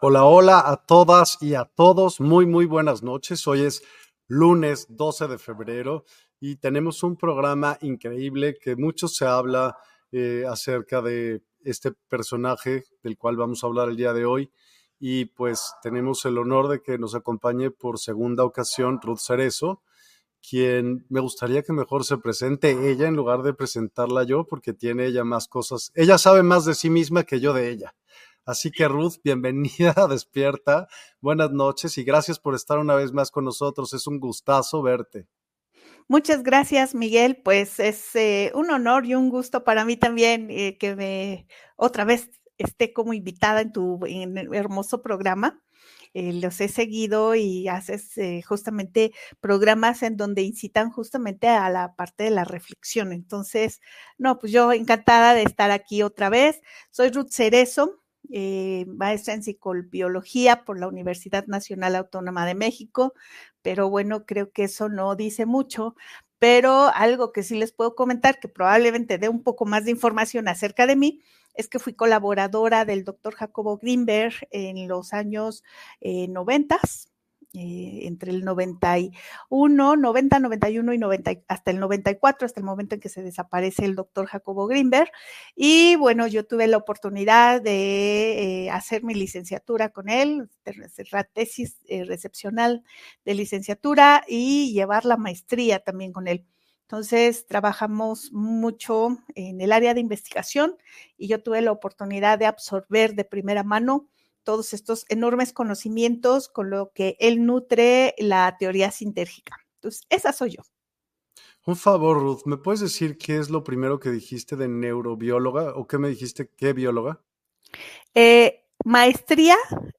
Hola, hola a todas y a todos. Muy, muy buenas noches. Hoy es lunes 12 de febrero y tenemos un programa increíble que mucho se habla eh, acerca de este personaje del cual vamos a hablar el día de hoy. Y pues tenemos el honor de que nos acompañe por segunda ocasión Ruth Cerezo, quien me gustaría que mejor se presente ella en lugar de presentarla yo, porque tiene ella más cosas. Ella sabe más de sí misma que yo de ella. Así que Ruth, bienvenida Despierta. Buenas noches y gracias por estar una vez más con nosotros. Es un gustazo verte. Muchas gracias, Miguel. Pues es eh, un honor y un gusto para mí también eh, que me otra vez esté como invitada en tu hermoso programa. Eh, los he seguido y haces justamente programas en donde incitan justamente a la parte de la reflexión. Entonces, no, pues yo encantada de estar aquí otra vez. Soy Ruth Cerezo, eh, maestra en psicobiología por la Universidad Nacional Autónoma de México, pero bueno, creo que eso no dice mucho. Pero algo que sí les puedo comentar, que probablemente dé un poco más de información acerca de mí, es que fui colaboradora del doctor Jacobo Greenberg en los años eh, 90 eh, entre el 91, 90, 91 y 90, hasta el 94, hasta el momento en que se desaparece el doctor Jacobo Greenberg. Y bueno, yo tuve la oportunidad de eh, hacer mi licenciatura con él, la tesis eh, recepcional de licenciatura y llevar la maestría también con él. Entonces, trabajamos mucho en el área de investigación y yo tuve la oportunidad de absorber de primera mano todos estos enormes conocimientos con lo que él nutre la teoría sintérgica. Entonces, esa soy yo. Un favor, Ruth, ¿me puedes decir qué es lo primero que dijiste de neurobióloga o qué me dijiste, qué bióloga? Eh, maestría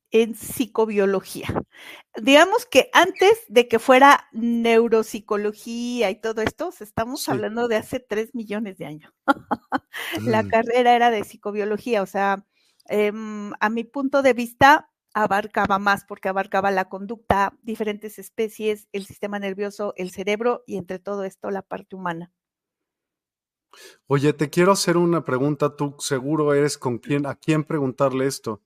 en psicobiología. Digamos que antes de que fuera neuropsicología y todo esto, estamos hablando de hace tres millones de años. La mm. carrera era de psicobiología, o sea, Em, a mi punto de vista, abarcaba más porque abarcaba la conducta, diferentes especies, el sistema nervioso, el cerebro y entre todo esto la parte humana. Oye, te quiero hacer una pregunta. Tú seguro eres con quién, a quién preguntarle esto.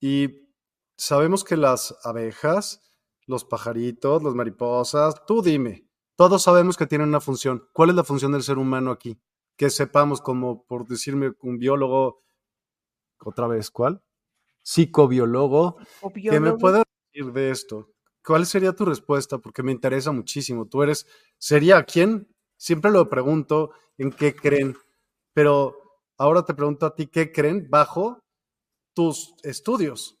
Y sabemos que las abejas, los pajaritos, las mariposas, tú dime, todos sabemos que tienen una función. ¿Cuál es la función del ser humano aquí? Que sepamos, como por decirme un biólogo, otra vez, ¿cuál? Psicobiólogo. ¿Qué me puede decir de esto? ¿cuál sería tu respuesta? Porque me interesa muchísimo. Tú eres, ¿sería quién? Siempre lo pregunto, ¿en qué creen? Pero ahora te pregunto a ti, ¿qué creen bajo tus estudios?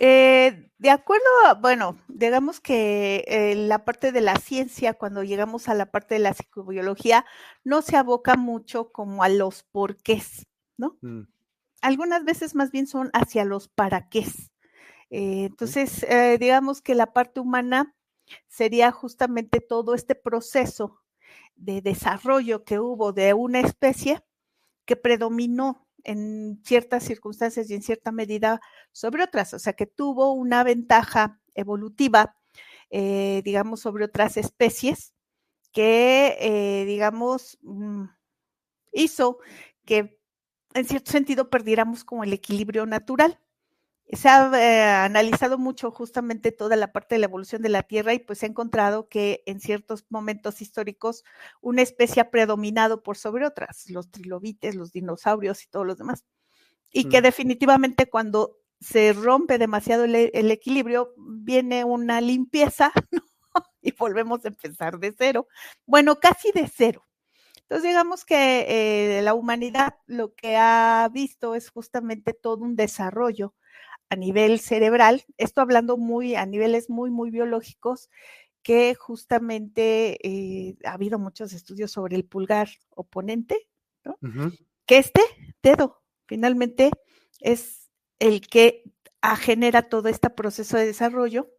Eh, de acuerdo, bueno, digamos que eh, la parte de la ciencia, cuando llegamos a la parte de la psicobiología, no se aboca mucho como a los porqués, ¿no? Mm. Algunas veces más bien son hacia los para qué. Eh, entonces, digamos que la parte humana sería justamente todo este proceso de desarrollo que hubo de una especie que predominó en ciertas circunstancias y en cierta medida sobre otras, o sea, que tuvo una ventaja evolutiva, eh, digamos, sobre otras especies que, eh, digamos, mm, hizo que en cierto sentido perdiéramos como el equilibrio natural se ha eh, analizado mucho justamente toda la parte de la evolución de la Tierra y pues se ha encontrado que en ciertos momentos históricos una especie ha predominado por sobre otras, los trilobites, los dinosaurios y todos los demás. Y que definitivamente cuando se rompe demasiado el, equilibrio, viene una limpieza y volvemos a empezar de cero. Bueno, casi de cero. Entonces, digamos que eh, la humanidad lo que ha visto es justamente todo un desarrollo a nivel cerebral, esto hablando muy a niveles muy, muy biológicos, que justamente eh, ha habido muchos estudios sobre el pulgar oponente, ¿no? que este dedo finalmente es el que genera todo este proceso de desarrollo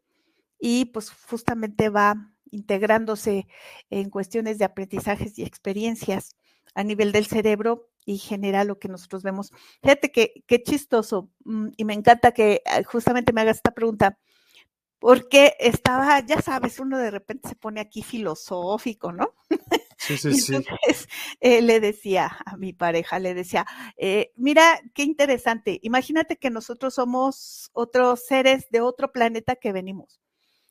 y pues justamente va integrándose en cuestiones de aprendizajes y experiencias a nivel del cerebro y genera lo que nosotros vemos. Fíjate que qué chistoso mm, y me encanta que ah, justamente me hagas esta pregunta, porque estaba, ya sabes, uno de repente se pone aquí filosófico, ¿no? Sí, sí, sí. Entonces eh, le decía a mi pareja, le decía, eh, mira, qué interesante, imagínate que nosotros somos otros seres de otro planeta que venimos.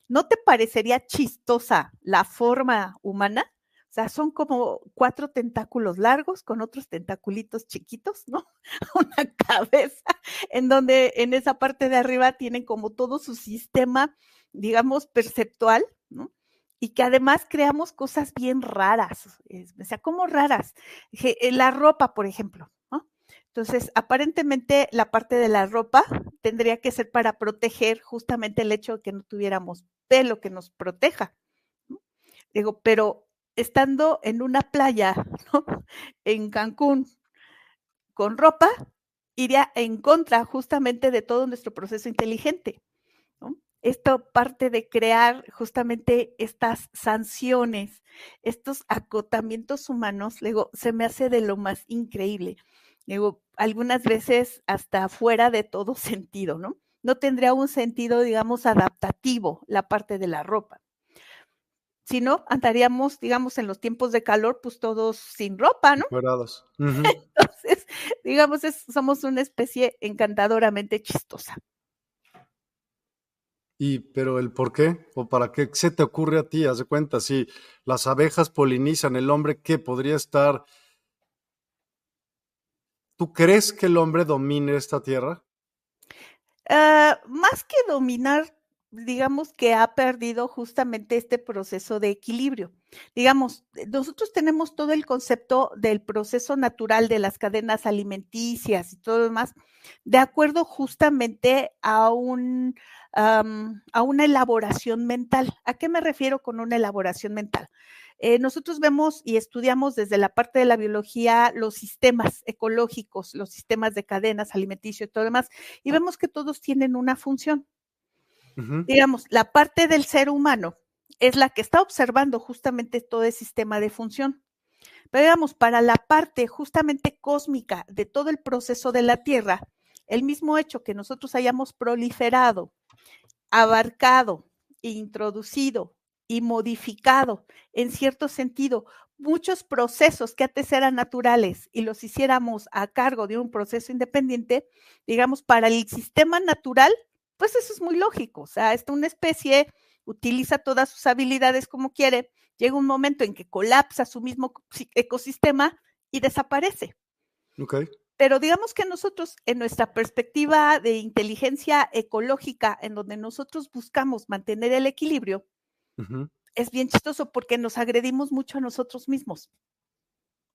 ¿No te parecería chistosa la forma humana? O sea, son como cuatro tentáculos largos con otros tentaculitos chiquitos, ¿no? Una cabeza en donde en esa parte de arriba tienen como todo su sistema, digamos, perceptual, ¿no? Y que además creamos cosas bien raras, o sea, como raras. Eh, la ropa, por ejemplo. Entonces, aparentemente la parte de la ropa tendría que ser para proteger justamente el hecho de que no tuviéramos pelo que nos proteja. Digo, pero estando en una playa, ¿no? En Cancún, con ropa, iría en contra justamente de todo nuestro proceso inteligente. Esto parte de crear justamente estas sanciones, estos acotamientos humanos, luego se me hace de lo más increíble. Digo, algunas veces hasta fuera de todo sentido, ¿no? No tendría un sentido, digamos, adaptativo la parte de la ropa. Si no, andaríamos, digamos, en los tiempos de calor, pues todos sin ropa, ¿no? Entonces, digamos, somos una especie encantadoramente chistosa. Y, pero el por qué o para qué se te ocurre a ti, haz de cuenta, si las abejas polinizan, el hombre, ¿qué podría estar? ¿Tú crees que el hombre domine esta tierra? Ah, más que dominar, digamos que ha perdido justamente este proceso de equilibrio. Digamos, eh, nosotros tenemos todo el concepto del proceso natural de las cadenas alimenticias y todo lo demás, de acuerdo justamente a un a una elaboración mental. ¿A qué me refiero con una elaboración mental? Eh, nosotros vemos y estudiamos desde la parte de la biología los sistemas ecológicos, los sistemas de cadenas alimenticias y todo lo demás, y vemos que todos tienen una función. Digamos, la parte del ser humano es la que está observando justamente todo el sistema de función. Pero digamos, para la parte justamente cósmica de todo el proceso de la Tierra, el mismo hecho que nosotros hayamos proliferado, abarcado, introducido y modificado en cierto sentido muchos procesos que antes eran naturales y los hiciéramos a cargo de un proceso independiente, digamos, para el sistema natural pues eso es muy lógico. O sea, esta una especie utiliza todas sus habilidades como quiere, llega un momento en que colapsa su mismo ecosistema y desaparece. Ok. Pero digamos que nosotros, en nuestra perspectiva de inteligencia ecológica, en donde nosotros buscamos mantener el equilibrio, es bien chistoso porque nos agredimos mucho a nosotros mismos.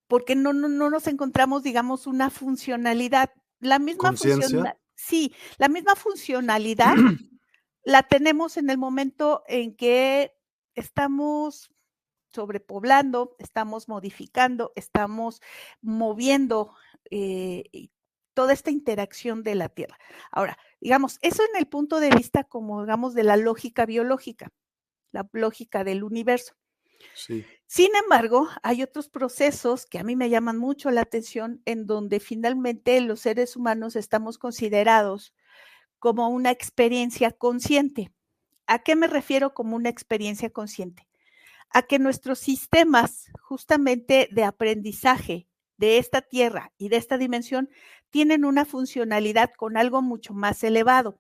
Porque no, no, no nos encontramos, digamos, una funcionalidad. La misma funcionalidad. Sí, la misma funcionalidad la tenemos en el momento en que estamos sobrepoblando, estamos modificando, estamos moviendo eh, toda esta interacción de la Tierra. Ahora, digamos, eso en el punto de vista como, digamos, de la lógica biológica, la lógica del universo. Sí. Sin embargo, hay otros procesos que a mí me llaman mucho la atención en donde finalmente los seres humanos estamos considerados como una experiencia consciente. ¿A qué me refiero como una experiencia consciente? A que nuestros sistemas justamente de aprendizaje de esta tierra y de esta dimensión tienen una funcionalidad con algo mucho más elevado,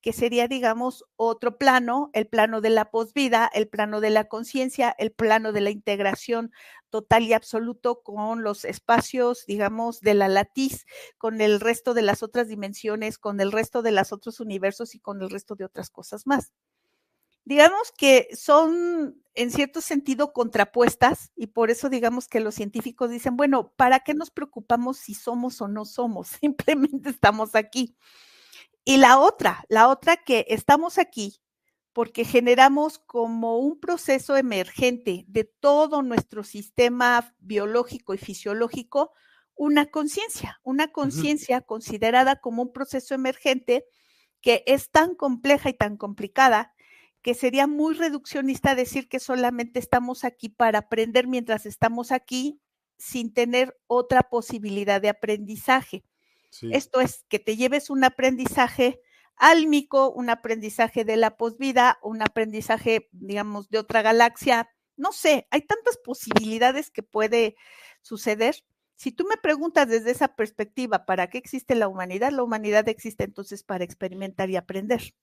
que sería, digamos, otro plano, el plano de la posvida, el plano de la conciencia, el plano de la integración total y absoluto con los espacios, digamos, de la latiz, con el resto de las otras dimensiones, con el resto de los otros universos y con el resto de otras cosas más digamos que son en cierto sentido contrapuestas y por eso digamos que los científicos dicen, bueno, ¿para qué nos preocupamos si somos o no somos? Simplemente estamos aquí. Y la otra, la otra que estamos aquí porque generamos como un proceso emergente de todo nuestro sistema biológico y fisiológico una conciencia, una conciencia considerada como un proceso emergente que es tan compleja y tan complicada que sería muy reduccionista decir que solamente estamos aquí para aprender mientras estamos aquí sin tener otra posibilidad de aprendizaje. Esto es que te lleves un aprendizaje álmico, un aprendizaje de la posvida, un aprendizaje, digamos, de otra galaxia. No sé, hay tantas posibilidades que puede suceder. Si tú me preguntas desde esa perspectiva, ¿para qué existe la humanidad? La humanidad existe entonces para experimentar y aprender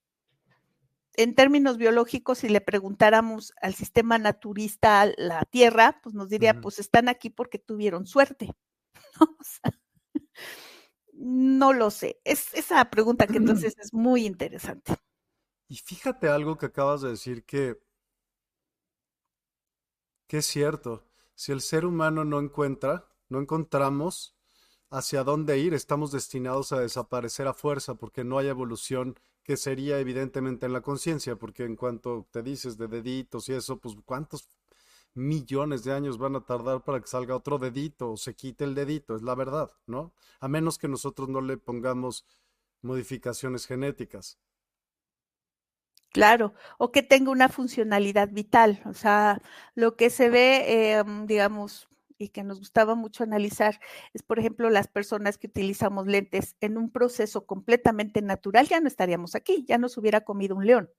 en términos biológicos, si le preguntáramos al sistema naturista, la Tierra, pues nos diría, pues están aquí porque tuvieron suerte. ¿no? lo sé. Es esa pregunta que entonces es muy interesante. Y fíjate algo que acabas de decir que, que es cierto. Si el ser humano no encuentra, no encontramos hacia dónde ir, estamos destinados a desaparecer a fuerza porque no hay evolución que sería evidentemente en la conciencia, porque en cuanto te dices de deditos y eso, pues cuántos millones de años van a tardar para que salga otro dedito o se quite el dedito, es la verdad, ¿no? A menos que nosotros no le pongamos modificaciones genéticas. Claro, o que tenga una funcionalidad vital, o sea, lo que se ve, eh, digamos, y que nos gustaba mucho analizar es, por ejemplo, las personas que utilizamos lentes en un proceso completamente natural, ya no estaríamos aquí, ya nos hubiera comido un león.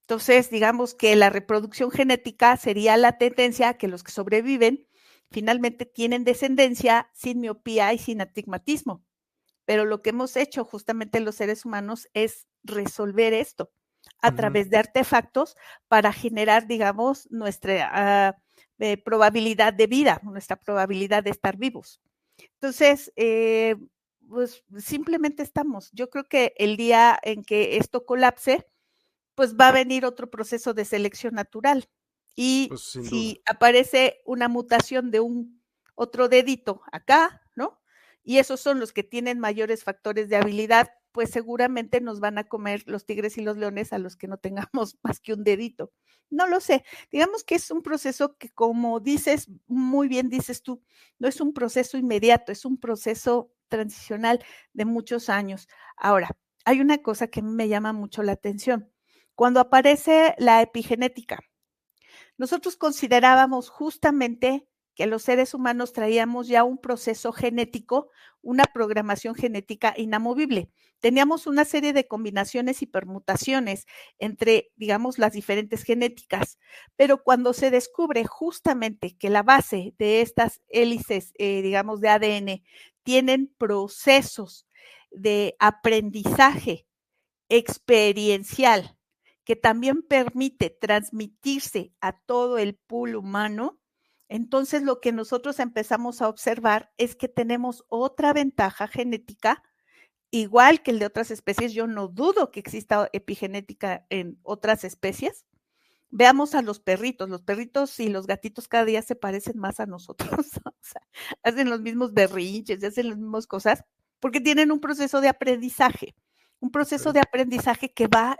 Entonces, digamos que la reproducción genética sería la tendencia a que los que sobreviven finalmente tienen descendencia sin miopía y sin astigmatismo. Pero lo que hemos hecho justamente los seres humanos es resolver esto a través de artefactos para generar, digamos, nuestra probabilidad de vida, nuestra probabilidad de estar vivos. Entonces, eh, pues simplemente estamos. Yo creo que el día en que esto colapse, pues va a venir otro proceso de selección natural. Y pues, si aparece una mutación de un otro dedito acá, ¿no? Y esos son los que tienen mayores factores de habilidad, pues seguramente nos van a comer los tigres y los leones a los que no tengamos más que un dedito. No lo sé. Digamos que es un proceso que, como dices, muy bien dices tú, no es un proceso inmediato, es un proceso transicional de muchos años. Ahora, hay una cosa que me llama mucho la atención. Cuando aparece la epigenética, nosotros considerábamos justamente que los seres humanos traíamos ya un proceso genético, una programación genética inamovible. Teníamos una serie de combinaciones y permutaciones entre, digamos, las diferentes genéticas, pero cuando se descubre justamente que la base de estas hélices, eh, digamos, de ADN tienen procesos de aprendizaje experiencial que también permite transmitirse a todo el pool humano, Entonces, lo que nosotros empezamos a observar es que tenemos otra ventaja genética, igual que el de otras especies. Yo no dudo que exista epigenética en otras especies. Veamos a los perritos. Los perritos y los gatitos cada día se parecen más a nosotros. o sea, hacen los mismos berrinches, hacen las mismas cosas, porque tienen un proceso de aprendizaje, un proceso de aprendizaje que va,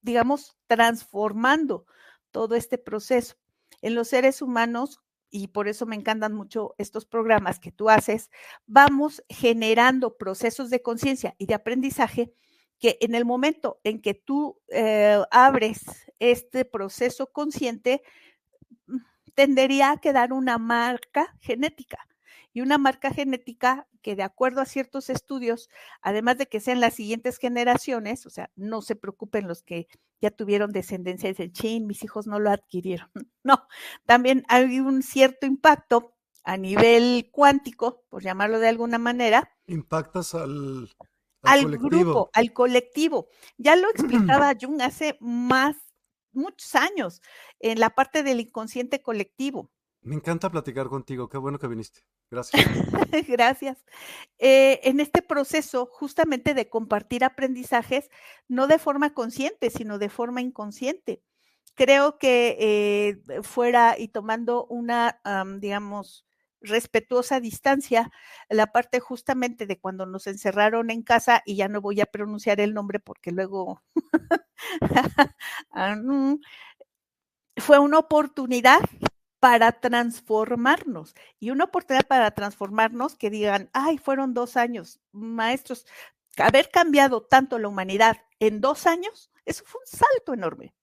digamos, transformando todo este proceso. En los seres humanos, y por eso me encantan mucho estos programas que tú haces, vamos generando procesos de conciencia y de aprendizaje que en el momento en que tú eh, abres este proceso consciente, mm, tendería a quedar una marca genética. Y una marca genética que de acuerdo a ciertos estudios, además de que sean las siguientes generaciones, o sea, no se preocupen los que ya tuvieron descendencia y dicen, chin, mis hijos no lo adquirieron. No, también hay un cierto impacto a nivel cuántico, por llamarlo de alguna manera. Impactas al, al, grupo, al colectivo. Ya lo explicaba Jung hace más, muchos años, en la parte del inconsciente colectivo. Me encanta platicar contigo, qué bueno que viniste. Gracias. Gracias. Eh, en este proceso justamente de compartir aprendizajes, no de forma consciente, sino de forma inconsciente. Creo que eh, fuera y tomando una, digamos, respetuosa distancia, la parte justamente de cuando nos encerraron en casa, y ya no voy a pronunciar el nombre porque luego ah, mm, fue una oportunidad para transformarnos y una oportunidad para transformarnos que digan, ay, fueron dos años, maestros, haber cambiado tanto la humanidad en dos años, eso fue un salto enorme.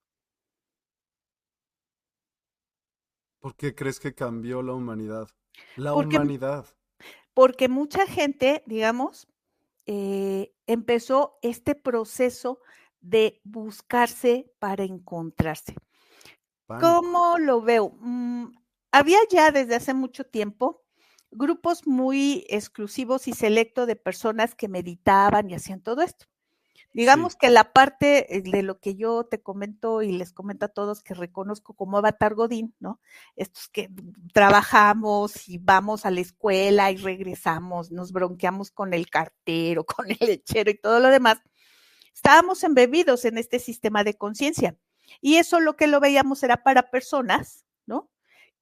¿Por qué crees que cambió la humanidad? La humanidad. Porque mucha gente, digamos, eh, empezó este proceso de buscarse para encontrarse. ¿Cómo lo veo? Mm, había ya desde hace mucho tiempo grupos muy exclusivos y selectos de personas que meditaban y hacían todo esto. Digamos que la parte eh, de lo que yo te comento y les comento a todos que reconozco como Avatar Godín, ¿no? Estos que trabajamos y vamos a la escuela y regresamos, nos bronqueamos con el cartero, con el lechero y todo lo demás. Estábamos embebidos en este sistema de conciencia. Y eso lo que lo veíamos era para personas, ¿no?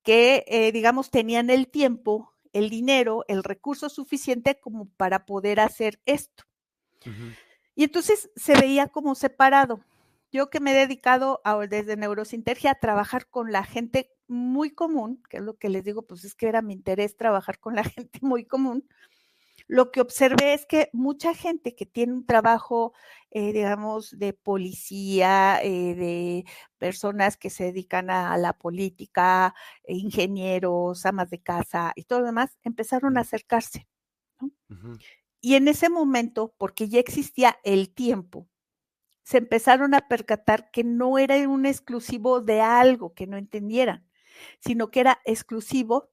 Que, eh, digamos, tenían el tiempo, el dinero, el recurso suficiente como para poder hacer esto. Y entonces se veía como separado. Yo que me he dedicado desde Neurosintergia a trabajar con la gente muy común, que es lo que les digo, pues es que era mi interés trabajar con la gente muy común, lo que observé es que mucha gente que tiene un trabajo, eh, digamos, de policía, eh, de personas que se dedican a, la política, ingenieros, amas de casa y todo lo demás, empezaron a acercarse. Y en ese momento, porque ya existía el tiempo, se empezaron a percatar que no era un exclusivo de algo que no entendieran, sino que era exclusivo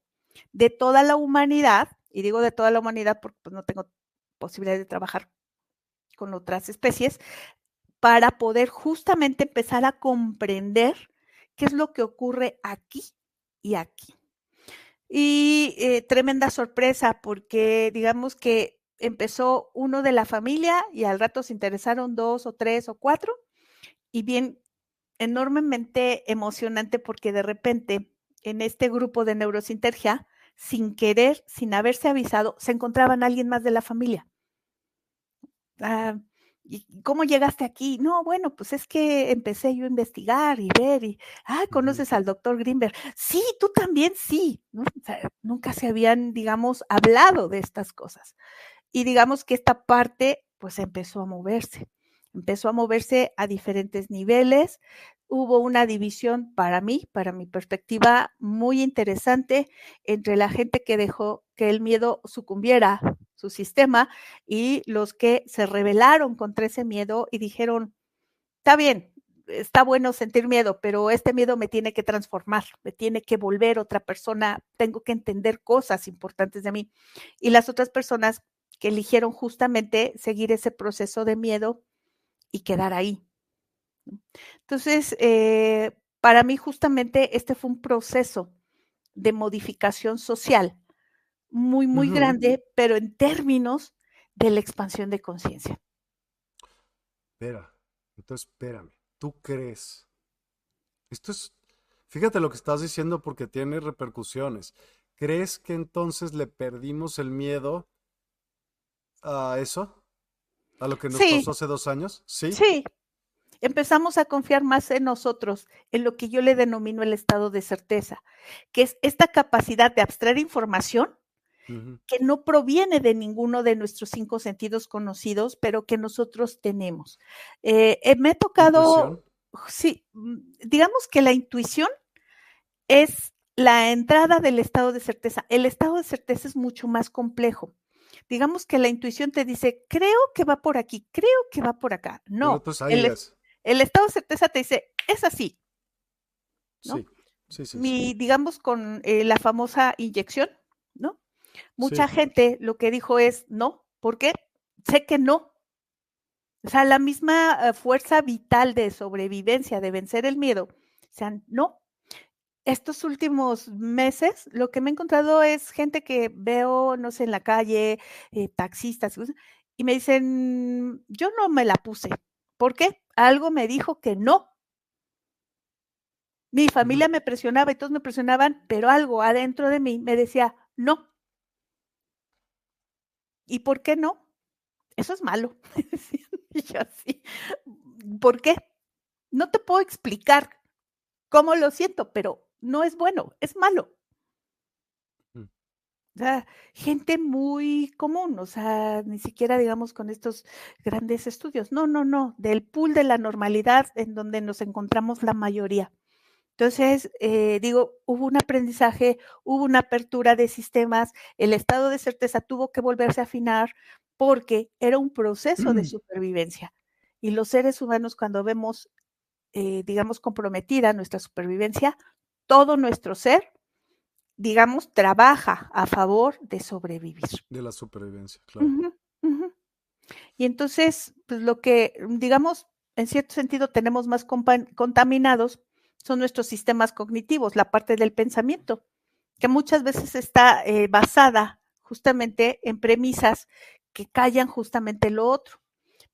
de toda la humanidad y digo de toda la humanidad porque pues, no tengo posibilidad de trabajar con otras especies, para poder justamente empezar a comprender qué es lo que ocurre aquí y aquí. Y eh, tremenda sorpresa porque digamos que empezó uno de la familia y al rato se interesaron dos o tres o cuatro y bien enormemente emocionante porque de repente en este grupo de neurosintergia sin querer, sin haberse avisado, se encontraban alguien más de la familia. Ah, ¿Y cómo llegaste aquí? No, bueno, pues es que empecé yo a investigar y ver y, ah, conoces al doctor Greenberg. Sí, tú también, sí. nunca se habían, digamos, hablado de estas cosas. Y digamos que esta parte, pues empezó a moverse. Empezó a moverse a diferentes niveles, hubo una división para mí, para mi perspectiva, muy interesante entre la gente que dejó que el miedo sucumbiera su sistema y los que se rebelaron contra ese miedo y dijeron, está bien, está bueno sentir miedo, pero este miedo me tiene que transformar, me tiene que volver otra persona, tengo que entender cosas importantes de mí. Y las otras personas que eligieron justamente seguir ese proceso de miedo y quedar ahí, entonces, eh, para mí justamente este fue un proceso de modificación social muy, muy grande, pero en términos de la expansión de conciencia. Espera, entonces espérame, ¿tú crees? Esto es, fíjate lo que estás diciendo porque tiene repercusiones. ¿Crees que entonces le perdimos el miedo a eso? ¿A lo que nos pasó hace dos años? Sí. Sí. Empezamos a confiar más en nosotros, en lo que yo le denomino el estado de certeza, que es esta capacidad de abstraer información que no proviene de ninguno de nuestros cinco sentidos conocidos, pero que nosotros tenemos. Eh, eh, me ha tocado, sí, mm, digamos que la intuición es la entrada del estado de certeza. El estado de certeza es mucho más complejo digamos que la intuición te dice, creo que va por aquí, creo que va por acá. No, el, estado de certeza te dice, es así. Sí, sí, sí. Mi, digamos, con eh, la famosa inyección, ¿no? Mucha gente lo que dijo es, no, ¿por qué? Sé que no. O sea, la misma eh, fuerza vital de sobrevivencia, de vencer el miedo, o sea, no, estos últimos meses, lo que me he encontrado es gente que veo, no sé, en la calle, eh, taxistas, y me dicen, yo no me la puse. ¿Por qué? Algo me dijo que no. Mi familia me presionaba y todos me presionaban, pero algo adentro de mí me decía, no. ¿Y por qué no? Eso es malo. y yo así, ¿por qué? No te puedo explicar cómo lo siento, pero no es bueno, es malo. Mm. O sea, gente muy común, o sea, ni siquiera digamos con estos grandes estudios. No, no, no, del pool de la normalidad en donde nos encontramos la mayoría. Entonces, eh, digo, hubo un aprendizaje, hubo una apertura de sistemas, el estado de certeza tuvo que volverse a afinar porque era un proceso de supervivencia. Y los seres humanos cuando vemos, eh, digamos, comprometida nuestra supervivencia, todo nuestro ser, digamos, trabaja a favor de sobrevivir. De la supervivencia, claro. Y entonces, pues lo que, digamos, en cierto sentido tenemos más contaminados son nuestros sistemas cognitivos, la parte del pensamiento, que muchas veces está eh, basada justamente en premisas que callan justamente lo otro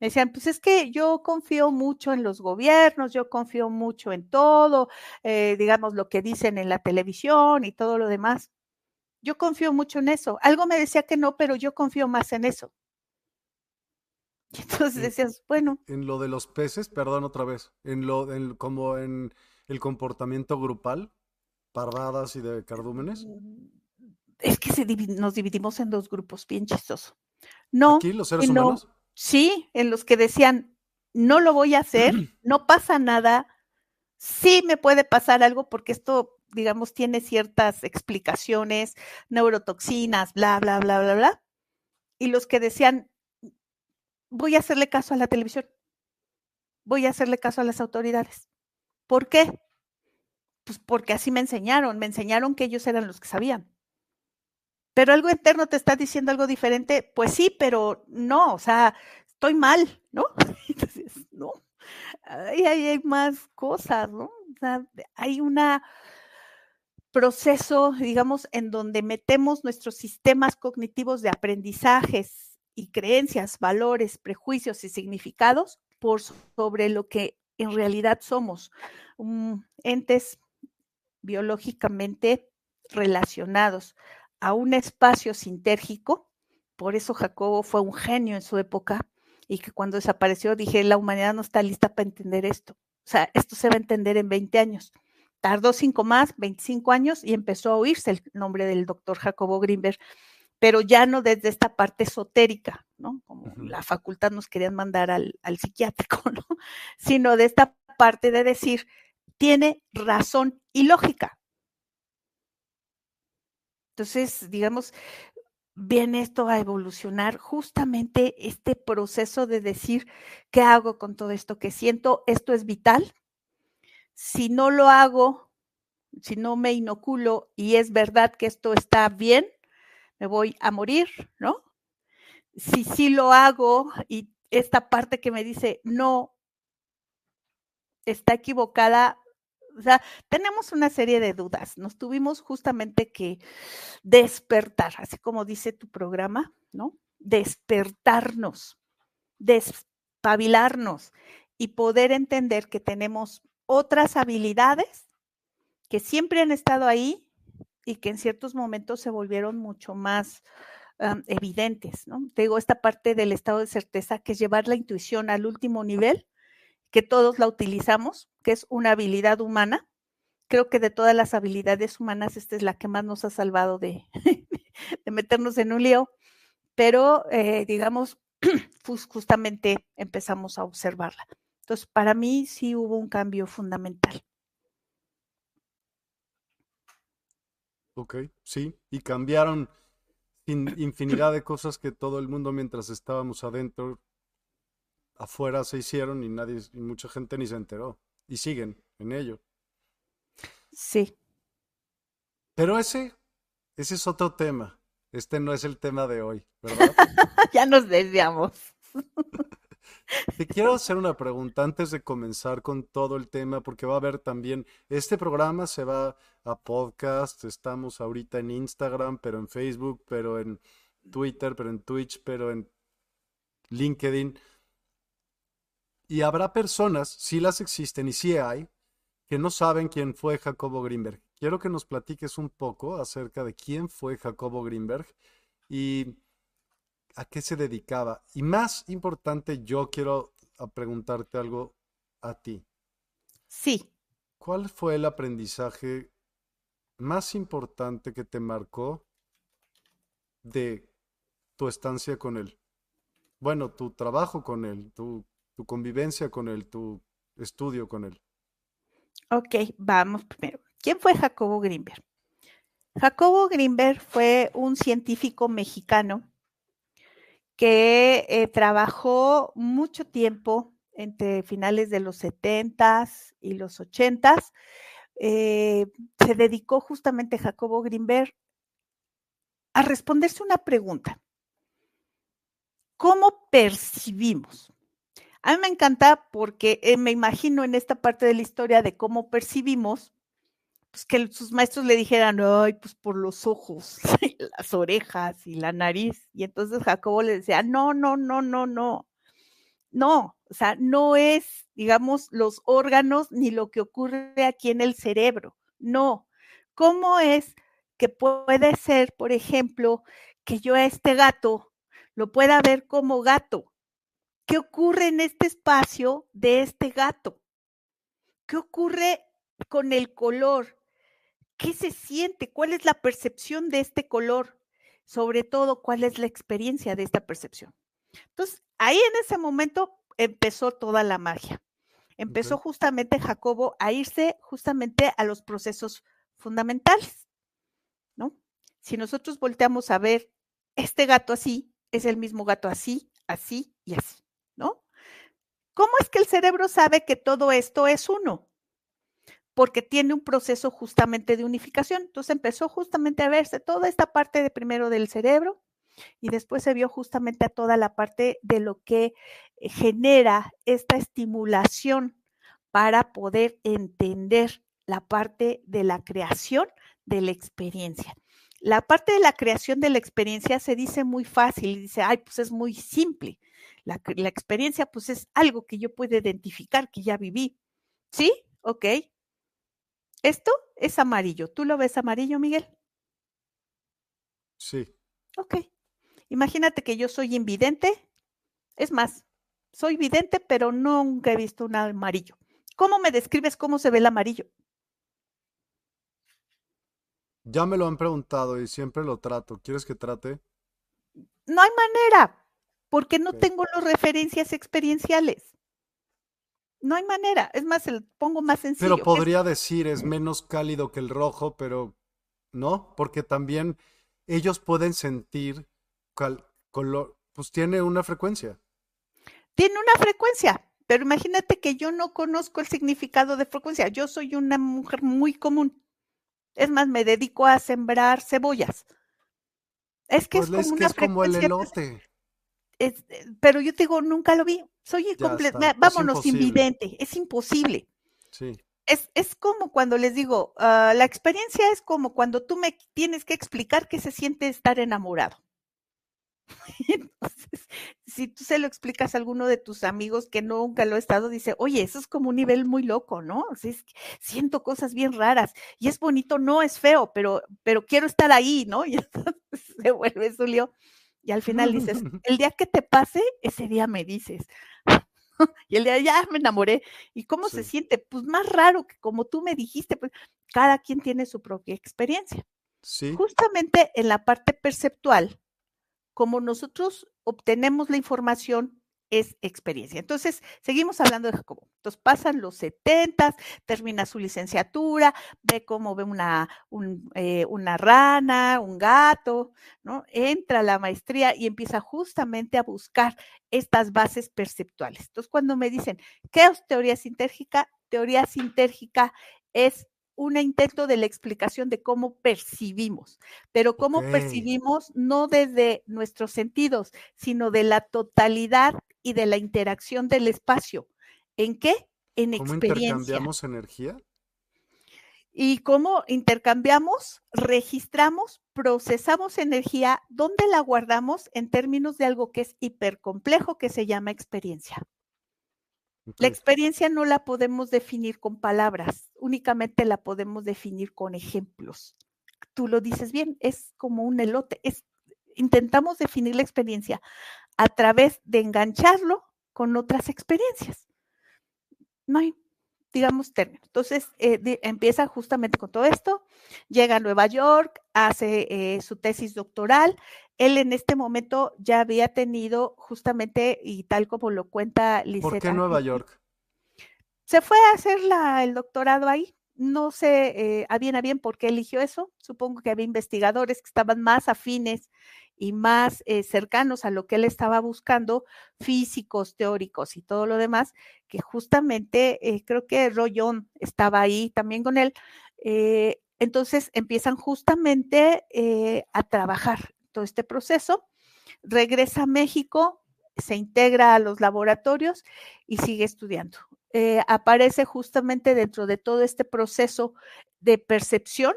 me decían, pues es que yo confío mucho en los gobiernos, yo confío mucho en todo, eh, digamos, lo que dicen en la televisión y todo lo demás. Yo confío mucho en eso. Algo me decía que no, pero yo confío más en eso. Y entonces decías, bueno. En lo de los peces, perdón otra vez, en lo, en, como en el comportamiento grupal, pardadas y de cardúmenes. Es que se nos dividimos en dos grupos, bien chistoso. No. ¿Aquí los seres humanos? Sí, en los que decían, no lo voy a hacer, no pasa nada, sí me puede pasar algo porque esto, digamos, tiene ciertas explicaciones, neurotoxinas, bla, bla, bla, bla, bla. Y los que decían, voy a hacerle caso a la televisión, voy a hacerle caso a las autoridades. ¿Por qué? Pues porque así me enseñaron, me enseñaron que ellos eran los que sabían pero algo interno te está diciendo algo diferente, pues sí, pero no, o sea, estoy mal, ¿no? Entonces, no, ahí hay más cosas, ¿no? O sea, hay un proceso, digamos, en donde metemos nuestros sistemas cognitivos de aprendizajes y creencias, valores, prejuicios y significados por sobre lo que en realidad somos, entes biológicamente relacionados a un espacio sintérgico. Por eso Jacobo fue un genio en su época y que cuando desapareció dije, la humanidad no está lista para entender esto. O sea, esto se va a entender en 20 años. Tardó cinco más, 25 años y empezó a oírse el nombre del doctor Jacobo Grimberg, pero ya no desde esta parte esotérica, ¿no? Como la facultad nos querían mandar al, al psiquiátrico, ¿no? Sino de esta parte de decir, tiene razón y lógica. Entonces, digamos, viene esto a evolucionar justamente este proceso de decir, ¿qué hago con todo esto que siento? Esto es vital. Si no lo hago, si no me inoculo y es verdad que esto está bien, me voy a morir, ¿no? Si sí lo hago y esta parte que me dice, no, está equivocada, O sea, tenemos una serie de dudas. Nos tuvimos justamente que despertar, así como dice tu programa, ¿no? Despertarnos, despabilarnos y poder entender que tenemos otras habilidades que siempre han estado ahí y que en ciertos momentos se volvieron mucho más evidentes, ¿no? Te digo, esta parte del estado de certeza, que es llevar la intuición al último nivel, que todos la utilizamos, que es una habilidad humana. Creo que de todas las habilidades humanas, esta es la que más nos ha salvado de, de meternos en un lío, pero eh, digamos, justamente empezamos a observarla. Entonces, para mí sí hubo un cambio fundamental. Ok, sí, y cambiaron infinidad de cosas que todo el mundo mientras estábamos adentro, afuera se hicieron y nadie, y mucha gente ni se enteró. Y siguen en ello. Sí. Pero ese, ese es otro tema. Este no es el tema de hoy, ¿verdad? ya nos desviamos. Te quiero hacer una pregunta antes de comenzar con todo el tema, porque va a haber también, este programa se va a podcast, estamos ahorita en Instagram, pero en Facebook, pero en Twitter, pero en Twitch, pero en LinkedIn. Y habrá personas, si las existen y si hay, que no saben quién fue Jacobo Greenberg. Quiero que nos platiques un poco acerca de quién fue Jacobo Greenberg y a qué se dedicaba. Y más importante, yo quiero preguntarte algo a ti. Sí. ¿Cuál fue el aprendizaje más importante que te marcó de tu estancia con él? Bueno, tu trabajo con él, tu, tu convivencia con él, tu estudio con él. Ok, vamos primero. ¿Quién fue Jacobo Greenberg? Jacobo Greenberg fue un científico mexicano que eh, trabajó mucho tiempo entre finales de los 70 y los 80 eh, se dedicó justamente Jacobo Greenberg a responderse una pregunta. ¿Cómo percibimos? A mí me encanta porque eh, me imagino en esta parte de la historia de cómo percibimos, pues que sus maestros le dijeran, ay, pues por los ojos, las orejas y la nariz. Y entonces Jacobo le decía, no, no, no, no, no. No, o sea, no es, digamos, los órganos ni lo que ocurre aquí en el cerebro. No. ¿Cómo es que puede ser, por ejemplo, que yo a este gato lo pueda ver como gato? ¿Qué ocurre en este espacio de este gato? ¿Qué ocurre con el color? ¿Qué se siente? ¿Cuál es la percepción de este color? Sobre todo, ¿cuál es la experiencia de esta percepción? Entonces, ahí en ese momento empezó toda la magia. Empezó justamente Jacobo a irse justamente a los procesos fundamentales, ¿no? Si nosotros volteamos a ver este gato así, es el mismo gato así, así y así. ¿Cómo es que el cerebro sabe que todo esto es uno? porque tiene un proceso justamente de unificación. Entonces empezó justamente a verse toda esta parte de primero del cerebro y después se vio justamente a toda la parte de lo que eh, genera esta estimulación para poder entender la parte de la creación de la experiencia. La parte de la creación de la experiencia se dice muy fácil, dice, ay, pues es muy simple. La, la experiencia, pues es algo que yo puedo identificar, que ya viví. ¿Sí? Ok, esto es amarillo. ¿Tú lo ves amarillo, Miguel? Sí. Ok. Imagínate que yo soy invidente. Es más, soy vidente, pero nunca he visto un amarillo. ¿Cómo me describes cómo se ve el amarillo? Ya me lo han preguntado y siempre lo trato. ¿Quieres que trate? No hay manera, porque no tengo las referencias experienciales. No hay manera. Es más, el pongo más sencillo. Pero podría decir es menos cálido que el rojo, pero no, porque también ellos pueden sentir color, pues tiene una frecuencia. Tiene una frecuencia, pero imagínate que yo no conozco el significado de frecuencia. Yo soy una mujer muy común. Es más, me dedico a sembrar cebollas. Es que es pues como, una como el elote. Eh, pero yo te digo, nunca lo vi. Soy. Vámonos, invidente. Es imposible. Sí. Es, es, como cuando les digo, uh, la experiencia es como cuando tú me tienes que explicar qué se siente estar enamorado. Entonces, si tú se lo explicas a alguno de tus amigos que nunca lo ha estado, dice, oye, eso es como un nivel muy loco, ¿no? Es, siento cosas bien raras y es bonito, no es feo, pero, pero quiero estar ahí, ¿no? Y entonces se vuelve su lío. Y al final dices, el día que te pase, ese día me dices. y el día ya me enamoré. ¿Y cómo sí. se siente? Pues más raro que como tú me dijiste, pues cada quien tiene su propia experiencia. Sí. Justamente en la parte perceptual, como nosotros obtenemos la información, es experiencia. Entonces, seguimos hablando de Jacobo. Entonces, pasan los 70, termina su licenciatura, ve cómo ve una, un, eh, una rana, un gato, ¿no? Entra a la maestría y empieza justamente a buscar estas bases perceptuales. Entonces, cuando me dicen, ¿qué es teoría sintérgica? Teoría sintérgica es un intento de la explicación de cómo percibimos, pero cómo okay. percibimos no desde nuestros sentidos, sino de la totalidad y de la interacción del espacio. ¿En qué? En ¿Cómo experiencia. intercambiamos energía? Y cómo intercambiamos, registramos, procesamos energía, ¿dónde la guardamos en términos de algo que es hipercomplejo que se llama experiencia? La experiencia no la podemos definir con palabras, únicamente la podemos definir con ejemplos. Tú lo dices bien, es como un elote. Intentamos definir la experiencia a través de engancharlo con otras experiencias. No hay, digamos, término. Entonces, eh, empieza justamente con todo esto, llega a Nueva York, hace eh, su tesis doctoral, él en este momento ya había tenido justamente, y tal como lo cuenta Liseta. ¿Por qué Nueva York? Se fue a hacer la, el doctorado ahí. No sé eh, a bien a bien por qué eligió eso. Supongo que había investigadores que estaban más afines y más eh, cercanos a lo que él estaba buscando, físicos, teóricos y todo lo demás, que justamente eh, creo que Rollón estaba ahí también con él. Eh, entonces empiezan justamente a trabajar todo este proceso, regresa a México, se integra a los laboratorios y sigue estudiando. Eh, aparece justamente dentro de todo este proceso de percepción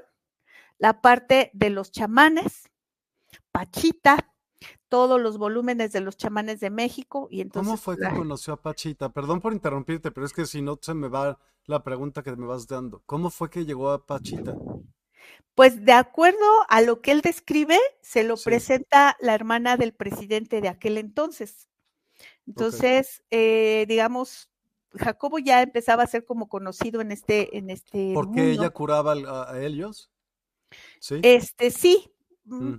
la parte de los chamanes, Pachita, todos los volúmenes de los chamanes de México. Y entonces, ¿Cómo fue que conoció a Pachita? Perdón por interrumpirte, pero es que si no se me va la pregunta que me vas dando. ¿Cómo fue que llegó a Pachita? Pues de acuerdo a lo que él describe, se lo sí. presenta la hermana del presidente de aquel entonces. Entonces, okay. eh, digamos, Jacobo ya empezaba a ser como conocido en este, en este. ¿Por qué ella curaba a, a, ellos? Sí. Este, sí. Mm.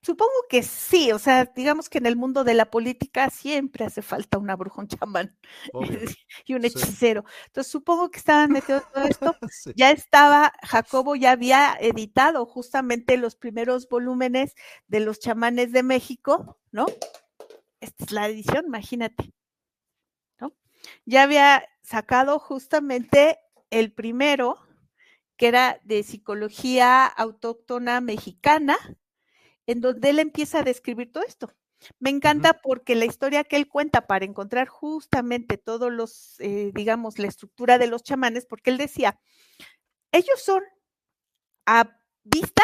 Supongo que sí, o sea, digamos que en el mundo de la política siempre hace falta una bruja, un chamán y un hechicero. Sí. Entonces supongo que estaban metidos todo esto. sí. Ya estaba, Jacobo ya había editado justamente los primeros volúmenes de los chamanes de México, ¿no? Esta es la edición, imagínate. ¿no? Ya había sacado justamente el primero, que era de psicología autóctona mexicana, en donde él empieza a describir todo esto. Me encanta porque la historia que él cuenta para encontrar justamente todos los, eh, digamos, la estructura de los chamanes, porque él decía, ellos son a vista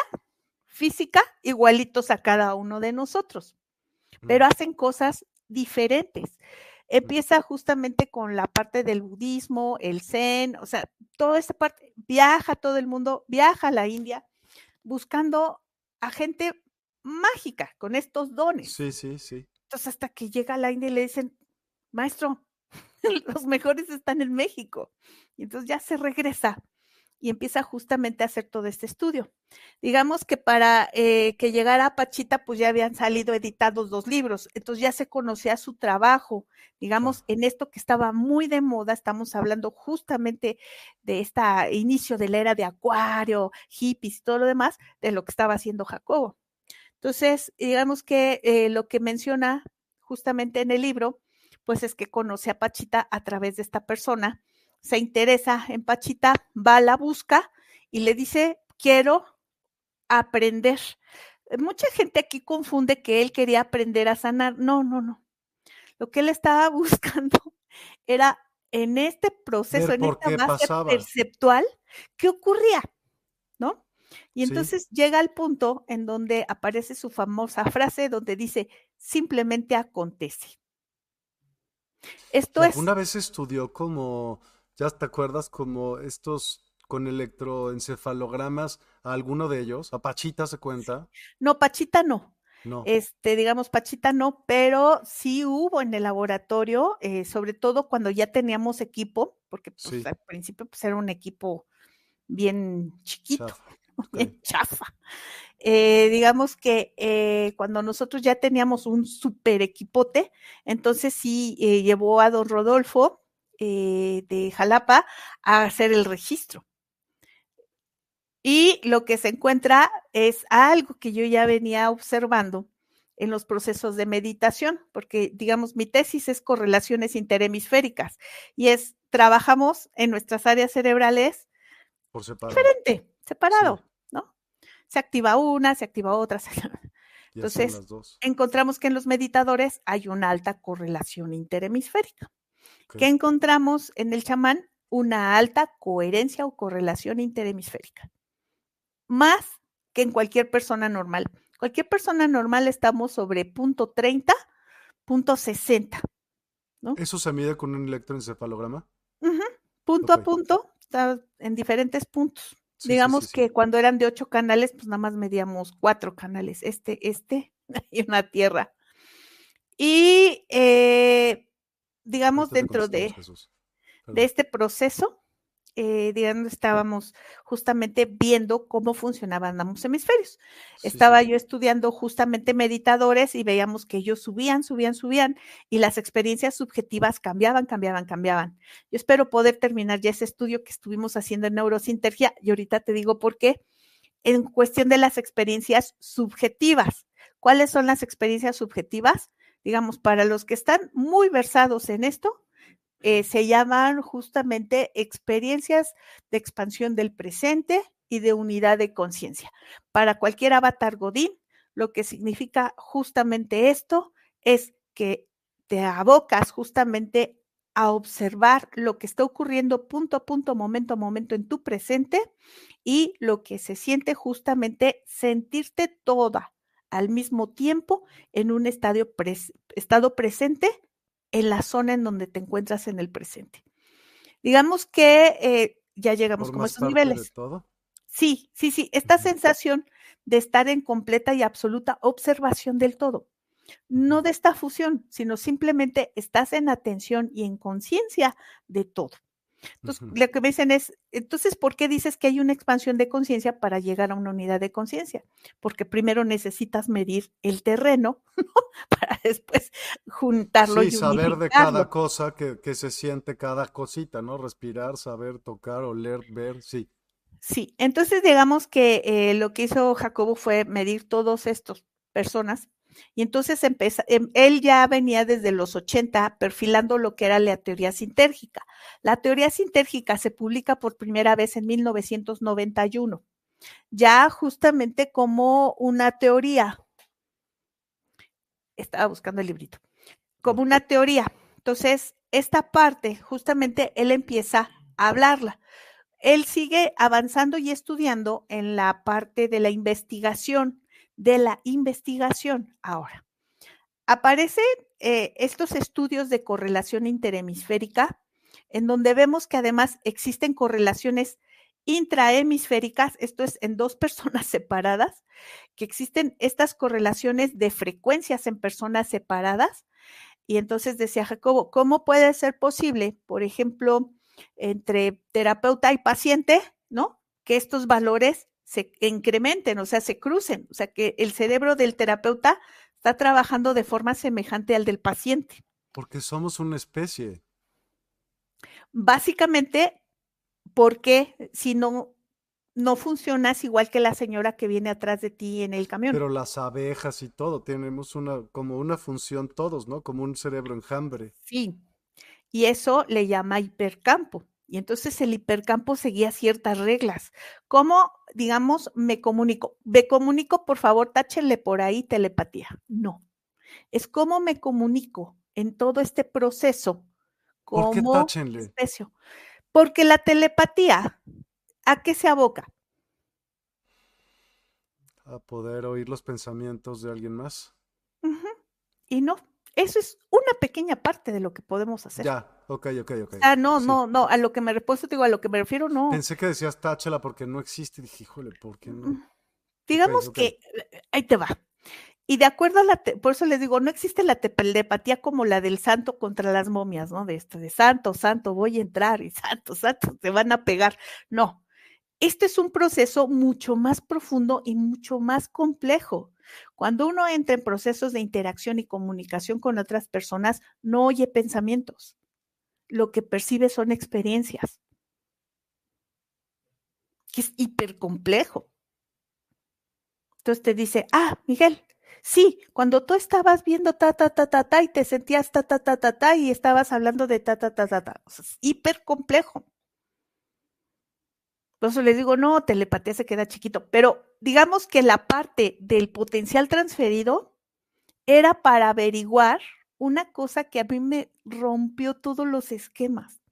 física igualitos a cada uno de nosotros, pero hacen cosas diferentes. Empieza justamente con la parte del budismo, el zen, o sea, toda esta parte, viaja todo el mundo, viaja a la India buscando a gente mágica con estos dones. Sí, sí, sí. Entonces hasta que llega a la India y le dicen, maestro, los mejores están en México. Y entonces ya se regresa y empieza justamente a hacer todo este estudio. Digamos que para eh, que llegara a Pachita, pues ya habían salido editados dos libros, entonces ya se conocía su trabajo, digamos, en esto que estaba muy de moda, estamos hablando justamente de este inicio de la era de Acuario, hippies y todo lo demás, de lo que estaba haciendo Jacobo. Entonces, digamos que eh, lo que menciona justamente en el libro, pues es que conoce a Pachita a través de esta persona, se interesa en Pachita, va a la busca y le dice, quiero aprender. Mucha gente aquí confunde que él quería aprender a sanar. No, no, no. Lo que él estaba buscando era en este proceso, en esta base perceptual, ¿qué ocurría? ¿No? Y entonces llega al punto en donde aparece su famosa frase donde dice, simplemente acontece. Esto es... Una vez estudió como, ya te acuerdas, como estos con electroencefalogramas a alguno de ellos? ¿A Pachita se cuenta? No, Pachita no. No. Este, digamos, Pachita no, pero sí hubo en el laboratorio, eh, sobre todo cuando ya teníamos equipo, porque pues, al principio pues, era un equipo bien chiquito, bien chafa. Eh, digamos que eh, cuando nosotros ya teníamos un super equipote, entonces sí llevó a don Rodolfo de Jalapa a hacer el registro. Y lo que se encuentra es algo que yo ya venía observando en los procesos de meditación, porque digamos, mi tesis es correlaciones interhemisféricas y es, trabajamos en nuestras áreas cerebrales Por separado. diferente, separado, ¿no? Se activa una, se activa otra. Entonces, encontramos que en los meditadores hay una alta correlación interhemisférica. ¿Qué encontramos en el chamán? Una alta coherencia o correlación interhemisférica más que en cualquier persona normal. Cualquier persona normal estamos sobre punto 30, punto 60. ¿no? ¿Eso se mide con un electroencefalograma? Punto a punto, en diferentes puntos. Digamos que cuando eran de ocho canales, pues nada más medíamos cuatro canales, este, este y una tierra. Y eh, digamos dentro de, de este proceso, eh, digamos, estábamos justamente viendo cómo funcionaban ambos hemisferios. Estaba yo estudiando justamente meditadores y veíamos que ellos subían, subían, subían y las experiencias subjetivas cambiaban, cambiaban, cambiaban. Yo espero poder terminar ya ese estudio que estuvimos haciendo en neurosintergia y ahorita te digo por qué. En cuestión de las experiencias subjetivas. ¿Cuáles son las experiencias subjetivas? Digamos, para los que están muy versados en esto, eh, se llaman justamente experiencias de expansión del presente y de unidad de conciencia. Para cualquier avatar Godín, lo que significa justamente esto es que te abocas justamente a observar lo que está ocurriendo punto a punto, momento a momento en tu presente y lo que se siente justamente sentirte toda al mismo tiempo en un estadio estado presente en la zona en donde te encuentras en el presente. Digamos que eh, ya llegamos como a estos niveles. Sí, sí, sí, esta sensación de estar en completa y absoluta observación del todo, no de esta fusión, sino simplemente estás en atención y en conciencia de todo. Entonces, lo que me dicen es, entonces, ¿por qué dices que hay una expansión de conciencia para llegar a una unidad de conciencia? Porque primero necesitas medir el terreno para después juntarlo sí, saber de cada cosa que, que, se siente cada cosita, ¿no? Respirar, saber, tocar, oler, ver, sí. Sí, entonces digamos que eh, lo que hizo Jacobo fue medir todos estos personas y entonces empezó, em, él ya venía desde los 80 perfilando lo que era la teoría sintérgica. La teoría sintérgica se publica por primera vez en 1991, ya justamente como una teoría. Estaba buscando el librito. Como una teoría. Entonces, esta parte, justamente él empieza a hablarla. Él sigue avanzando y estudiando en la parte de la investigación de la investigación. Ahora, aparecen eh, estos estudios de correlación interhemisférica, en donde vemos que además existen correlaciones intrahemisféricas, esto es en dos personas separadas, que existen estas correlaciones de frecuencias en personas separadas. Y entonces decía Jacobo, ¿cómo puede ser posible, por ejemplo, entre terapeuta y paciente, ¿no? Que estos valores se incrementen, o sea, se crucen, o sea, que el cerebro del terapeuta está trabajando de forma semejante al del paciente. Porque somos una especie. Básicamente, porque si no, no funcionas igual que la señora que viene atrás de ti en el camión. Pero las abejas y todo, tenemos una, como una función todos, ¿no? Como un cerebro enjambre. Sí, y eso le llama hipercampo. Y entonces el hipercampo seguía ciertas reglas. ¿Cómo, digamos, me comunico? Me comunico, por favor, táchenle por ahí telepatía. No. Es cómo me comunico en todo este proceso como ¿Por qué táchenle? especio. Porque la telepatía, ¿a qué se aboca? A poder oír los pensamientos de alguien más. Y no, eso es una pequeña parte de lo que podemos hacer. Ya, ok, ok, ok. Ah, no, Sí. no, no, a lo que me repuesto, digo, a lo que me refiero, no. Pensé que decías táchela porque no existe. Dije, híjole, ¿por qué no? Mm. Digamos que, ahí te va. Y de acuerdo a la, por eso les digo, no existe la telepatía como la del santo contra las momias, ¿no? De esto, de santo, santo, voy a entrar y santo, santo, te van a pegar. No, este es un proceso mucho más profundo y mucho más complejo. Cuando uno entra en procesos de interacción y comunicación con otras personas, no oye pensamientos. Lo que percibe son experiencias, que es hiper complejo. Entonces te dice, ah, Miguel, sí, cuando tú estabas viendo ta, ta, ta, ta, ta, y te sentías ta, ta, ta, ta, ta, y estabas hablando de ta, ta, ta, ta, ta. O sea, es hiper eso les digo, no, telepatía se queda chiquito, pero digamos que la parte del potencial transferido era para averiguar una cosa que a mí me rompió todos los esquemas.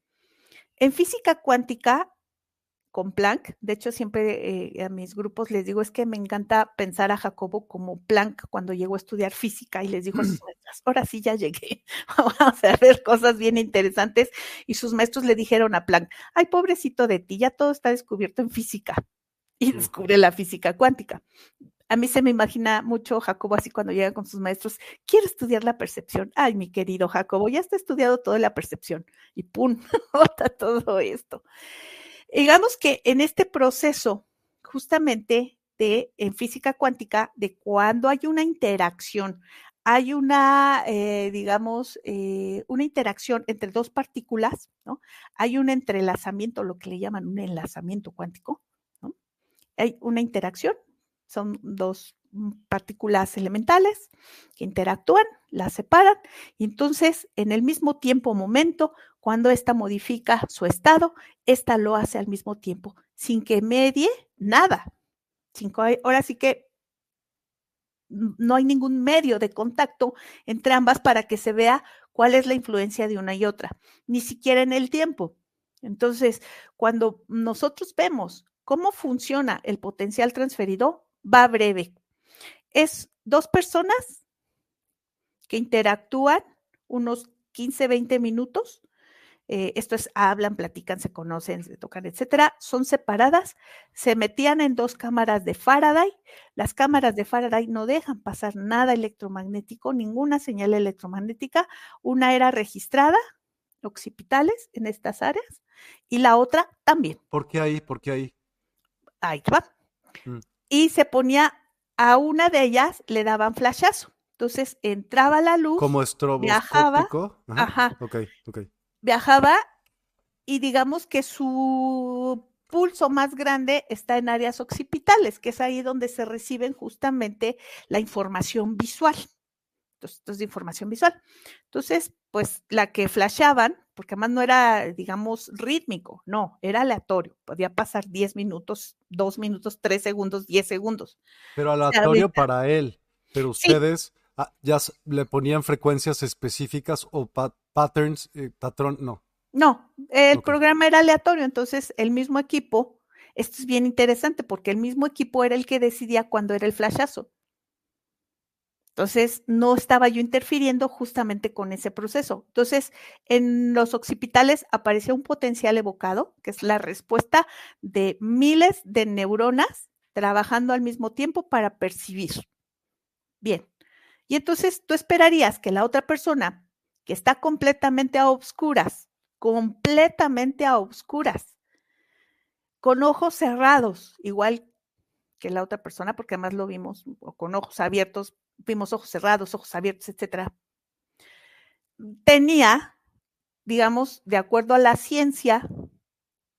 En física cuántica, con Planck, de hecho siempre eh, a mis grupos les digo, es que me encanta pensar a Jacobo como Planck cuando llegó a estudiar física y les dijo a sus maestras, ahora sí ya llegué, vamos a ver cosas bien interesantes. Y sus maestros le dijeron a Planck, ay, pobrecito de ti, ya todo está descubierto en física. Y descubre la física cuántica. A mí se me imagina mucho Jacobo así cuando llega con sus maestros, quiero estudiar la percepción. Ay, mi querido Jacobo, ya está estudiado toda la percepción. Y pum, bota todo esto. Digamos que en este proceso, justamente de en física cuántica, de cuando hay una interacción, hay una, eh, digamos, eh, una interacción entre dos partículas, ¿no? Hay un entrelazamiento, lo que le llaman un enlazamiento cuántico, ¿no? Hay una interacción, son dos partículas elementales que interactúan, las separan, y entonces en el mismo tiempo, momento, cuando ésta modifica su estado, ésta lo hace al mismo tiempo, sin que medie nada. Ahora sí que no hay ningún medio de contacto entre ambas para que se vea cuál es la influencia de una y otra, ni siquiera en el tiempo. Entonces, cuando nosotros vemos cómo funciona el potencial transferido, va breve. Es dos personas que interactúan unos 15, 20 minutos. Eh, esto es, hablan, platican, se conocen, se tocan, etcétera. Son separadas, se metían en dos cámaras de Faraday. Las cámaras de Faraday no dejan pasar nada electromagnético, ninguna señal electromagnética. Una era registrada, occipitales en estas áreas, y la otra también. ¿Por qué ahí? ¿Por qué ahí? Ahí va. Mm. Y se ponía a una de ellas, le daban flashazo. Entonces entraba la luz. Como viajaba, Ajá. ajá, Ok, ok. Viajaba y digamos que su pulso más grande está en áreas occipitales, que es ahí donde se reciben justamente la información visual. Entonces, esto es de información visual. Entonces, pues la que flashaban, porque además no era, digamos, rítmico, no, era aleatorio. Podía pasar 10 minutos, 2 minutos, 3 segundos, 10 segundos. Pero aleatorio para él. Pero ustedes sí. ah, ya le ponían frecuencias específicas o patterns, eh, patrón, no. No, el okay. programa era aleatorio, entonces el mismo equipo, esto es bien interesante porque el mismo equipo era el que decidía cuándo era el flashazo. Entonces, no estaba yo interfiriendo justamente con ese proceso. Entonces, en los occipitales aparecía un potencial evocado, que es la respuesta de miles de neuronas trabajando al mismo tiempo para percibir. Bien. Y entonces tú esperarías que la otra persona que está completamente a obscuras, completamente a obscuras, con ojos cerrados, igual que la otra persona, porque además lo vimos o con ojos abiertos, vimos ojos cerrados, ojos abiertos, etcétera. Tenía, digamos, de acuerdo a la ciencia,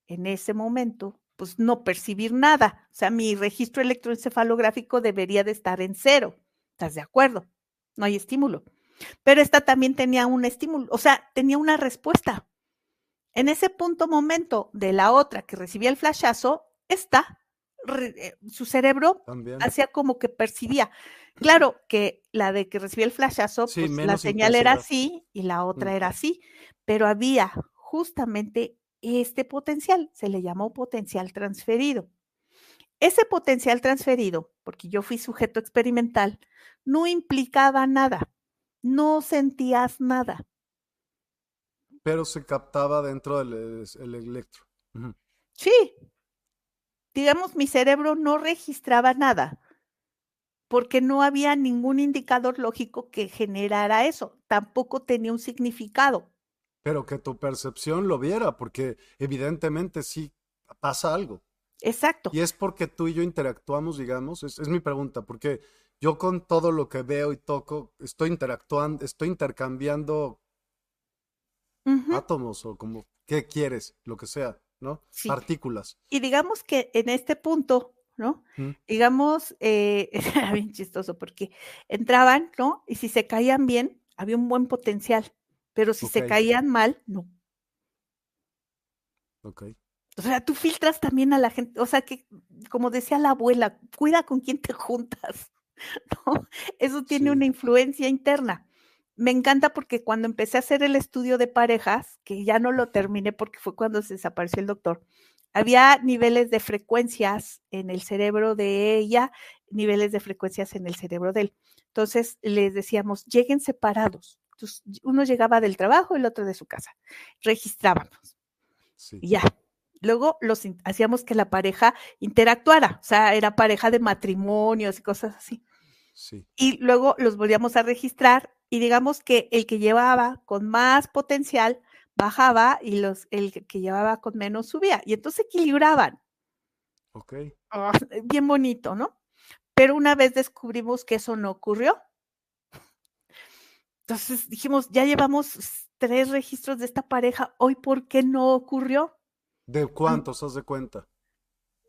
en ese momento, pues no percibir nada. O sea, mi registro electroencefalográfico debería de estar en cero. ¿Estás de acuerdo? No hay estímulo. Pero esta también tenía un estímulo, o sea, tenía una respuesta. En ese punto momento de la otra que recibía el flashazo, esta, su cerebro hacía como que percibía. Claro que la de que recibía el flashazo, pues la señal era así y la otra era así, pero había justamente este potencial, se le llamó potencial transferido. Ese potencial transferido, porque yo fui sujeto experimental, no implicaba nada, no sentías nada. Pero se captaba dentro del electro. Sí. Digamos, mi cerebro no registraba nada porque no había ningún indicador lógico que generara eso. Tampoco tenía un significado. Pero que tu percepción lo viera, porque evidentemente sí pasa algo. Exacto. Y es porque tú y yo interactuamos, digamos, es, mi pregunta, porque yo con todo lo que veo y toco, estoy interactuando, estoy intercambiando átomos o como, ¿qué quieres? Lo que sea, ¿no? Partículas. Y digamos que en este punto, ¿no? Digamos, eh, era bien chistoso porque entraban, ¿no? Y si se caían bien, había un buen potencial, pero si se caían mal, no. Ok. O sea, tú filtras también a la gente, o sea, que como decía la abuela, cuida con quién te juntas, ¿no? Eso tiene una influencia interna. Me encanta porque cuando empecé a hacer el estudio de parejas, que ya no lo terminé porque fue cuando se desapareció el doctor, había niveles de frecuencias en el cerebro de ella, niveles de frecuencias en el cerebro de él. Entonces les decíamos, lleguen separados. Entonces, uno llegaba del trabajo el otro de su casa. Registrábamos. Y ya. Luego los hacíamos que la pareja interactuara, o sea, era pareja de matrimonios y cosas así. Sí. Y luego los volvíamos a registrar y digamos que el que llevaba con más potencial bajaba y los, el que llevaba con menos subía. Y entonces equilibraban. Ok. Ah, bien bonito, ¿no? Pero una vez descubrimos que eso no ocurrió. Entonces dijimos, ya llevamos tres registros de esta pareja, hoy ¿por qué no ocurrió? ¿De cuántos haz de cuenta?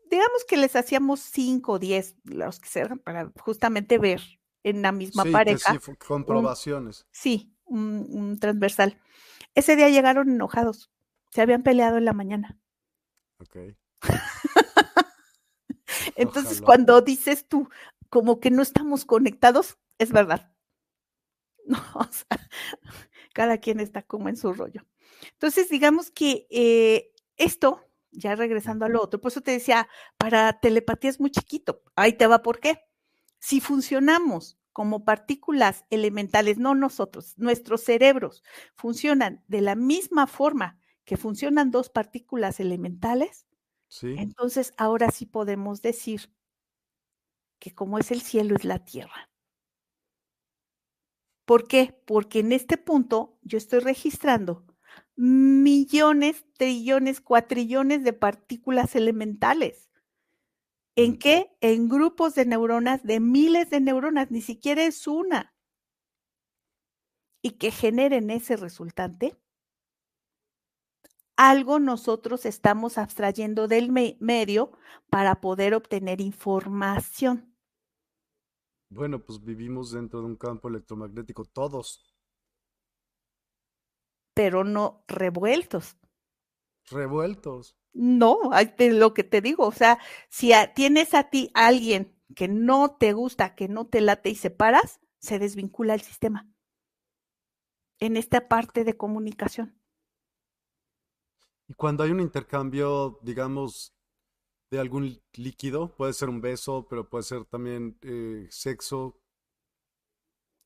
Digamos que les hacíamos cinco o diez, los que sean, para justamente ver en la misma pareja. sí, comprobaciones. sí, un transversal. Ese día llegaron enojados. Se habían peleado en la mañana. Ok. Entonces, cuando dices tú, como que no estamos conectados, es verdad. No, o sea, cada quien está como en su rollo. Entonces, digamos que eh, esto, ya regresando a lo otro, por eso te decía, para telepatía es muy chiquito. Ahí te va, ¿por qué? Si funcionamos como partículas elementales, no nosotros, nuestros cerebros funcionan de la misma forma que funcionan dos partículas elementales, entonces ahora sí podemos decir que como es el cielo es la tierra. ¿Por qué? Porque en este punto yo estoy registrando millones, trillones, cuatrillones de partículas elementales. ¿En qué? En grupos de neuronas, de miles de neuronas, ni siquiera es una. Y que generen ese resultante. Algo nosotros estamos abstrayendo del medio para poder obtener información. Bueno, pues vivimos dentro de un campo electromagnético, todos. Pero no revueltos. Revueltos. No, lo que te digo, o sea, si tienes a ti alguien que no te gusta, que no te late y separas, se desvincula el sistema en esta parte de comunicación. Y cuando hay un intercambio, digamos, de algún líquido, puede ser un beso, pero puede ser también eh, sexo.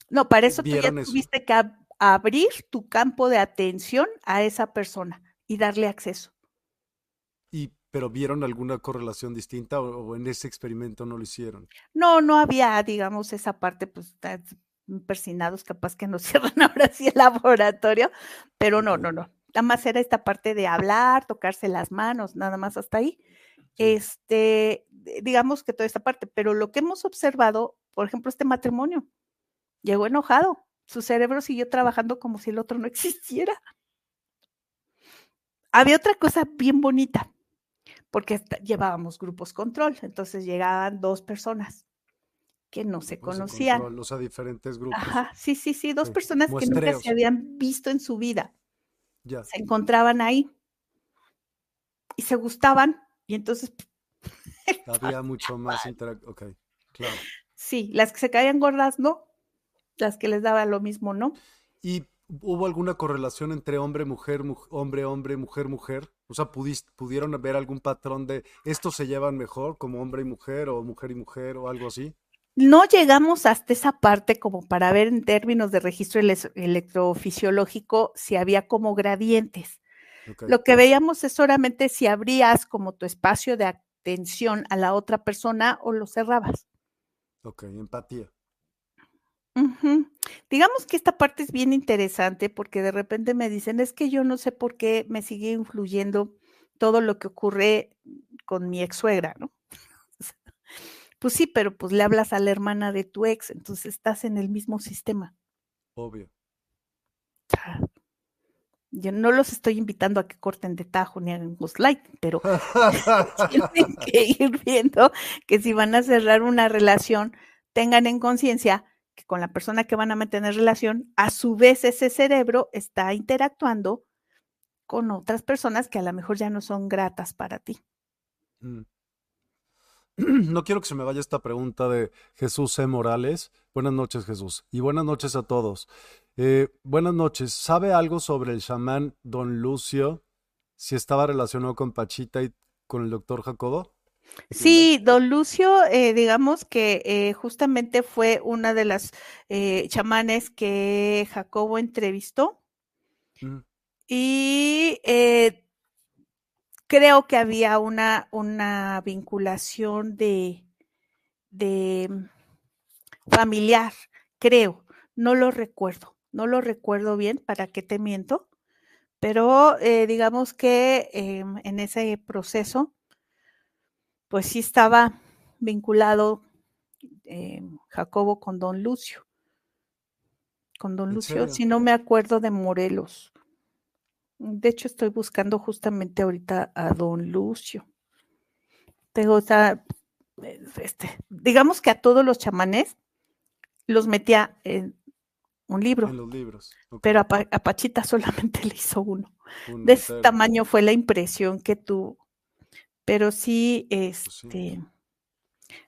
No, para eso tú ya tuviste que abrir tu campo de atención a esa persona y darle acceso. Y, pero vieron alguna correlación distinta o, en ese experimento no lo hicieron. No, no había, digamos, esa parte, pues, persinados, capaz que nos cierran ahora sí el laboratorio, pero no, no, no. Nada más era esta parte de hablar, tocarse las manos, nada más hasta ahí. Este, digamos que toda esta parte, pero lo que hemos observado, por ejemplo, este matrimonio, llegó enojado, su cerebro siguió trabajando como si el otro no existiera. Había otra cosa bien bonita porque llevábamos grupos control, entonces llegaban dos personas que no se conocían. O sea, diferentes grupos. Ajá, sí, sí, sí, dos personas que nunca se habían visto en su vida. Ya. Se encontraban ahí y se gustaban y entonces... Había mucho más interacción, ok, claro. Sí, las que se caían gordas, no. Las que les daba lo mismo, ¿no? ¿Y hubo alguna correlación entre hombre, mujer, hombre, hombre, mujer, mujer? O sea, ¿pudieron ver algún patrón de estos se llevan mejor como hombre y mujer o mujer y mujer o algo así? No llegamos hasta esa parte como para ver en términos de registro electrofisiológico si había como gradientes. Lo que veíamos es solamente si abrías como tu espacio de atención a la otra persona o lo cerrabas. Ok, empatía. Digamos que esta parte es bien interesante porque de repente me dicen, es que yo no sé por qué me sigue influyendo todo lo que ocurre con mi ex suegra, ¿no? Pues sí, pero pues le hablas a la hermana de tu ex, entonces estás en el mismo sistema. Obvio. Yo no los estoy invitando a que corten de tajo ni hagan light, pero tienen que ir viendo que si van a cerrar una relación, tengan en conciencia con la persona que van a mantener relación, a su vez ese cerebro está interactuando con otras personas que a lo mejor ya no son gratas para ti. Mm. No quiero que se me vaya esta pregunta de Jesús C. Morales. Buenas noches, Jesús. Y buenas noches a todos. Eh, buenas noches. ¿Sabe algo sobre el chamán Don Lucio? Si estaba relacionado con Pachita y con el doctor Jacobo. Sí, don Lucio, eh, digamos que eh, justamente fue una de las chamanes que Jacobo entrevistó. Mm. Y creo que había una, una vinculación de, de familiar, creo, no lo recuerdo no lo recuerdo bien, ¿para qué te miento? Pero eh, digamos que em, en ese proceso, pues sí estaba vinculado em, Jacobo con don Lucio. Con don Lucio, si no me acuerdo de Morelos. De hecho, estoy buscando justamente ahorita a don Lucio. Tengo, o este, digamos que a todos los chamanes los metía en, un libro. En los libros. Pero a, Pachita solamente le hizo uno. de ese tamaño fue la impresión que tuvo. Pero sí, pues este.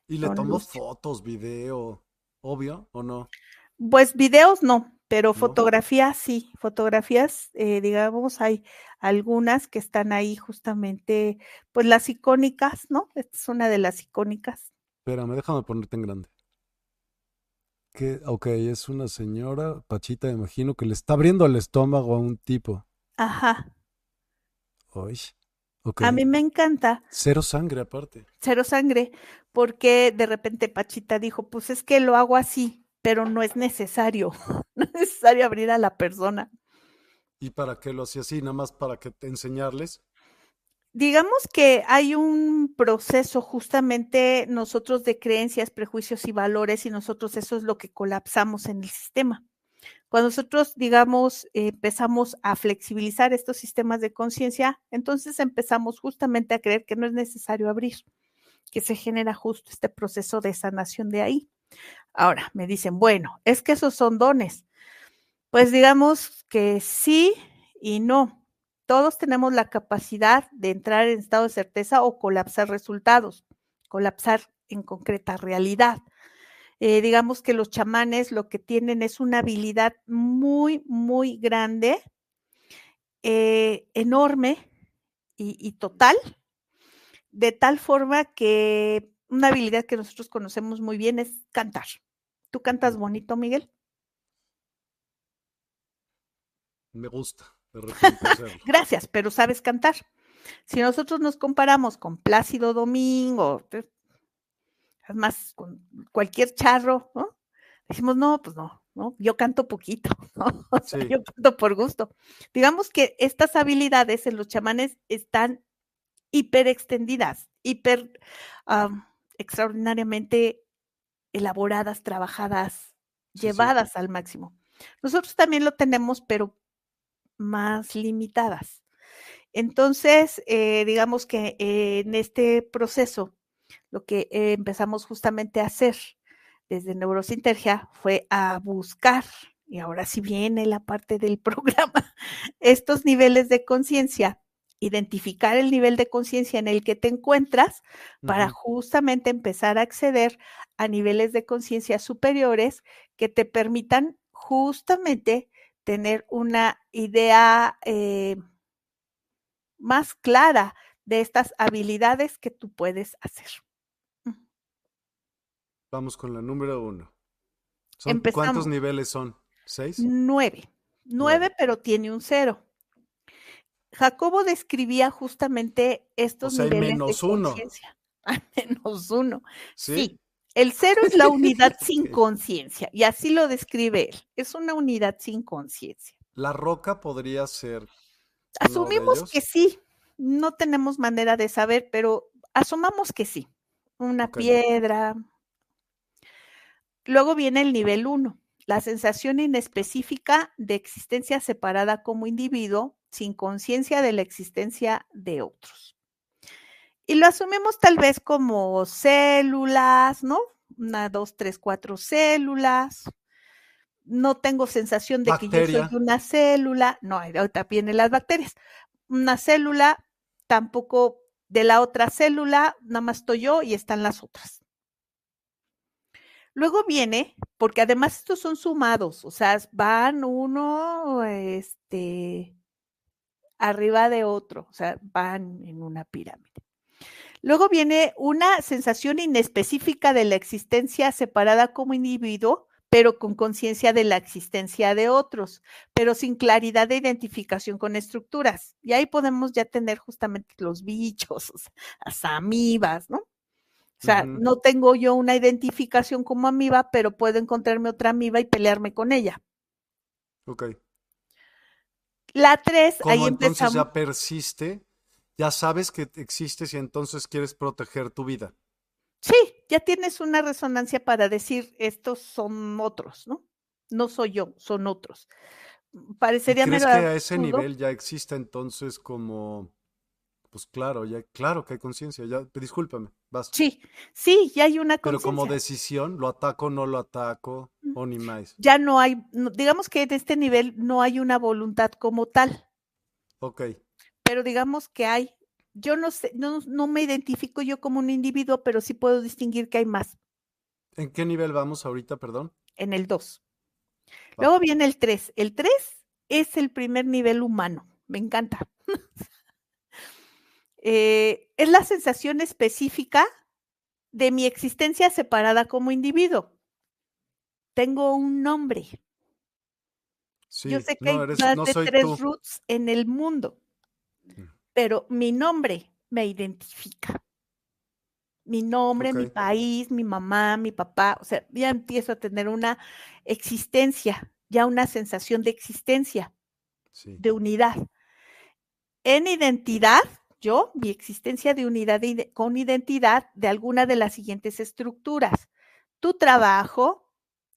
Y le tomó fotos, video, obvio, ¿o no? Pues videos no, pero fotografías sí, fotografías, eh, digamos, hay algunas que están ahí justamente, pues las icónicas, ¿no? Esta es una de las icónicas. Espérame, déjame ponerte en grande. Que, ok, es una señora, Pachita, imagino, que le está abriendo el estómago a un tipo. Ajá. A mí me encanta. Cero sangre aparte. Cero sangre, porque de repente Pachita dijo, pues es que lo hago así, pero no es necesario, no es necesario abrir a la persona. ¿Y para qué lo hacía así? Nada más para que te enseñarles. Digamos que hay un proceso justamente nosotros de creencias, prejuicios y valores y nosotros eso es lo que colapsamos en el sistema. Cuando nosotros, digamos, empezamos a flexibilizar estos sistemas de conciencia, entonces empezamos justamente a creer que no es necesario abrir, que se genera justo este proceso de sanación de ahí. Ahora, me dicen, bueno, es que esos son dones. Pues digamos que sí y no todos tenemos la capacidad de entrar en estado de certeza o colapsar resultados, colapsar en concreta realidad. Eh, digamos que los chamanes lo que tienen es una habilidad muy, muy grande, eh, enorme y, total, de tal forma que una habilidad que nosotros conocemos muy bien es cantar. ¿Tú cantas bonito, Miguel? Me gusta. Gracias, pero sabes cantar. Si nosotros nos comparamos con Plácido Domingo, además con cualquier charro, ¿no? Decimos, no, pues no, ¿no? Yo canto poquito, ¿no? yo canto por gusto. Digamos que estas habilidades en los chamanes están hiper extendidas, hiper extraordinariamente elaboradas, trabajadas, llevadas al máximo. Nosotros también lo tenemos, pero más limitadas. Entonces, eh, digamos que en este proceso, lo que empezamos justamente a hacer desde Neurosintergia fue a buscar, y ahora sí viene la parte del programa, estos niveles de conciencia identificar el nivel de conciencia en el que te encuentras para justamente empezar a acceder a niveles de conciencia superiores que te permitan justamente tener una idea eh, más clara de estas habilidades que tú puedes hacer. Vamos con la número uno. ¿Cuántos niveles son? ¿Seis? Nueve. Nueve, pero tiene un cero. Jacobo describía justamente estos niveles menos de conciencia. menos uno. ¿Sí? El cero es la unidad sin conciencia, y así lo describe él. Es una unidad sin conciencia. ¿La roca podría ser? Asumimos que sí. No tenemos manera de saber, pero asumamos que sí. Una piedra. Luego viene el nivel uno, la sensación inespecífica de existencia separada como individuo, sin conciencia de la existencia de otros. Y lo asumimos tal vez como células, ¿no? Una, dos, tres, cuatro células. No tengo sensación de que yo soy una célula. No, ahorita vienen las bacterias. Una célula, tampoco de la otra célula, nada más estoy yo y están las otras. Luego viene, porque además estos son sumados, o sea, van uno, este, arriba de otro, o sea, van en una pirámide. Luego viene una sensación inespecífica de la existencia separada como individuo, pero con conciencia de la existencia de otros, pero sin claridad de identificación con estructuras. Y ahí podemos ya tener justamente los bichos, las amibas, ¿no? O sea, no tengo yo una identificación como amiba, pero puedo encontrarme otra amiba y pelearme con ella. Ok. La tres, ahí entonces ya persiste, ya sabes que existes y entonces quieres proteger tu vida. Sí, ya tienes una resonancia para decir, estos son otros, ¿no? No soy yo, son otros. Parecería ¿Crees que a ese nivel ya existe entonces como pues claro, ya, claro que hay conciencia, ya, discúlpame, vas. Sí, sí, ya hay una conciencia. Pero como decisión, lo ataco, no lo ataco, mm. o ni más. Ya no hay, digamos que en este nivel no hay una voluntad como tal. Ok. Pero digamos que hay, yo no sé, no, no me identifico yo como un individuo, pero sí puedo distinguir que hay más. ¿En qué nivel vamos ahorita, perdón? En el 2. Luego viene el 3. El 3 es el primer nivel humano. Me encanta. Eh, es la sensación específica de mi existencia separada como individuo. Tengo un nombre. Yo sé que hay más de tres roots en el mundo. Pero mi nombre me identifica. Mi nombre, mi país, mi mamá, mi papá, o sea, ya empiezo a tener una existencia, ya una sensación de existencia, de unidad. En identidad, yo, mi existencia de unidad con identidad de alguna de las siguientes estructuras. Tu trabajo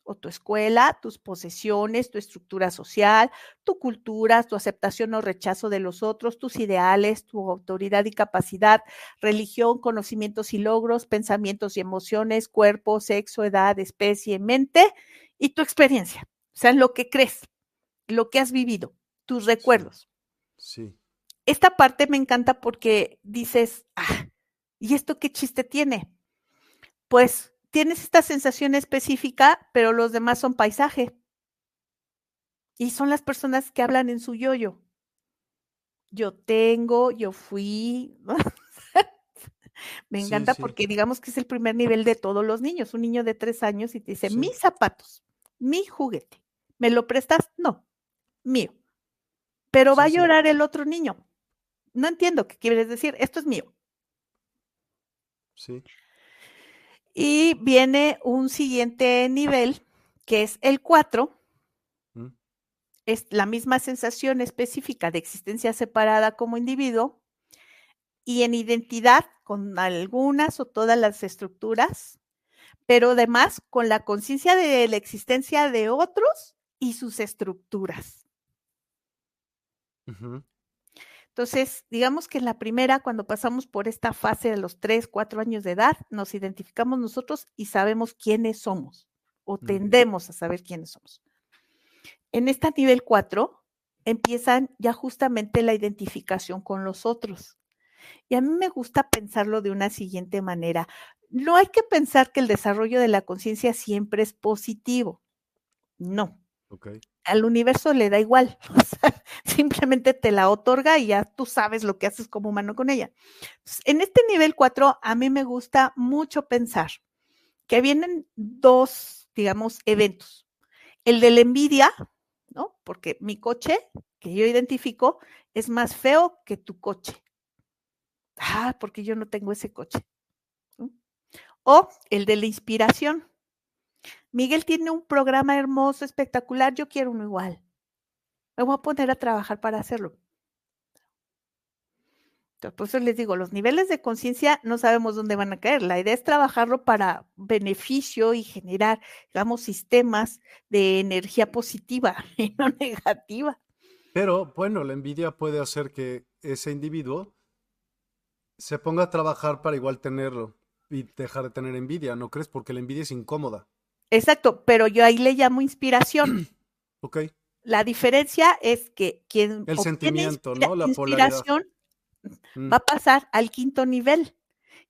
o tu escuela, tus posesiones, tu estructura social, tu cultura, tu aceptación o rechazo de los otros, tus ideales, tu autoridad y capacidad, religión, conocimientos y logros, pensamientos y emociones, cuerpo, sexo, edad, especie, mente y tu experiencia. O sea, lo que crees, lo que has vivido, tus recuerdos. sí esta parte me encanta porque dices, ah, ¿y esto qué chiste tiene? Pues tienes esta sensación específica, pero los demás son paisaje. Y son las personas que hablan en su yoyo. Yo tengo, yo fui. Me encanta porque digamos que es el primer nivel de todos los niños. Un niño de tres años y te dice, mis zapatos, mi juguete. ¿Me lo prestas? No, mío. Pero va a llorar el otro niño no entiendo qué quieres decir, esto es mío. Sí. Y viene un siguiente nivel, que es el 4. Mm. Es la misma sensación específica de existencia separada como individuo y en identidad con algunas o todas las estructuras, pero además con la conciencia de la existencia de otros y sus estructuras. Entonces, digamos que en la primera, cuando pasamos por esta fase de los tres, cuatro años de edad, nos identificamos nosotros y sabemos quiénes somos o tendemos a saber quiénes somos. En esta nivel 4, empiezan ya justamente la identificación con los otros. Y a mí me gusta pensarlo de una siguiente manera. No hay que pensar que el desarrollo de la conciencia siempre es positivo. No. Al universo le da igual. simplemente te la otorga y ya tú sabes lo que haces como humano con ella. en este nivel 4, a mí me gusta mucho pensar que vienen dos, digamos, eventos. El de la envidia, ¿no? Porque mi coche, que yo identifico, es más feo que tu coche. Ah, porque yo no tengo ese coche. O el de la inspiración. Miguel tiene un programa hermoso, espectacular, yo quiero uno igual. Me voy a poner a trabajar para hacerlo. por eso les digo, los niveles de conciencia no sabemos dónde van a caer. La idea es trabajarlo para beneficio y generar, digamos, sistemas de energía positiva y no negativa. Pero bueno, la envidia puede hacer que ese individuo se ponga a trabajar para igual tenerlo y dejar de tener envidia, ¿no crees? Porque la envidia es incómoda. Exacto, pero yo ahí le llamo inspiración. ok. La diferencia es que quien el sentimiento, ¿no? La inspiración mm. va a pasar al quinto nivel.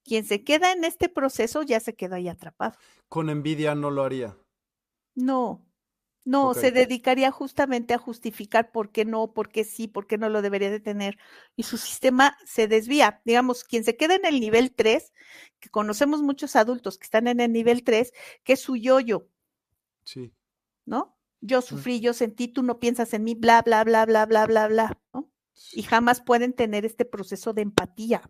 Quien se queda en este proceso ya se quedó ahí atrapado. Con envidia no lo haría. No, no, se dedicaría justamente a justificar por qué no, por qué sí, por qué no lo debería de tener. Y su sistema se desvía. Digamos, quien se queda en el nivel 3, que conocemos muchos adultos que están en el nivel 3, que es su yo-yo. Sí. ¿No? Yo sufrí, yo sentí, tú no piensas en mí, bla, bla, bla, bla, bla, bla, bla, ¿no? Y jamás pueden tener este proceso de empatía.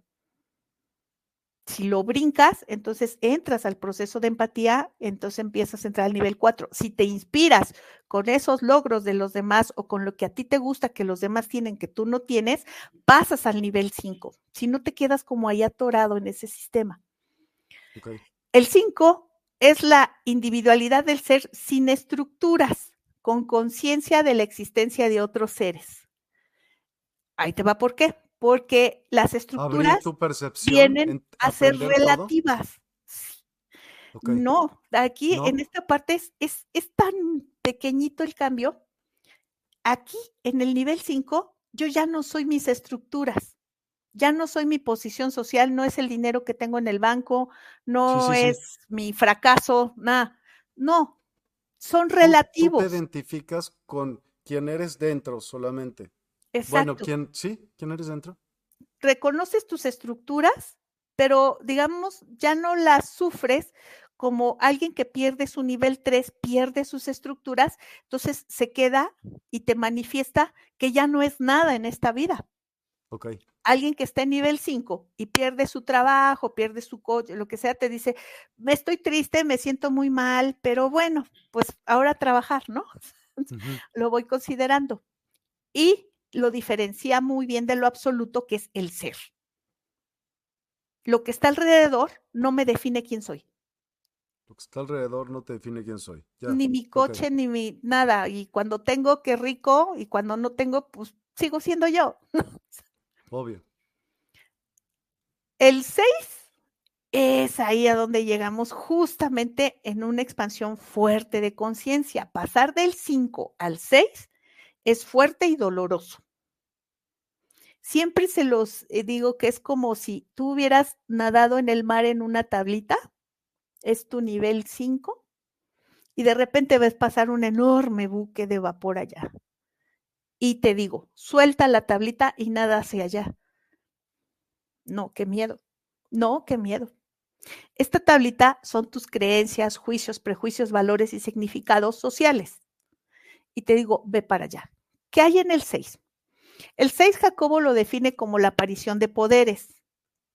Si lo brincas, entonces entras al proceso de empatía, entonces empiezas a entrar al nivel 4. Si te inspiras con esos logros de los demás o con lo que a ti te gusta que los demás tienen que tú no tienes, pasas al nivel 5. Si no te quedas como ahí atorado en ese sistema. El 5 es la individualidad del ser sin estructuras, con conciencia de la existencia de otros seres. Ahí te va por qué porque las estructuras vienen a ser relativas. No, aquí en esta parte es, es, tan pequeñito el cambio. Aquí en el nivel 5, yo ya no soy mis estructuras, ya no soy mi posición social, no es el dinero que tengo en el banco, no es mi fracaso, nada. No, son relativos. Tú, te identificas con quién eres dentro solamente. Bueno, ¿quién, sí? ¿Quién eres dentro? Reconoces tus estructuras, pero digamos, ya no las sufres como alguien que pierde su nivel 3, pierde sus estructuras, entonces se queda y te manifiesta que ya no es nada en esta vida. Okay. Alguien que está en nivel 5 y pierde su trabajo, pierde su coche, lo que sea, te dice, me estoy triste, me siento muy mal, pero bueno, pues ahora trabajar, ¿no? Lo voy considerando. Y lo diferencia muy bien de lo absoluto que es el ser. Lo que está alrededor no me define quién soy. Lo que está alrededor no te define quién soy. ni mi coche, ni mi nada. Y cuando tengo, qué rico. Y cuando no tengo, pues sigo siendo yo. Obvio. El 6 es ahí a donde llegamos justamente en una expansión fuerte de conciencia. Pasar del 5 al 6 es fuerte y doloroso. Siempre se los eh, digo que es como si tú hubieras nadado en el mar en una tablita, es tu nivel 5, y de repente ves pasar un enorme buque de vapor allá. Y te digo, suelta la tablita y nada hacia allá. No, qué miedo. No, qué miedo. Esta tablita son tus creencias, juicios, prejuicios, valores y significados sociales. Y te digo, ve para allá. ¿Qué hay en el 6? El 6 Jacobo lo define como la aparición de poderes.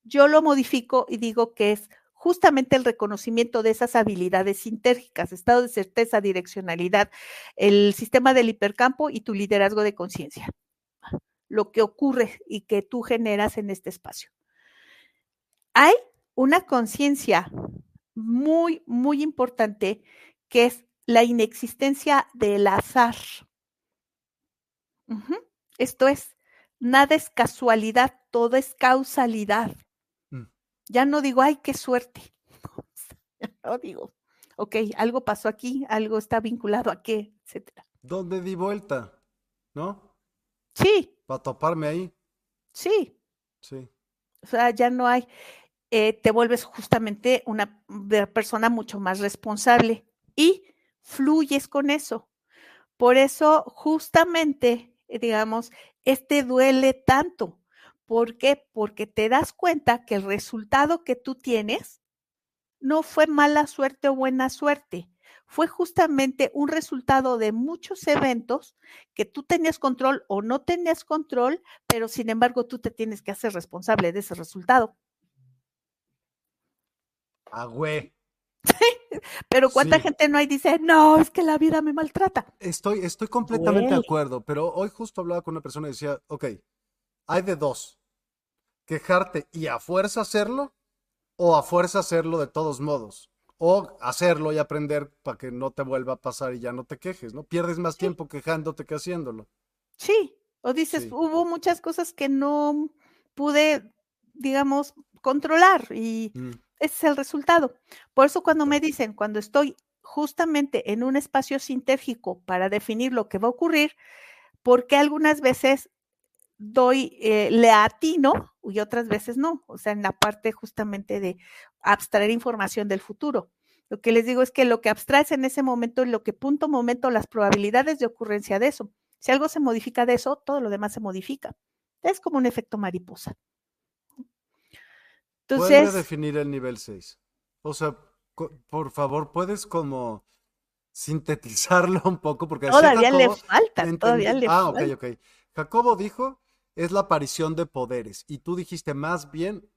Yo lo modifico y digo que es justamente el reconocimiento de esas habilidades sintérgicas, estado de certeza, direccionalidad, el sistema del hipercampo y tu liderazgo de conciencia. Lo que ocurre y que tú generas en este espacio. Hay una conciencia muy, muy importante que es la inexistencia del azar. Esto es, nada es casualidad, todo es causalidad. Mm. Ya no digo, ay, qué suerte. no digo, ok, algo pasó aquí, algo está vinculado a qué, etcétera. ¿Dónde di vuelta? ¿No? Sí. Para toparme ahí. Sí. Sí. O sea, ya no hay, eh, te vuelves justamente una persona mucho más responsable y fluyes con eso. Por eso, justamente, digamos, este duele tanto. ¿Por qué? Porque te das cuenta que el resultado que tú tienes no fue mala suerte o buena suerte, fue justamente un resultado de muchos eventos que tú tenías control o no tenías control, pero sin embargo tú te tienes que hacer responsable de ese resultado. Ah, güey. pero cuánta gente no hay dice, no, es que la vida me maltrata. Estoy, estoy completamente de acuerdo, pero hoy justo hablaba con una persona y decía, ok, hay de dos, quejarte y a fuerza hacerlo o a fuerza hacerlo de todos modos o hacerlo y aprender para que no te vuelva a pasar y ya no te quejes, ¿no? Pierdes más tiempo quejándote que haciéndolo. Sí, o dices, hubo muchas cosas que no pude, digamos, controlar y mm. Ese es el resultado. Por eso cuando me dicen, cuando estoy justamente en un espacio sintérgico para definir lo que va a ocurrir, porque algunas veces doy, eh, le atino y otras veces no, o sea, en la parte justamente de abstraer información del futuro. Lo que les digo es que lo que abstraes en ese momento lo que punto momento las probabilidades de ocurrencia de eso. Si algo se modifica de eso, todo lo demás se modifica. Es como un efecto mariposa. Entonces, definir el nivel 6? O sea, por favor, puedes como sintetizarlo un poco porque todavía le falta, todavía le ah, ok, ok. Jacobo dijo es la aparición de poderes. Y tú dijiste más bien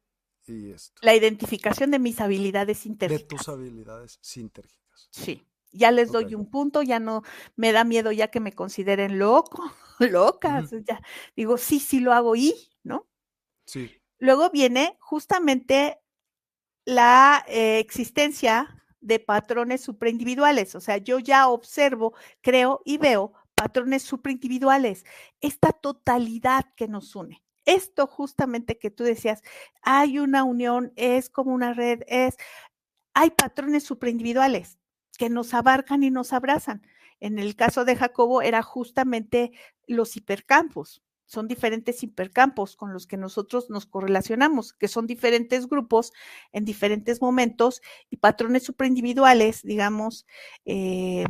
y esto. La identificación de mis habilidades sintérgicas. De tus habilidades sintérgicas. Sí. Ya les doy un punto, ya no me da miedo ya que me consideren loco, locas. Ya digo, sí, sí lo hago y, ¿no? Sí. Luego viene justamente la eh, existencia de patrones supraindividuales. O sea, yo ya observo, creo y veo patrones superindividuales, esta totalidad que nos une. Esto justamente que tú decías, hay una unión, es como una red, es, hay patrones superindividuales que nos abarcan y nos abrazan. En el caso de Jacobo era justamente los hipercampos. Son diferentes hipercampos con los que nosotros nos correlacionamos, que son diferentes grupos en diferentes momentos y patrones superindividuales, digamos, eh,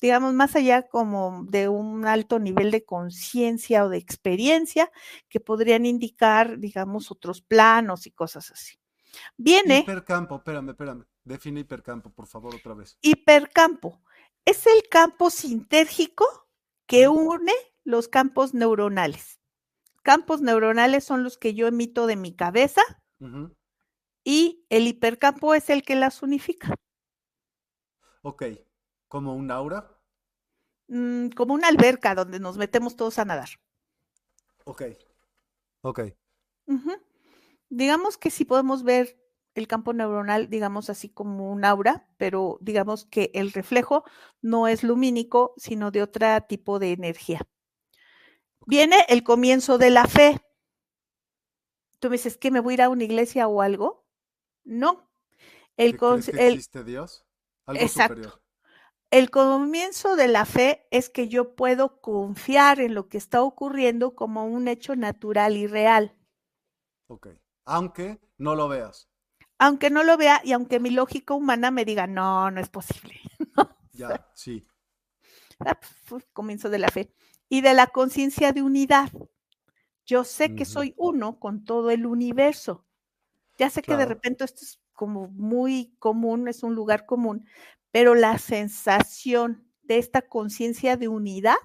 digamos, más allá como de un alto nivel de conciencia o de experiencia que podrían indicar, digamos, otros planos y cosas así. Viene. Hipercampo, espérame, espérame. Define hipercampo, por favor, otra vez. Hipercampo es el campo sintérgico que une los campos neuronales. Campos neuronales son los que yo emito de mi cabeza y el hipercampo es el que las unifica. Ok, ¿Como un aura? Mm, como una alberca donde nos metemos todos a nadar. Ok. Ok. Digamos que sí podemos ver el campo neuronal, digamos así como un aura, pero digamos que el reflejo no es lumínico, sino de otro tipo de energía. Viene el comienzo de la fe. Tú me dices, ¿que me voy a ir a una iglesia o algo? No. El, existe Dios? Algo Exacto. El comienzo de la fe es que yo puedo confiar en lo que está ocurriendo como un hecho natural y real. Ok. Aunque no lo veas. Aunque no lo vea y aunque mi lógica humana me diga, no, no es posible. ya, sí. Ah, pues, comienzo de la fe. Y de la conciencia de unidad. Yo sé que soy uno con todo el universo. Ya sé que de repente esto es como muy común, es un lugar común, pero la sensación de esta conciencia de unidad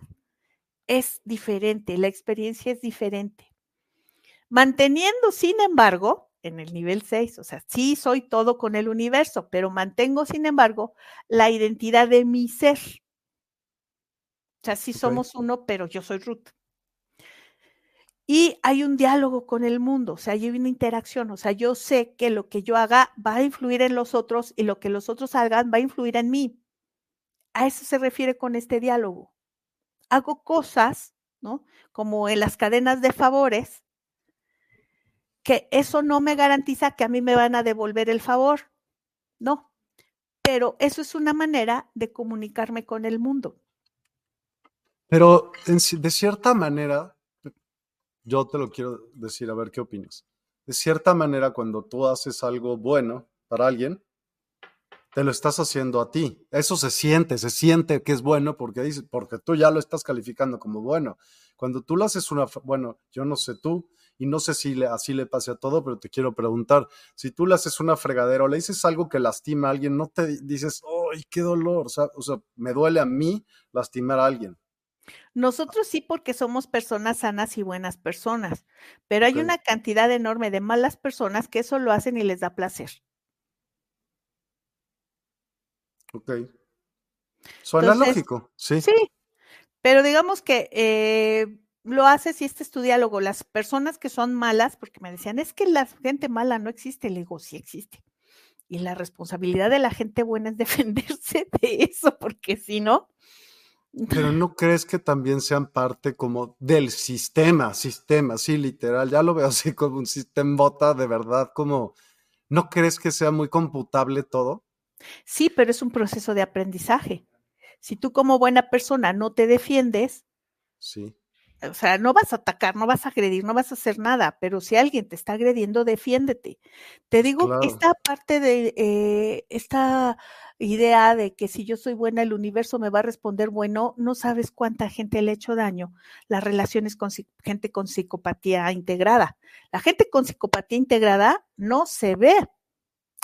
es diferente, la experiencia es diferente. Manteniendo, sin embargo, en el nivel 6, o sea, sí soy todo con el universo, pero mantengo, sin embargo, la identidad de mi ser. O sea, sí somos uno, pero yo soy Ruth. Y hay un diálogo con el mundo, o sea, hay una interacción, o sea, yo sé que lo que yo haga va a influir en los otros y lo que los otros hagan va a influir en mí. A eso se refiere con este diálogo. Hago cosas, ¿no? Como en las cadenas de favores, que eso no me garantiza que a mí me van a devolver el favor, no. Pero eso es una manera de comunicarme con el mundo. Pero de cierta manera, yo te lo quiero decir, a ver qué opinas. De cierta manera, cuando tú haces algo bueno para alguien, te lo estás haciendo a ti. Eso se siente, se siente que es bueno porque, dice, porque tú ya lo estás calificando como bueno. Cuando tú lo haces una, bueno, yo no sé tú, y no sé si le, así le pase a todo, pero te quiero preguntar, si tú le haces una fregadera o le dices algo que lastima a alguien, no te dices, ¡ay, qué dolor! O sea, me duele a mí lastimar a alguien. Nosotros sí porque somos personas sanas y buenas personas, pero hay una cantidad enorme de malas personas que eso lo hacen y les da placer. Ok. Suena lógico, sí. Sí, pero digamos que eh, lo haces y este es tu diálogo. Las personas que son malas, porque me decían, es que la gente mala no existe, le digo, sí existe. Y la responsabilidad de la gente buena es defenderse de eso, porque si no. Pero no crees que también sean parte como del sistema, sistema, sí, literal, ya lo veo así como un sistema bota de verdad, como, ¿no crees que sea muy computable todo? Sí, pero es un proceso de aprendizaje. Si tú como buena persona no te defiendes, sí. o sea, no vas a atacar, no vas a agredir, no vas a hacer nada, pero si alguien te está agrediendo, defiéndete. Te digo, esta parte de eh, esta idea de que si yo soy buena, el universo me va a responder bueno, no sabes cuánta gente le ha hecho daño las relaciones con gente con psicopatía integrada. La gente con psicopatía integrada no se ve,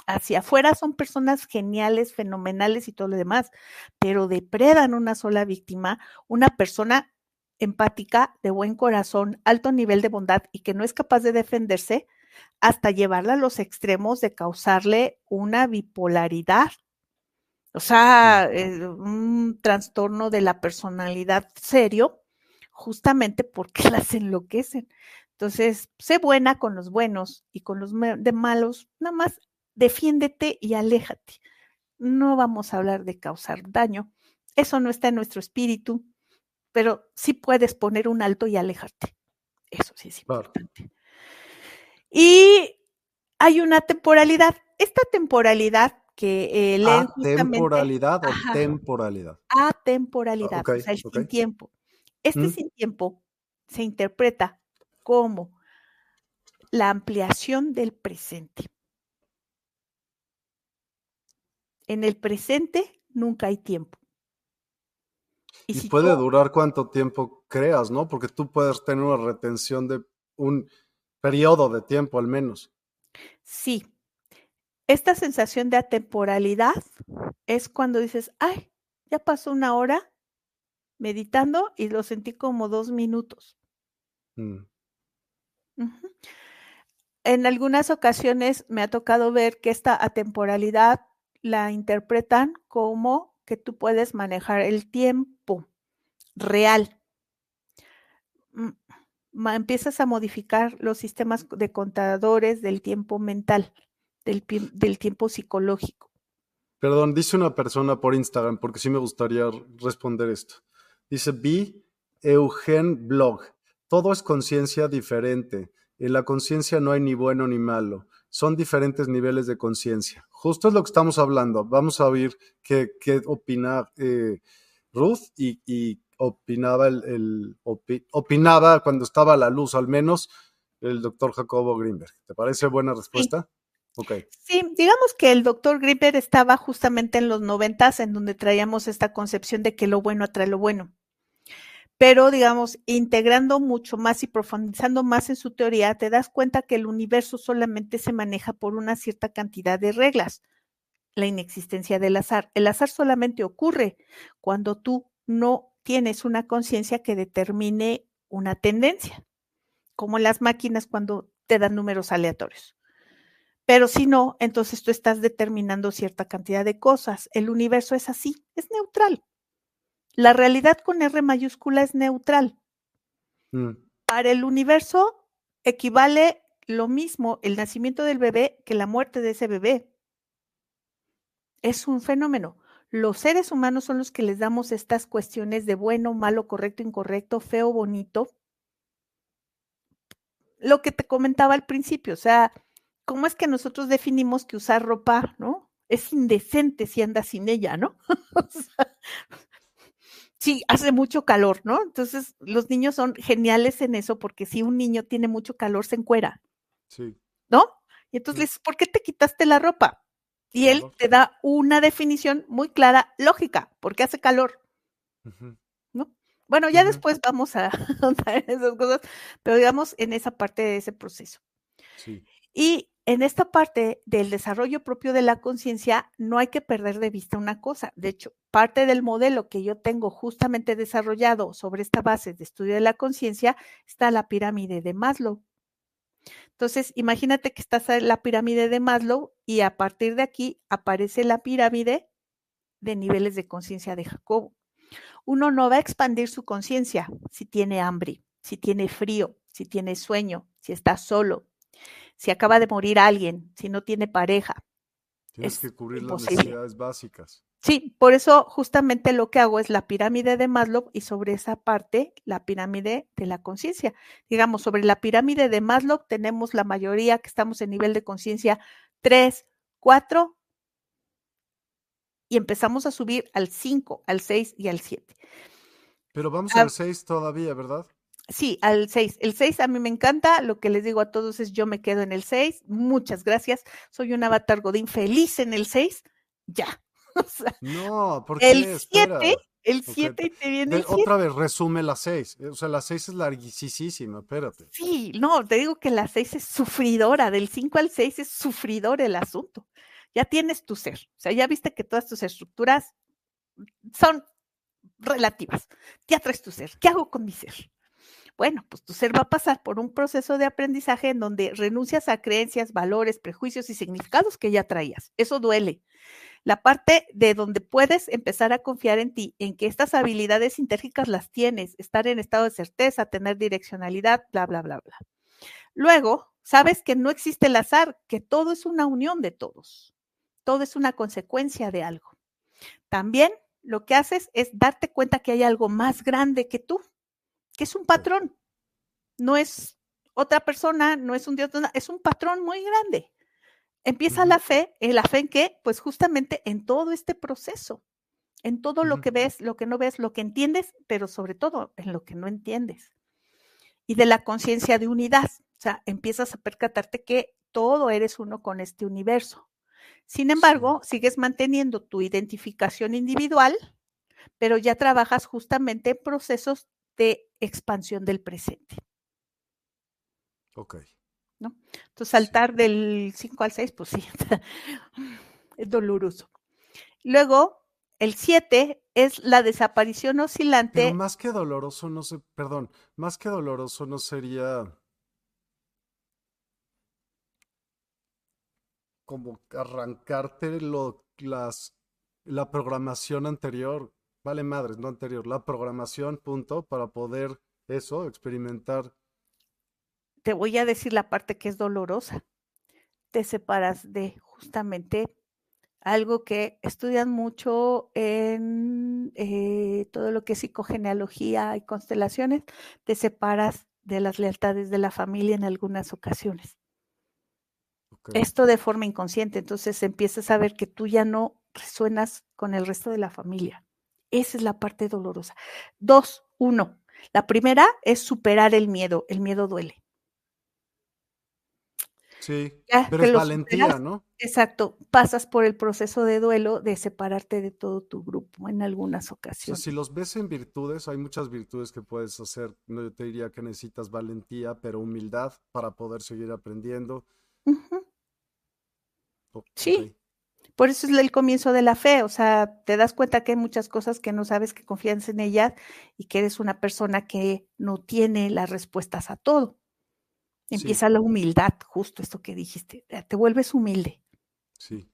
hacia afuera son personas geniales, fenomenales y todo lo demás, pero depredan una sola víctima, una persona empática, de buen corazón, alto nivel de bondad y que no es capaz de defenderse, hasta llevarla a los extremos de causarle una bipolaridad. O sea, eh, un trastorno de la personalidad serio, justamente porque las enloquecen. Entonces, sé buena con los buenos y con los de malos, nada más defiéndete y aléjate. No vamos a hablar de causar daño. Eso no está en nuestro espíritu, pero sí puedes poner un alto y alejarte. Eso sí es importante. Y hay una temporalidad. Esta temporalidad que eh, ¿Temporalidad o temporalidad? Atemporalidad, o sea, el sin tiempo. Este sin tiempo se interpreta como la ampliación del presente. En el presente nunca hay tiempo. Y, puede durar cuánto tiempo creas, ¿no? Porque tú puedes tener una retención de un periodo de tiempo al menos. Sí. Esta sensación de atemporalidad es cuando dices, ay, ya pasó una hora meditando y lo sentí como dos minutos. Mm. En algunas ocasiones me ha tocado ver que esta atemporalidad la interpretan como que tú puedes manejar el tiempo real. Mm, empiezas a modificar los sistemas de contadores del tiempo mental, del, del tiempo psicológico. Perdón, dice una persona por Instagram, porque sí me gustaría responder esto. Dice, vi Eugen Blog. Todo es conciencia diferente. En la conciencia no hay ni bueno ni malo son diferentes niveles de conciencia. Justo es lo que estamos hablando. Vamos a oír qué, opina eh, Ruth y, opinaba el, opinaba cuando estaba a la luz, al menos el doctor Jacobo Greenberg. ¿Te parece buena respuesta? Sí. Sí, digamos que el doctor Greenberg estaba justamente en los noventas, en donde traíamos esta concepción de que lo bueno atrae lo bueno pero digamos, integrando mucho más y profundizando más en su teoría, te das cuenta que el universo solamente se maneja por una cierta cantidad de reglas. La inexistencia del azar. El azar solamente ocurre cuando tú no tienes una conciencia que determine una tendencia, como las máquinas cuando te dan números aleatorios. Pero si no, entonces tú estás determinando cierta cantidad de cosas. El universo es así, es neutral. La realidad con R mayúscula es neutral. Mm. Para el universo equivale lo mismo el nacimiento del bebé que la muerte de ese bebé. Es un fenómeno. Los seres humanos son los que les damos estas cuestiones de bueno, malo, correcto, incorrecto, feo, bonito. Lo que te comentaba al principio, o sea, ¿cómo es que nosotros definimos que usar ropa, ¿no? Es indecente si andas sin ella, ¿no? Sí, hace mucho calor, ¿no? Entonces, los niños son geniales en eso porque si un niño tiene mucho calor, se encuera. Sí. ¿No? Y entonces le dices, ¿por qué te quitaste la ropa? Y él te da una definición muy clara, lógica, porque hace calor. ¿No? Bueno, ya después vamos a esas cosas, pero digamos en esa parte de ese proceso. Sí. Y en esta parte del desarrollo propio de la conciencia, no hay que perder de vista una cosa. De hecho, parte del modelo que yo tengo justamente desarrollado sobre esta base de estudio de la conciencia está la pirámide de Maslow. Entonces, imagínate que estás en la pirámide de Maslow y a partir de aquí aparece la pirámide de niveles de conciencia de Jacobo. Uno no va a expandir su conciencia si tiene hambre, si tiene frío, si tiene sueño, si está solo, si acaba de morir alguien, si no tiene pareja. Tienes que cubrir las necesidades básicas. Sí, por eso justamente lo que hago es la pirámide de Maslow y sobre esa parte la pirámide de la conciencia. Digamos, sobre la pirámide de Maslow tenemos la mayoría que estamos en nivel de conciencia 3, 4 y empezamos a subir al 5, al 6 y al 7. Pero vamos al 6 todavía, ¿verdad? Sí, al 6. El 6 a mí me encanta. Lo que les digo a todos es yo me quedo en el 6. Muchas gracias. Soy un avatar godín feliz en el 6. Ya. no, porque el 7, el 7 te viene el Otra vez, resume la 6. O sea, la 6 es larguísima, espérate. Sí, no, te digo que la 6 es sufridora. Del 5 al 6 es sufridor el asunto. Ya tienes tu ser. O sea, ya viste que todas tus estructuras son relativas. Ya traes tu ser. ¿Qué hago con mi ser? Bueno, pues tu ser va a pasar por un proceso de aprendizaje en donde renuncias a creencias, valores, prejuicios y significados que ya traías. Eso duele la parte de donde puedes empezar a confiar en ti, en que estas habilidades sintérgicas las tienes, estar en estado de certeza, tener direccionalidad, bla, bla, bla, bla. Luego, sabes que no existe el azar, que todo es una unión de todos, todo es una consecuencia de algo. También lo que haces es darte cuenta que hay algo más grande que tú, que es un patrón. No es otra persona, no es un Dios, es un patrón muy grande. Empieza la fe, ¿en la fe en qué? Pues justamente en todo este proceso, en todo lo que ves, lo que no ves, lo que entiendes, pero sobre todo en lo que no entiendes. Y de la conciencia de unidad, o sea, empiezas a percatarte que todo eres uno con este universo. Sin embargo, sigues manteniendo tu identificación individual, pero ya trabajas justamente en procesos de expansión del presente. Ok. ¿no? Entonces, saltar del 5 al 6, pues sí, es doloroso. Luego, el 7 es la desaparición oscilante. Pero más que doloroso, no sé, perdón, más que doloroso no sería como arrancarte lo, las, la programación anterior, vale madres, no anterior, la programación, punto, para poder eso, experimentar te voy a decir la parte que es dolorosa. Te separas de justamente algo que estudian mucho en eh, todo lo que es psicogenealogía y constelaciones, te separas de las lealtades de la familia en algunas ocasiones. Esto de forma inconsciente, entonces empiezas a ver que tú ya no resuenas con el resto de la familia. Esa es la parte dolorosa. Dos, uno. La primera es superar el miedo. El miedo duele. Sí, pero es valentía, ¿no? Exacto, pasas por el proceso de duelo de separarte de todo tu grupo en algunas ocasiones. si los ves en virtudes, hay muchas virtudes que puedes hacer. No, yo te diría que necesitas valentía, pero humildad para poder seguir aprendiendo. sí, por eso es el comienzo de la fe, o sea, te das cuenta que hay muchas cosas que no sabes que confías en ellas y que eres una persona que no tiene las respuestas a todo. Empieza la humildad, justo esto que dijiste, te vuelves humilde. Sí.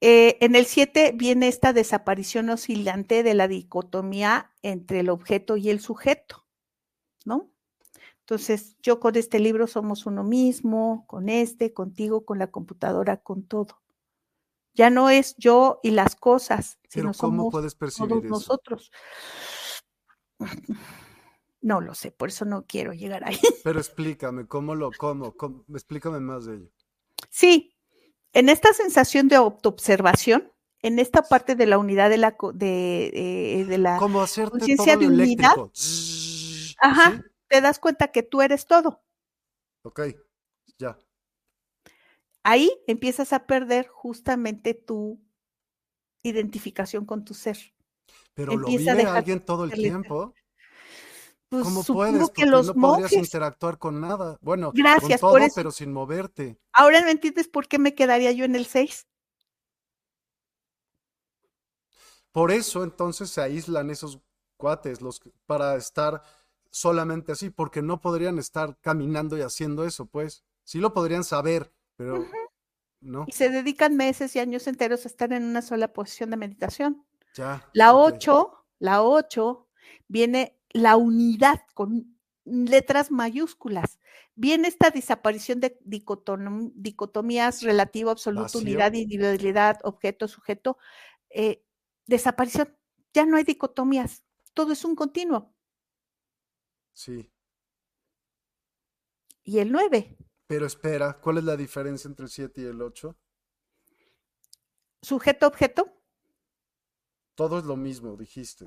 Eh, en el 7 viene esta desaparición oscilante de la dicotomía entre el objeto y el sujeto, ¿no? Entonces, yo con este libro somos uno mismo, con este, contigo, con la computadora, con todo. Ya no es yo y las cosas, sino somos puedes todos nosotros. No lo sé, por eso no quiero llegar ahí. Pero explícame, ¿cómo lo, cómo, explícame más de ello? Sí, en esta sensación de autoobservación en esta parte de la unidad de la, de, eh, de la conciencia de unidad, ajá, te das cuenta que tú eres todo. Ok, ya. Ahí empiezas a perder justamente tu identificación con tu ser. Pero lo vive alguien todo el tiempo. Pues, ¿Cómo puedes? que los no podrías interactuar con nada. Bueno, Gracias, con todo, pero sin moverte. Ahora me entiendes por qué me quedaría yo en el 6. Por eso entonces se aíslan esos cuates los para estar solamente así, porque no podrían estar caminando y haciendo eso, pues. Sí lo podrían saber, pero no. Y se dedican meses y años enteros a estar en una sola posición de meditación. Ya. La 8, la 8 viene la unidad con letras mayúsculas. Viene esta desaparición de dicotomías relativo, absoluto, unidad, individualidad, objeto, sujeto. Eh, desaparición. Ya no hay dicotomías. Todo es un continuo. Sí. Y el 9. Pero espera, ¿cuál es la diferencia entre el 7 y el 8? Sujeto, objeto. Todo es lo mismo, dijiste.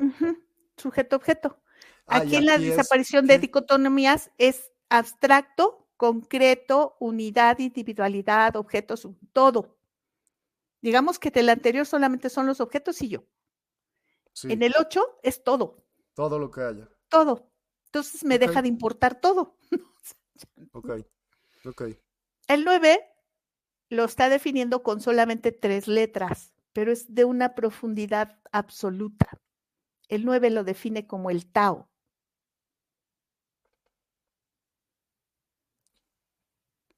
Sujeto, objeto. Ah, aquí en la desaparición de dicotomías es abstracto, concreto, unidad, individualidad, objetos, todo. Digamos que del anterior solamente son los objetos y yo. En el 8 es todo. Todo lo que haya. Todo. Entonces me deja de importar todo. ok, El 9 lo está definiendo con solamente tres letras, pero es de una profundidad absoluta. El 9 lo define como el Tao.